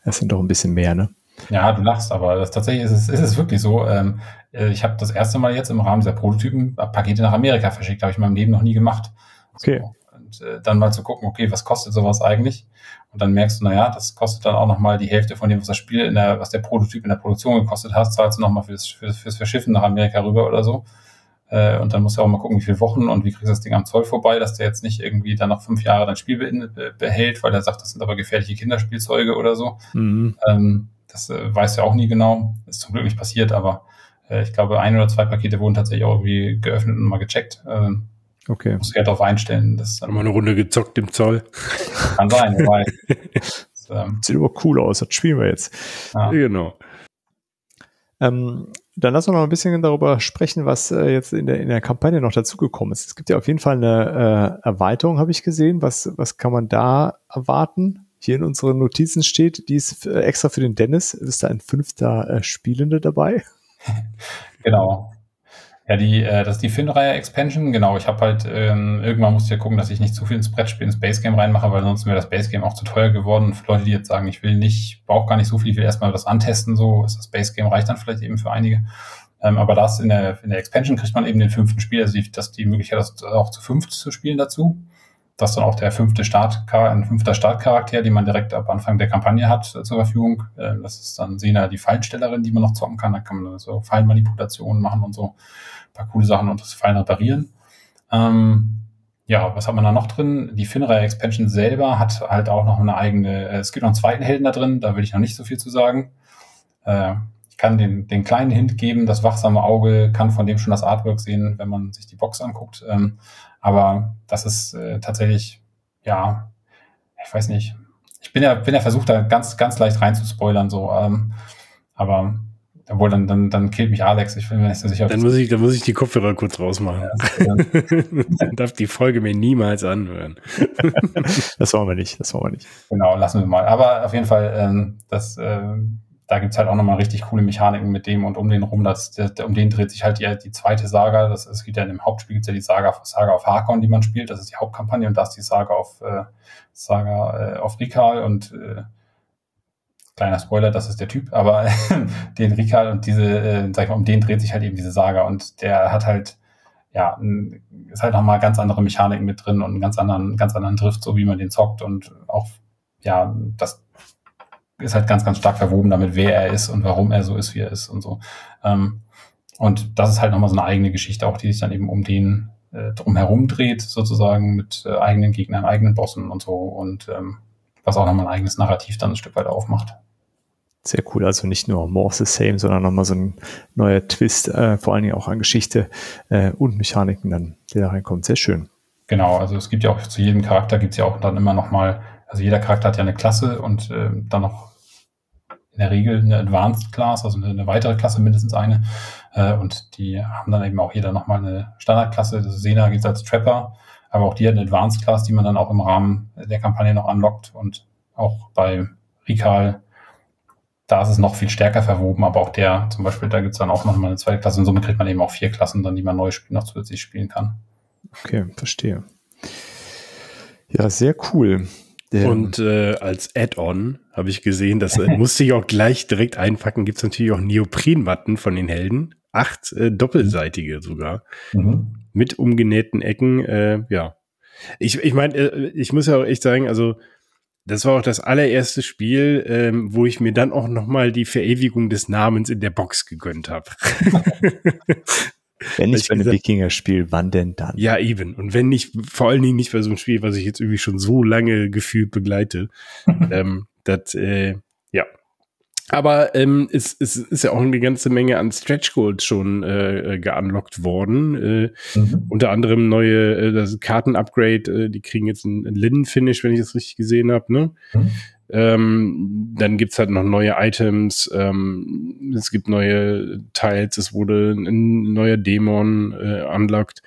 Das sind doch ein bisschen mehr, ne? Ja, du lachst, aber das, tatsächlich ist es, ist es wirklich so. Ähm, äh, ich habe das erste Mal jetzt im Rahmen dieser Prototypen Pakete nach Amerika verschickt. Habe ich in meinem Leben noch nie gemacht. Okay. So. Und äh, dann mal zu gucken, okay, was kostet sowas eigentlich? Und dann merkst du, naja, das kostet dann auch nochmal die Hälfte von dem, was das Spiel in der, was der Prototyp in der Produktion gekostet hat, zahlst du nochmal fürs, fürs, fürs Verschiffen nach Amerika rüber oder so. Äh, und dann musst du auch mal gucken, wie viele Wochen und wie kriegst du das Ding am Zoll vorbei, dass der jetzt nicht irgendwie dann noch fünf Jahre dein Spiel be behält, weil er sagt, das sind aber gefährliche Kinderspielzeuge oder so. Mhm. Ähm, das äh, weiß ja auch nie genau. Ist zum Glück nicht passiert, aber äh, ich glaube, ein oder zwei Pakete wurden tatsächlich auch irgendwie geöffnet und mal gecheckt. Ähm, Okay. muss ich ja darauf einstellen. Das Haben wir eine Runde gezockt im Zoll. kann sein, das, ähm, Sieht aber cool aus, das spielen wir jetzt. ja. Genau. Ähm, dann lass uns noch ein bisschen darüber sprechen, was äh, jetzt in der, in der Kampagne noch dazugekommen ist. Es gibt ja auf jeden Fall eine äh, Erweiterung, habe ich gesehen. Was, was kann man da erwarten? Hier in unseren Notizen steht, die ist äh, extra für den Dennis. Ist da ein fünfter äh, Spielende dabei? Genau. Ja, die, äh, das ist die Finn-Reihe Expansion. Genau, ich habe halt, ähm, irgendwann musste ich ja gucken, dass ich nicht zu viel ins Brettspiel, ins Base Game reinmache, weil sonst wäre das Base Game auch zu teuer geworden. Für Leute, die jetzt sagen, ich will nicht, brauche gar nicht so viel, ich will erstmal das antesten, so ist das Base Game reicht dann vielleicht eben für einige. Ähm, aber das in der, in der Expansion kriegt man eben den fünften Spieler, also die, das, die Möglichkeit, das auch zu fünft zu spielen dazu. Das dann auch der fünfte Start, ein fünfter Startcharakter, den man direkt ab Anfang der Kampagne hat äh, zur Verfügung. Äh, das ist dann Sena, die Fallenstellerin, die man noch zocken kann. Da kann man so Fallenmanipulationen machen und so paar coole Sachen und das Fallen reparieren. Ähm, ja, was hat man da noch drin? Die Finreihe Expansion selber hat halt auch noch eine eigene, äh, es gibt noch einen zweiten Helden da drin, da will ich noch nicht so viel zu sagen. Äh, kann den, den kleinen Hint geben, das wachsame Auge kann von dem schon das Artwork sehen, wenn man sich die Box anguckt. Ähm, aber das ist äh, tatsächlich, ja, ich weiß nicht. Ich bin ja, bin ja versucht, da ganz, ganz leicht rein zu spoilern, so. Ähm, aber obwohl, dann, dann, dann killt mich Alex. Ich bin mir nicht so sicher. Dann muss ich, dann muss ich die Kopfhörer kurz rausmachen. Ja, dann darf die Folge mir niemals anhören. Das wollen wir nicht, das wollen wir nicht. Genau, lassen wir mal. Aber auf jeden Fall, ähm, das, ähm, da gibt's halt auch nochmal richtig coole Mechaniken mit dem und um den rum. Das, der, um den dreht sich halt die, die zweite Saga. Das, es gibt ja in dem Hauptspiel gibt's ja die Saga, Saga auf Harkon, die man spielt. Das ist die Hauptkampagne und da ist die Saga auf äh, Saga äh, auf Rikal und äh, kleiner Spoiler, das ist der Typ, aber den Rikal und diese, äh, sag ich mal, um den dreht sich halt eben diese Saga und der hat halt ja, ein- ist halt nochmal ganz andere Mechaniken mit drin und einen ganz anderen, ganz anderen Drift, so wie man den zockt und auch, ja, das ist halt ganz, ganz stark verwoben damit, wer er ist und warum er so ist, wie er ist und so. Ähm, und das ist halt nochmal so eine eigene Geschichte, auch die sich dann eben um den äh, drumherum dreht, sozusagen mit äh, eigenen Gegnern, eigenen Bossen und so und ähm, was auch nochmal ein eigenes Narrativ dann ein Stück weit aufmacht. Sehr cool. Also nicht nur more the same, sondern nochmal so ein neuer Twist, äh, vor allen Dingen auch an Geschichte äh, und Mechaniken dann, der da reinkommt. Sehr schön. Genau, also es gibt ja auch zu jedem Charakter gibt's ja auch dann immer noch mal, also jeder Charakter hat ja eine Klasse und ähm, dann noch in der Regel eine Advanced Class, also eine, eine weitere Klasse, mindestens eine. Äh, und die haben dann eben auch jeder noch mal eine Standardklasse. Sena gibt's als Trapper, aber auch die hat eine Advanced Class, die man dann auch im Rahmen der Kampagne noch anlockt. Und auch bei Rikal, da ist es noch viel stärker verwoben, aber auch der zum Beispiel, da gibt's dann auch noch mal eine zweite Klasse und somit kriegt man eben auch vier Klassen, dann die man neu noch zusätzlich spielen kann. Okay, verstehe. Ja, sehr cool. Der, Und äh, als Add-on habe ich gesehen, das äh, musste ich auch gleich direkt einpacken, gibt's natürlich auch Neoprenmatten von den Helden. Acht äh, doppelseitige sogar. Mhm. Mit umgenähten Ecken. Äh, ja. Ich, ich meine, äh, ich muss ja auch echt sagen, also das war auch das allererste Spiel, ähm, wo ich mir dann auch noch mal die Verewigung des Namens in der Box gegönnt habe. wenn ich nicht bei einem Wikinger-Spiel, wann denn dann? Ja, eben. Und wenn nicht, vor allen Dingen nicht bei so einem Spiel, was ich jetzt irgendwie schon so lange gefühlt begleite. ähm, das, äh, ja. Aber ähm, es, es ist ja auch eine ganze Menge an Stretch Goals schon äh, äh, geunlockt worden. Äh, Mhm. unter anderem neue äh, das Karten-Upgrade, äh, die kriegen jetzt ein, ein Linnen-Finish, wenn ich das richtig gesehen habe. Ne? Mhm. Ähm, dann gibt's halt noch neue Items, ähm, es gibt neue Teils, es wurde ein neuer Dämon äh, unlocked.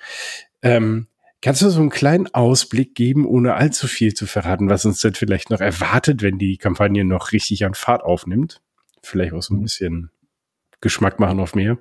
Ähm, kannst du so einen kleinen Ausblick geben, ohne allzu viel zu verraten, was uns dann vielleicht noch erwartet, wenn die Kampagne noch richtig an Fahrt aufnimmt? Vielleicht auch so ein bisschen Geschmack machen auf mehr.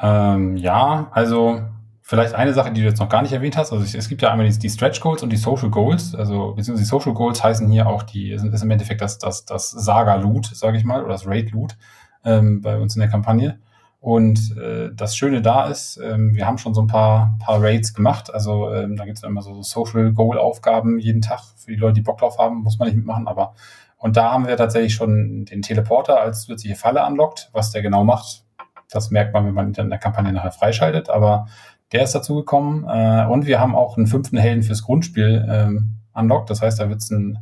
Ähm, ja, also vielleicht eine Sache, die du jetzt noch gar nicht erwähnt hast. Also es gibt ja einmal die, die Stretch Goals und die Social Goals. Also beziehungsweise die Social Goals heißen hier auch die, ist im Endeffekt das, das, das Saga-Loot, sage ich mal, oder das Raid-Loot ähm, bei uns in der Kampagne. Und äh, das Schöne da ist, ähm, wir haben schon so ein paar, paar Raids gemacht. Also ähm, da gibt es immer so Social Goal-Aufgaben jeden Tag für die Leute, die Bock drauf haben, muss man nicht mitmachen, aber und da haben wir tatsächlich schon den Teleporter als zusätzliche Falle anlockt. Was der genau macht, das merkt man, wenn man ihn in der Kampagne nachher freischaltet. Aber der ist dazu gekommen. Äh, und wir haben auch einen fünften Helden fürs Grundspiel ähm, unlockt. Das heißt, da wird es einen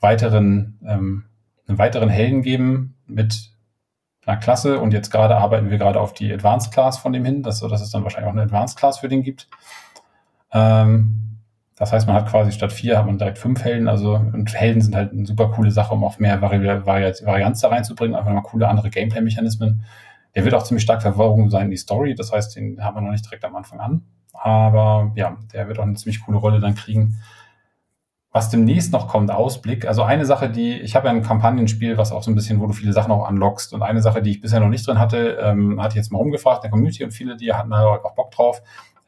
weiteren, ähm, einen weiteren Helden geben mit einer Klasse. Und jetzt gerade arbeiten wir gerade auf die Advanced Class von dem hin, dass, so, dass es dann wahrscheinlich auch eine Advanced Class für den gibt. Ähm, das heißt, man hat quasi statt vier hat man direkt fünf Helden. Also und Helden sind halt eine super coole Sache, um auch mehr Vari Vari Varianz da reinzubringen, einfach mal coole andere Gameplay-Mechanismen. Der wird auch ziemlich stark verworren sein in die Story. Das heißt, den haben wir noch nicht direkt am Anfang an. Aber ja, der wird auch eine ziemlich coole Rolle dann kriegen. Was demnächst noch kommt, Ausblick. Also eine Sache, die, ich habe ja ein Kampagnenspiel, was auch so ein bisschen, wo du viele Sachen auch unlockst. Und eine Sache, die ich bisher noch nicht drin hatte, ähm, hatte ich jetzt mal rumgefragt in der Community und viele, die hatten halt auch Bock drauf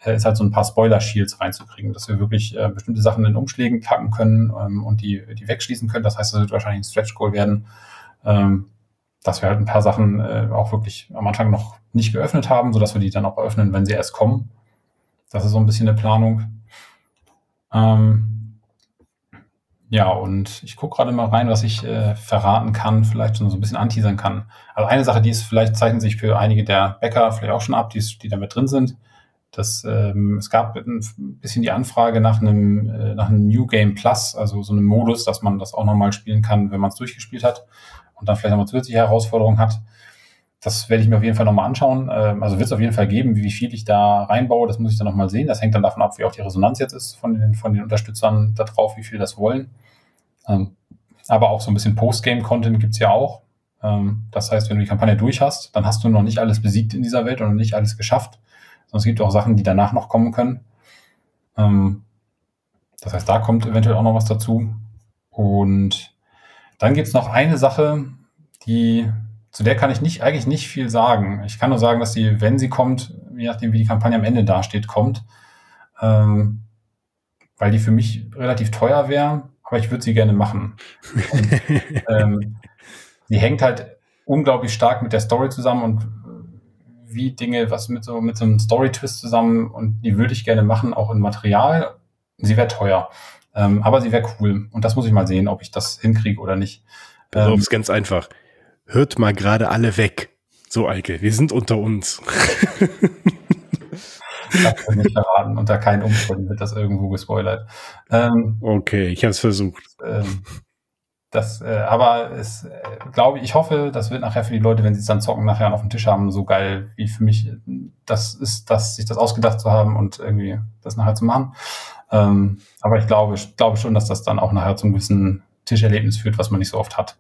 äh, ist halt so ein paar Spoiler-Shields reinzukriegen, dass wir wirklich äh, bestimmte Sachen in Umschlägen packen können ähm, und die, die wegschließen können. Das heißt, das wird wahrscheinlich ein Stretch-Goal werden, ähm, dass wir halt ein paar Sachen äh, auch wirklich am Anfang noch nicht geöffnet haben, sodass wir die dann auch öffnen, wenn sie erst kommen. Das ist so ein bisschen eine Planung. Ähm, ja, und ich gucke gerade mal rein, was ich äh, verraten kann, vielleicht so ein bisschen anteasern kann. Also eine Sache, die ist, vielleicht zeichnen sich für einige der Bäcker vielleicht auch schon ab, die, die da mit drin sind. Das, ähm, es gab ein bisschen die Anfrage nach einem, äh, nach einem New Game Plus, also so einem Modus, dass man das auch nochmal spielen kann, wenn man es durchgespielt hat und dann vielleicht nochmal zusätzliche Herausforderungen hat. Das werde ich mir auf jeden Fall nochmal anschauen. Ähm, also wird es auf jeden Fall geben, wie viel ich da reinbaue, das muss ich dann nochmal sehen. Das hängt dann davon ab, wie auch die Resonanz jetzt ist von den, von den Unterstützern da drauf, wie viel das wollen. Ähm, aber auch so ein bisschen Postgame-Content gibt's ja auch. Ähm, das heißt, wenn du die Kampagne durch hast, dann hast du noch nicht alles besiegt in dieser Welt und nicht alles geschafft es gibt auch Sachen, die danach noch kommen können. Das heißt, da kommt eventuell auch noch was dazu. Und dann gibt's noch eine Sache, die, zu der kann ich nicht, eigentlich nicht viel sagen. Ich kann nur sagen, dass sie, wenn sie kommt, je nachdem, wie die Kampagne am Ende dasteht, kommt. Ähm, weil die für mich relativ teuer wäre, aber ich würde sie gerne machen. Und, ähm, die hängt halt unglaublich stark mit der Story zusammen und wie Dinge, was mit so, mit so einem Story-Twist zusammen und die würde ich gerne machen, auch in Material. Sie wäre teuer, ähm, aber sie wäre cool. Und das muss ich mal sehen, ob ich das hinkriege oder nicht. Also ähm, ist ganz einfach. Hört mal gerade alle weg. So, Eike, wir sind unter uns. das kann ich verraten. Unter keinen Umständen wird das irgendwo gespoilert. Ähm, okay, ich habe es versucht. Ähm, das, äh, aber es äh, glaube ich, ich hoffe, das wird nachher für die Leute, wenn sie es dann zocken, nachher auf dem Tisch haben, so geil wie für mich das ist, dass sich das ausgedacht zu haben und irgendwie das nachher zu machen. Ähm, aber ich glaube, ich glaube schon, dass das dann auch nachher zum gewissen Tischerlebnis führt, was man nicht so oft hat.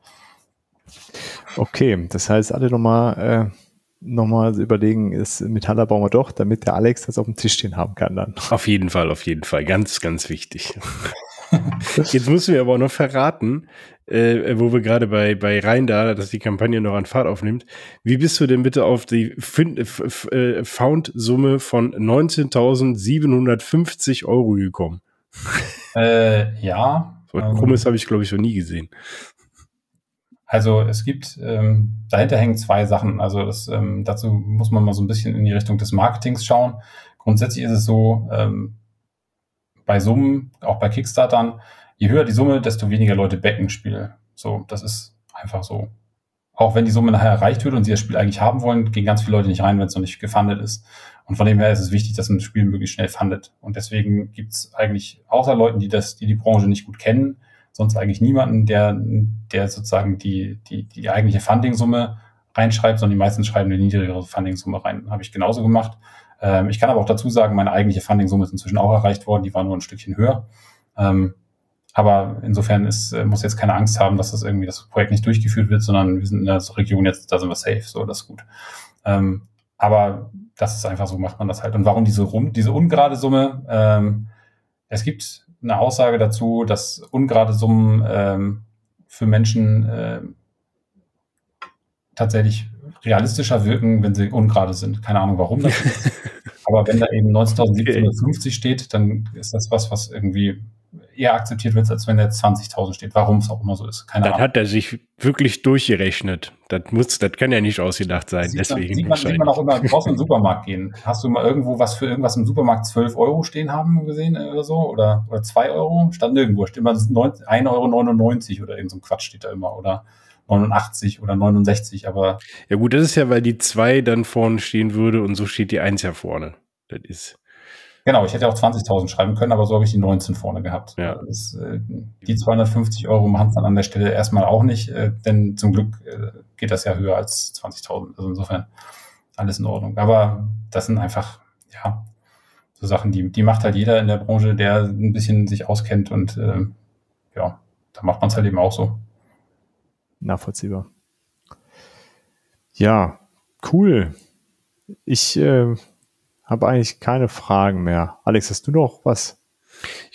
Okay, das heißt, alle nochmal äh, nochmal überlegen, ist Metaller bauen wir doch, damit der Alex das auf dem Tisch stehen haben kann dann. Auf jeden Fall, auf jeden Fall. Ganz, ganz wichtig. Jetzt müssen wir aber auch noch verraten, äh, wo wir gerade bei, bei Rhein da, dass die Kampagne noch an Fahrt aufnimmt. Wie bist du denn bitte auf die äh, Found-Summe von 19.750 Euro gekommen? Äh, ja. So ein krummes habe ich, glaube ich, noch nie gesehen. Also es gibt, ähm, dahinter hängen zwei Sachen. Also das, ähm, dazu muss man mal so ein bisschen in die Richtung des Marketings schauen. Grundsätzlich ist es so, ähm, bei Summen, auch bei Kickstartern, je höher die Summe, desto weniger Leute backen Spiele. So, das ist einfach so. Auch wenn die Summe nachher erreicht wird und sie das Spiel eigentlich haben wollen, gehen ganz viele Leute nicht rein, wenn es noch nicht gefundet ist. Und von dem her ist es wichtig, dass ein Spiel möglichst schnell fundet. Und deswegen gibt es eigentlich außer Leuten, die das, die die Branche nicht gut kennen, sonst eigentlich niemanden, der, der sozusagen die, die, die eigentliche Funding-Summe reinschreibt, sondern die meisten schreiben eine niedrigere Funding-Summe rein. Habe ich genauso gemacht. Ähm, ich kann aber auch dazu sagen, meine eigentliche Funding-Summe ist inzwischen auch erreicht worden, die war nur ein Stückchen höher. Ähm, aber insofern ist, äh, muss jetzt keine Angst haben, dass das irgendwie das Projekt nicht durchgeführt wird, sondern wir sind in der Region jetzt, da sind wir safe, so, das ist gut. Ähm, aber das ist einfach so, macht man das halt. Und warum diese, rum, diese ungerade Summe? Ähm, es gibt eine Aussage dazu, dass ungerade Summen ähm, für Menschen äh, tatsächlich realistischer wirken, wenn sie ungerade sind. Keine Ahnung, warum das ist. Aber wenn da eben 19.750 okay. steht, dann ist das was, was irgendwie eher akzeptiert wird, als wenn jetzt 20.000 steht. Warum es auch immer so ist. Keine das Ahnung. hat er sich wirklich durchgerechnet. Das muss, das kann ja nicht ausgedacht sein. Sieht deswegen man, sieht, man, sieht man auch immer, du brauchst in den Supermarkt gehen. Hast du mal irgendwo was für irgendwas im Supermarkt 12 Euro stehen haben gesehen äh, oder so? Oder, oder 2 Euro? Stand nirgendwo. Steht immer 1,99 Euro oder irgend so ein Quatsch steht da immer. Oder 89 oder 69, aber. Ja gut, das ist ja, weil die 2 dann vorne stehen würde und so steht die 1 ja vorne. Das ist. Genau, ich hätte auch 20.000 schreiben können, aber so habe ich die 19 vorne gehabt. Ja. Das, äh, die 250 Euro machen es dann an der Stelle erstmal auch nicht, äh, denn zum Glück äh, geht das ja höher als 20.000. Also insofern alles in Ordnung. Aber das sind einfach, ja, so Sachen, die, die macht halt jeder in der Branche, der ein bisschen sich auskennt und äh, ja, da macht man es halt eben auch so. Nachvollziehbar. Ja, cool. Ich äh, habe eigentlich keine Fragen mehr. Alex, hast du noch was?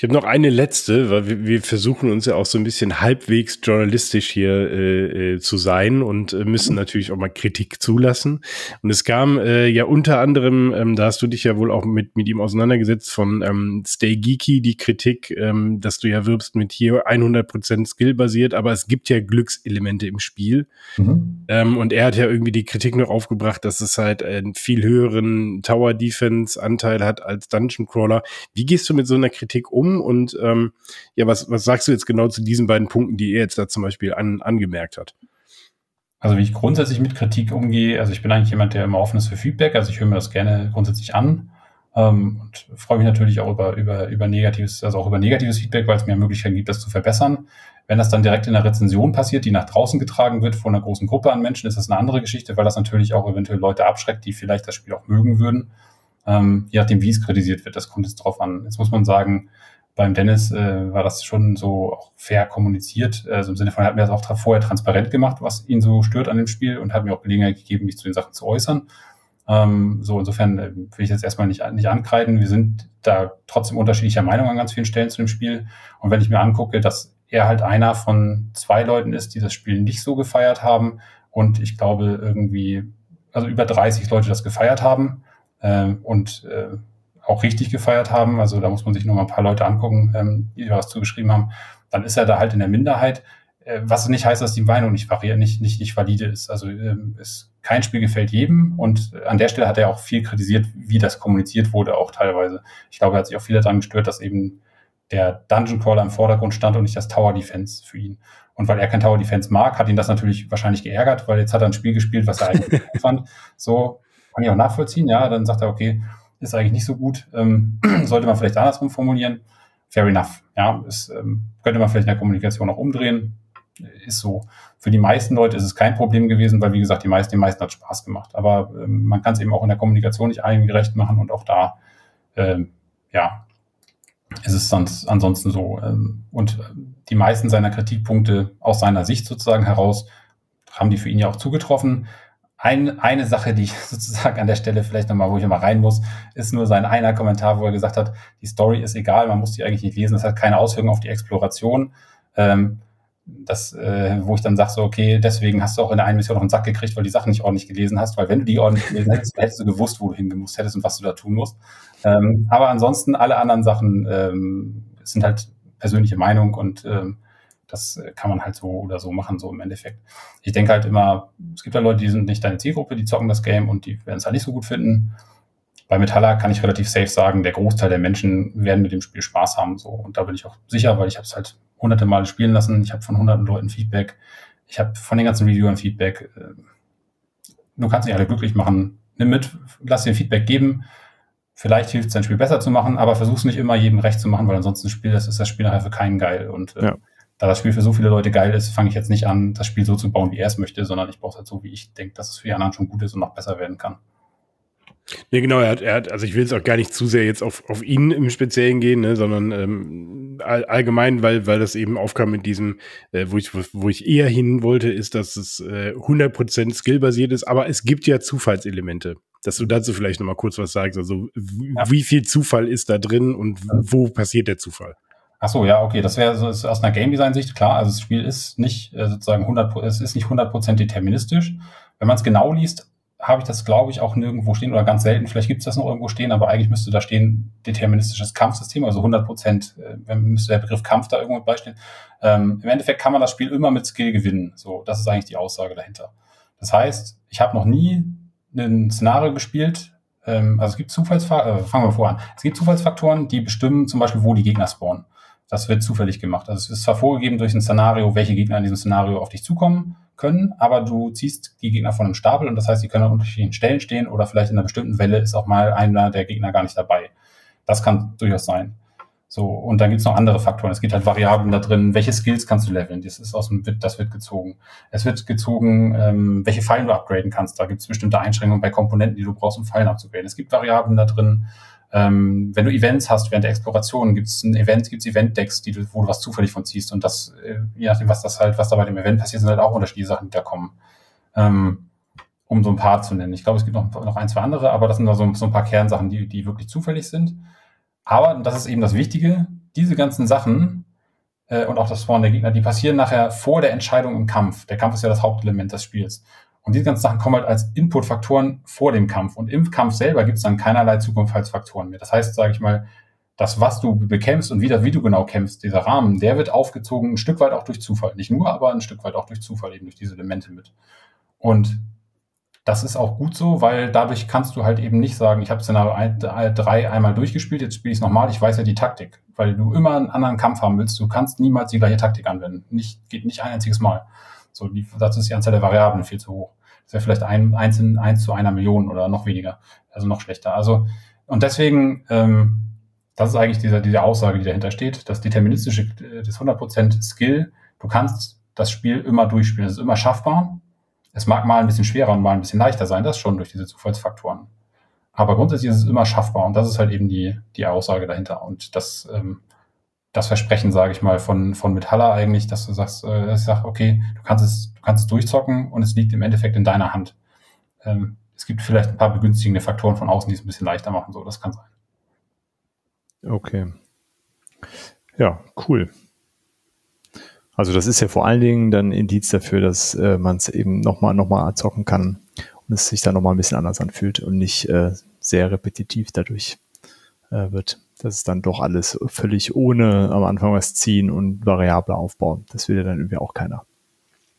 Ich habe noch eine letzte, weil wir, wir, versuchen uns ja auch so ein bisschen halbwegs journalistisch hier äh, äh, zu sein und äh, müssen natürlich auch mal Kritik zulassen. Und es kam äh, ja unter anderem, ähm, da hast du dich ja wohl auch mit, mit ihm auseinandergesetzt, von ähm, Stay Geeky die Kritik, ähm, dass du ja wirbst mit hier 100% Skill basiert, aber es gibt ja Glückselemente im Spiel. Mhm. Ähm, und er hat ja irgendwie die Kritik noch aufgebracht, dass es halt einen viel höheren Tower Defense Anteil hat als Dungeon Crawler. Wie gehst du mit so einer Kritik Kritik um und ähm, ja, was, was sagst du jetzt genau zu diesen beiden Punkten, die er jetzt da zum Beispiel an, angemerkt hat? Also wie ich grundsätzlich mit Kritik umgehe, also ich bin eigentlich jemand, der immer offen ist für Feedback, also ich höre mir das gerne grundsätzlich an ähm, und freue mich natürlich auch über, über, über negatives, also auch über negatives Feedback, weil es mir Möglichkeiten gibt, das zu verbessern. Wenn das dann direkt in der Rezension passiert, die nach draußen getragen wird von einer großen Gruppe an Menschen, ist das eine andere Geschichte, weil das natürlich auch eventuell Leute abschreckt, die vielleicht das Spiel auch mögen würden ähm, je nachdem, wie es kritisiert wird. Das kommt jetzt drauf an. Jetzt muss man sagen, beim Dennis äh, war das schon so auch fair kommuniziert. Also im Sinne von, er hat mir das auch vorher transparent gemacht, was ihn so stört an dem Spiel und hat mir auch Gelegenheit gegeben, mich zu den Sachen zu äußern. Ähm, so, insofern äh, will ich jetzt erstmal nicht, nicht ankreiden. Wir sind da trotzdem unterschiedlicher Meinung an ganz vielen Stellen zu dem Spiel. Und wenn ich mir angucke, dass er halt einer von zwei Leuten ist, die das Spiel nicht so gefeiert haben und ich glaube irgendwie, also über 30 Leute das gefeiert haben, ähm, und äh, auch richtig gefeiert haben, also da muss man sich nur mal ein paar Leute angucken, ähm, die was zugeschrieben haben, dann ist er da halt in der Minderheit, äh, was nicht heißt, dass die Meinung nicht variiert, nicht, nicht, nicht valide ist. Also ähm, ist, kein Spiel gefällt jedem und an der Stelle hat er auch viel kritisiert, wie das kommuniziert wurde, auch teilweise. Ich glaube, er hat sich auch viel daran gestört, dass eben der Dungeon Crawler im Vordergrund stand und nicht das Tower Defense für ihn. Und weil er kein Tower Defense mag, hat ihn das natürlich wahrscheinlich geärgert, weil jetzt hat er ein Spiel gespielt, was er eigentlich fand. So, kann ich auch nachvollziehen, ja, dann sagt er, okay, ist eigentlich nicht so gut, ähm, sollte man vielleicht andersrum formulieren. Fair enough, ja, ist, ähm, könnte man vielleicht in der Kommunikation auch umdrehen, ist so. Für die meisten Leute ist es kein Problem gewesen, weil wie gesagt, die meisten, die meisten hat Spaß gemacht. Aber ähm, man kann es eben auch in der Kommunikation nicht allen gerecht machen und auch da, ähm, ja, ist es sonst ansonsten so. Ähm, und die meisten seiner Kritikpunkte aus seiner Sicht sozusagen heraus haben die für ihn ja auch zugetroffen. Ein, eine Sache, die ich sozusagen an der Stelle vielleicht nochmal, wo ich nochmal rein muss, ist nur sein einer Kommentar, wo er gesagt hat, die Story ist egal, man muss die eigentlich nicht lesen, das hat keine Auswirkungen auf die Exploration. Ähm, das, äh, wo ich dann sage, so, okay, deswegen hast du auch in der einen Mission noch einen Sack gekriegt, weil die Sachen nicht ordentlich gelesen hast, weil wenn du die ordentlich gelesen hättest, hättest du gewusst, wo du hingemusst hättest und was du da tun musst. Ähm, aber ansonsten alle anderen Sachen ähm, sind halt persönliche Meinung und ähm, das äh, kann man halt so oder so machen, so im Endeffekt. Ich denke halt immer, es gibt ja Leute, die sind nicht deine Zielgruppe, die zocken das Game und die werden es halt nicht so gut finden. Bei Metalla kann ich relativ safe sagen, der Großteil der Menschen werden mit dem Spiel Spaß haben. So. Und da bin ich auch sicher, weil ich habe es halt hunderte Male spielen lassen. Ich habe von hunderten Leuten Feedback. Ich habe von den ganzen Reviewern Feedback. Äh, du kannst nicht alle glücklich machen. Nimm mit, lass dir Feedback geben. Vielleicht hilft es, dein Spiel besser zu machen, aber versuch nicht immer jedem recht zu machen, weil ansonsten Spiel, das ist das Spiel nachher für keinen geil. Und äh, ja da das Spiel für so viele Leute geil ist, fange ich jetzt nicht an, das Spiel so zu bauen, wie er es möchte, sondern ich baue es halt so, wie ich denke, dass es für die anderen schon gut ist und noch besser werden kann. Nee, genau, er hat, er hat, also ich will jetzt auch gar nicht zu sehr jetzt auf, auf ihn im Speziellen gehen, ne, sondern ähm, all, allgemein, weil, weil das eben aufkam mit diesem, äh, wo, ich, wo ich eher hin wollte, ist, dass es äh, 100% skillbasiert ist, aber es gibt ja Zufallselemente. Dass du dazu vielleicht nochmal kurz was sagst, also ja. wie viel Zufall ist da drin und wo passiert der Zufall? Ach so, ja, okay, das wäre so ist aus einer Game Design Sicht klar. Also das Spiel ist nicht äh, sozusagen 100, es ist nicht 100% deterministisch. Wenn man es genau liest, habe ich das, glaube ich, auch nirgendwo stehen oder ganz selten. Vielleicht gibt es das noch irgendwo stehen, aber eigentlich müsste da stehen deterministisches Kampfsystem, also 100 Prozent, äh, müsste der Begriff Kampf da irgendwo beistehen. Ähm, Im Endeffekt kann man das Spiel immer mit Skill gewinnen. So, das ist eigentlich die Aussage dahinter. Das heißt, ich habe noch nie ein Szenario gespielt. Ähm, also es gibt Zufallsfaktoren, äh, fangen wir vor an. Es gibt Zufallsfaktoren, die bestimmen zum Beispiel, wo die Gegner spawnen. Das wird zufällig gemacht. Also es ist zwar vorgegeben durch ein Szenario, welche Gegner in diesem Szenario auf dich zukommen können, aber du ziehst die Gegner von einem Stapel und das heißt, die können an unterschiedlichen Stellen stehen oder vielleicht in einer bestimmten Welle ist auch mal einer der Gegner gar nicht dabei. Das kann durchaus sein. So, und dann gibt's noch andere Faktoren. Es gibt halt Variablen da drin, welche Skills kannst du leveln, das ist aus dem das wird gezogen. Es wird gezogen, ähm, welche Fallen du upgraden kannst. Da gibt's bestimmte Einschränkungen bei Komponenten, die du brauchst, um Fallen abzugraden. Es gibt Variablen da drin, ähm, wenn du Events hast während der Exploration, gibt es ein Event, gibt es Event-Decks, du, wo du was zufällig von ziehst. Und das, äh, je nachdem, was das halt, was da bei dem Event passiert, sind halt auch unterschiedliche Sachen, die da kommen. Ähm, um so ein paar zu nennen. Ich glaube, es gibt noch, noch ein, zwei andere, aber das sind da so, so ein paar Kernsachen, die, die wirklich zufällig sind. Aber, und das ist eben das Wichtige, diese ganzen Sachen äh, und auch das Spawn der Gegner, die passieren nachher vor der Entscheidung im Kampf. Der Kampf ist ja das Hauptelement des Spiels. Und diese ganzen Sachen kommen halt als Inputfaktoren vor dem Kampf. Und im Kampf selber gibt es dann keinerlei Zukunftsfaktoren mehr. Das heißt, sage ich mal, das, was du bekämpfst und wie, das, wie du genau kämpfst, dieser Rahmen, der wird aufgezogen ein Stück weit auch durch Zufall. Nicht nur, aber ein Stück weit auch durch Zufall, eben durch diese Elemente mit. Und das ist auch gut so, weil dadurch kannst du halt eben nicht sagen, ich habe Szenario 3 einmal durchgespielt, jetzt spiele ich es nochmal, ich weiß ja die Taktik. Weil du immer einen anderen Kampf haben willst, du kannst niemals die gleiche Taktik anwenden. Nicht, geht nicht ein einziges Mal. So, die, dazu ist die Anzahl der Variablen viel zu hoch. Das wäre vielleicht ein, eins, in, eins zu einer Million oder noch weniger. Also noch schlechter. Also, und deswegen, ähm, das ist eigentlich diese, diese Aussage, die dahinter steht. Das deterministische, das 100% Skill, du kannst das Spiel immer durchspielen. Es ist immer schaffbar. Es mag mal ein bisschen schwerer und mal ein bisschen leichter sein, das schon durch diese Zufallsfaktoren. Aber grundsätzlich ist es immer schaffbar und das ist halt eben die, die Aussage dahinter. Und das, ähm, das Versprechen, sage ich mal, von, von Metalla eigentlich, dass du sagst, äh, ich sag, okay, du kannst es, du kannst es durchzocken und es liegt im Endeffekt in deiner Hand. Ähm, es gibt vielleicht ein paar begünstigende Faktoren von außen, die es ein bisschen leichter machen, so, das kann sein. Okay. Ja, cool. Also das ist ja vor allen Dingen dann Indiz dafür, dass äh, man es eben nochmal noch mal zocken kann und es sich dann nochmal ein bisschen anders anfühlt und nicht äh, sehr repetitiv dadurch äh, wird. Das ist dann doch alles völlig ohne am Anfang was ziehen und Variable aufbauen. Das will ja dann irgendwie auch keiner.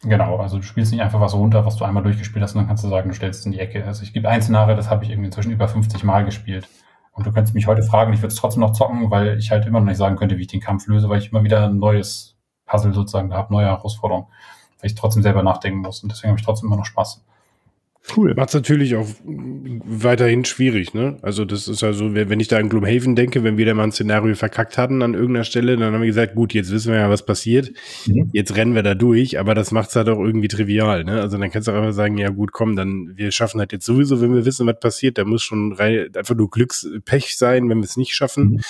Genau, also du spielst nicht einfach was runter, was du einmal durchgespielt hast und dann kannst du sagen, du stellst es in die Ecke. Also ich gebe ein Szenario, das habe ich irgendwie inzwischen über 50 Mal gespielt. Und du könntest mich heute fragen, ich würde es trotzdem noch zocken, weil ich halt immer noch nicht sagen könnte, wie ich den Kampf löse, weil ich immer wieder ein neues Puzzle sozusagen habe, neue Herausforderungen, weil ich trotzdem selber nachdenken muss. Und deswegen habe ich trotzdem immer noch Spaß. Cool. Macht es natürlich auch weiterhin schwierig, ne? Also das ist also, wenn ich da an Gloomhaven denke, wenn wir da mal ein Szenario verkackt hatten an irgendeiner Stelle, dann haben wir gesagt, gut, jetzt wissen wir ja, was passiert. Mhm. Jetzt rennen wir da durch, aber das macht es halt auch irgendwie trivial, ne? Also dann kannst du auch einfach sagen, ja gut, komm, dann wir schaffen halt jetzt sowieso, wenn wir wissen, was passiert, da muss schon einfach nur Glückspech sein, wenn wir es nicht schaffen. Mhm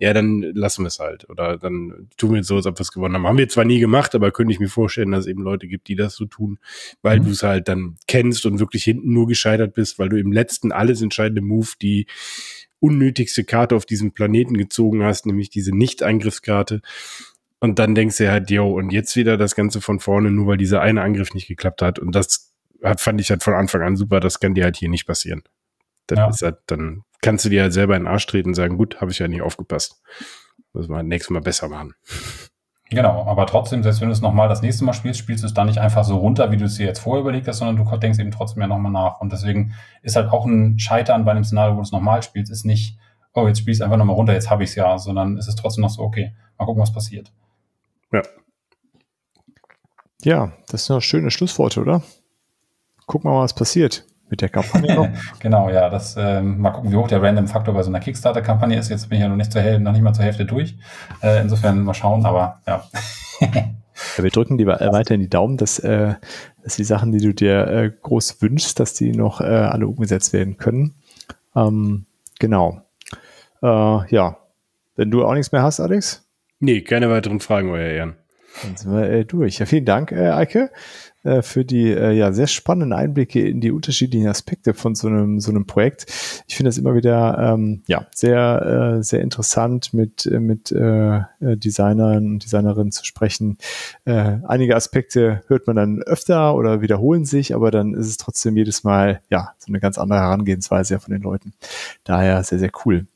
ja, dann lassen wir es halt. Oder dann tun wir es so, als ob wir es gewonnen haben. Haben wir zwar nie gemacht, aber könnte ich mir vorstellen, dass es eben Leute gibt, die das so tun, weil mhm. du es halt dann kennst und wirklich hinten nur gescheitert bist, weil du im letzten alles entscheidende Move die unnötigste Karte auf diesem Planeten gezogen hast, nämlich diese Nicht-Angriffskarte. Und dann denkst du halt, yo, und jetzt wieder das Ganze von vorne, nur weil dieser eine Angriff nicht geklappt hat. Und das hat, fand ich halt von Anfang an super, das kann dir halt hier nicht passieren. Das ja. ist halt, dann kannst du dir halt selber in den Arsch treten und sagen, gut, habe ich ja nicht aufgepasst. Müssen wir halt nächstes Mal besser machen. Genau, aber trotzdem, selbst wenn du es nochmal das nächste Mal spielst, spielst du es dann nicht einfach so runter, wie du es dir jetzt vorher überlegt hast, sondern du denkst eben trotzdem ja nochmal nach. Und deswegen ist halt auch ein Scheitern bei einem Szenario, wo du es nochmal spielst, ist nicht, oh, jetzt spielst du einfach nochmal runter, jetzt habe ich es ja, sondern ist es trotzdem noch so, okay, mal gucken, was passiert. Ja. Ja, das sind doch schöne Schlussworte, oder? Gucken wir mal, was passiert mit der Kampagne noch. genau, ja, das ähm, mal gucken, wie hoch der Random-Faktor bei so einer Kickstarter-Kampagne ist. Jetzt bin ich ja noch nicht zur Hälfte, noch nicht mal zur Hälfte durch. Äh, insofern mal schauen, aber ja. ja wir drücken lieber äh, weiter in die Daumen, dass, äh, dass die Sachen, die du dir äh, groß wünschst, dass die noch äh, alle umgesetzt werden können. Ähm, genau. Äh, ja. Wenn du auch nichts mehr hast, Alex? Nee, keine weiteren Fragen, euer Ehren. Dann sind wir äh, durch. Ja, vielen Dank, äh, Eike, äh, für die äh, ja sehr spannenden Einblicke in die unterschiedlichen Aspekte von so einem so einem Projekt. Ich finde das immer wieder ähm, ja sehr äh, sehr interessant mit äh, mit äh, Designern und Designerinnen zu sprechen. Äh, einige Aspekte hört man dann öfter oder wiederholen sich, aber dann ist es trotzdem jedes Mal ja so eine ganz andere Herangehensweise von den Leuten. Daher sehr sehr cool.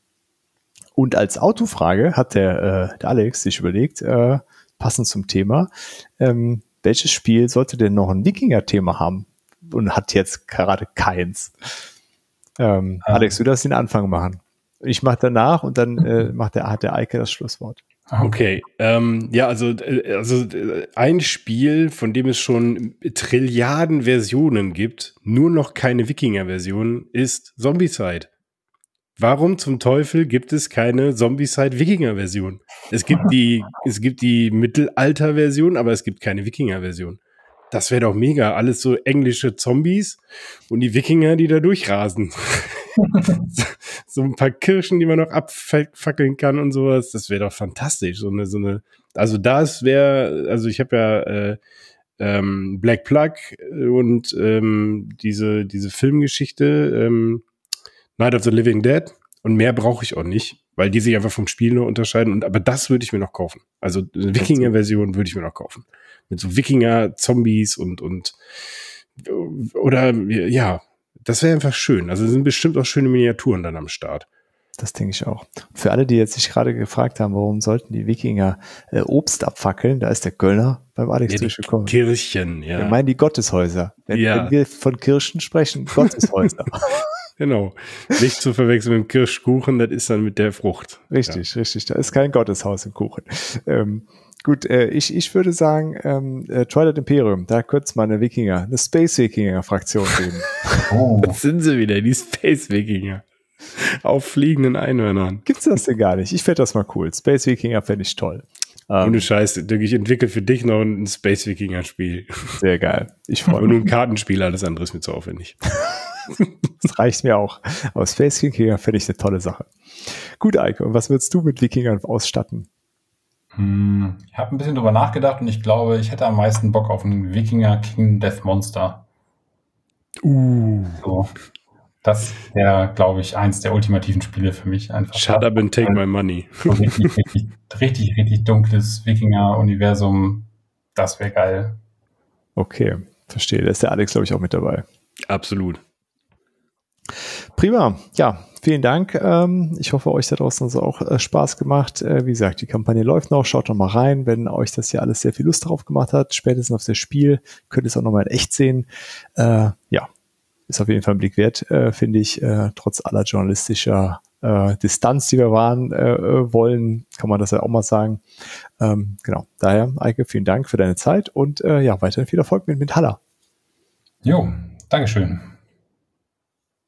Und als Autofrage hat der, äh, der Alex sich überlegt, äh, passend zum Thema, ähm, welches Spiel sollte denn noch ein Wikinger-Thema haben? Und hat jetzt gerade keins. Ähm, ah. Alex, du darfst den Anfang machen. Ich mache danach und dann äh, macht der, hat der Eike das Schlusswort. Okay, ähm, ja, also, äh, also äh, ein Spiel, von dem es schon Trilliarden Versionen gibt, nur noch keine Wikinger-Version, ist Zombieside. Warum zum Teufel gibt es keine Zombie-Side-Wikinger-Version? Es gibt die, es gibt die Mittelalter-Version, aber es gibt keine Wikinger-Version. Das wäre doch mega. Alles so englische Zombies und die Wikinger, die da durchrasen. so ein paar Kirschen, die man noch abfackeln kann und sowas. Das wäre doch fantastisch. So eine, so eine, also das wäre, also ich habe ja äh, ähm, Black Plug und ähm, diese, diese Filmgeschichte, ähm, Night of the Living Dead und mehr brauche ich auch nicht, weil die sich einfach vom Spiel nur unterscheiden. Und aber das würde ich mir noch kaufen. Also eine Wikinger-Version würde ich mir noch kaufen. Mit so Wikinger-Zombies und und oder ja, das wäre einfach schön. Also sind bestimmt auch schöne Miniaturen dann am Start. Das denke ich auch. Für alle, die jetzt sich gerade gefragt haben, warum sollten die Wikinger äh, Obst abfackeln, da ist der Göllner beim Alex ja, durchgekommen. Kirchen, ja. Wir meinen die Gotteshäuser. Wenn, ja. wenn wir von Kirchen sprechen, Gotteshäuser. Genau. Nicht zu verwechseln mit dem Kirschkuchen, das ist dann mit der Frucht. Richtig, ja. richtig. Da ist kein Gotteshaus im Kuchen. Ähm, gut, äh, ich, ich würde sagen, ähm, äh, Twilight Imperium, da könnte es mal eine Wikinger, eine Space Wikinger Fraktion geben. Oh. Das sind sie wieder, die Space Wikinger. Auf fliegenden Einhörnern. Gibt's das denn gar nicht? Ich fände das mal cool. Space Wikinger fände ich toll. Ohne um, Scheiß, ich entwickle für dich noch ein Space Wikinger Spiel. Sehr geil. Ich freue mich. Und nur ein Kartenspiel, alles andere ist mir zu aufwendig. das reicht mir auch. Aber Space Wikinger finde ich eine tolle Sache. Gut, Eike, und was würdest du mit Wikingern ausstatten? Hm, ich habe ein bisschen drüber nachgedacht und ich glaube, ich hätte am meisten Bock auf einen Wikinger King Death Monster. Uh. So. Das wäre, glaube ich, eins der ultimativen Spiele für mich. Einfach Shut up and take my money. Richtig, richtig, richtig dunkles Wikinger-Universum. Das wäre geil. Okay, verstehe. Da ist der Alex, glaube ich, auch mit dabei. Absolut. Prima. Ja, vielen Dank. Ähm, ich hoffe, euch da draußen hat es auch äh, Spaß gemacht. Äh, wie gesagt, die Kampagne läuft noch. Schaut noch mal rein, wenn euch das hier alles sehr viel Lust drauf gemacht hat. Spätestens auf das Spiel könnt ihr es auch noch mal in echt sehen. Äh, ja, ist auf jeden Fall ein Blick wert, finde ich. trotz aller journalistischer Distanz, die wir waren wollen, kann man das ja auch mal sagen. Ähm, genau. Daher, Eike, vielen Dank für deine Zeit und ja, weiterhin viel Erfolg mit, mit Haller. Jo, Dankeschön.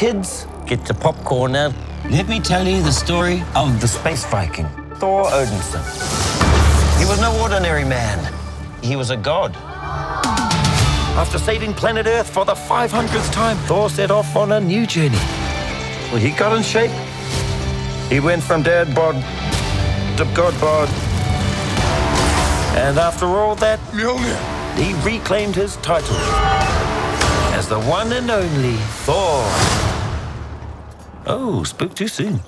Kids, get your popcorn now. Let me tell you the story of the space Viking, Thor Odinson. He was no ordinary man. He was a god. After saving planet Earth for the 500th time, Thor set off on a new journey. Well, he got in shape. He went from dad bod to god bod. And after all that, he reclaimed his title as the one and only Thor. Oh, spoke too soon.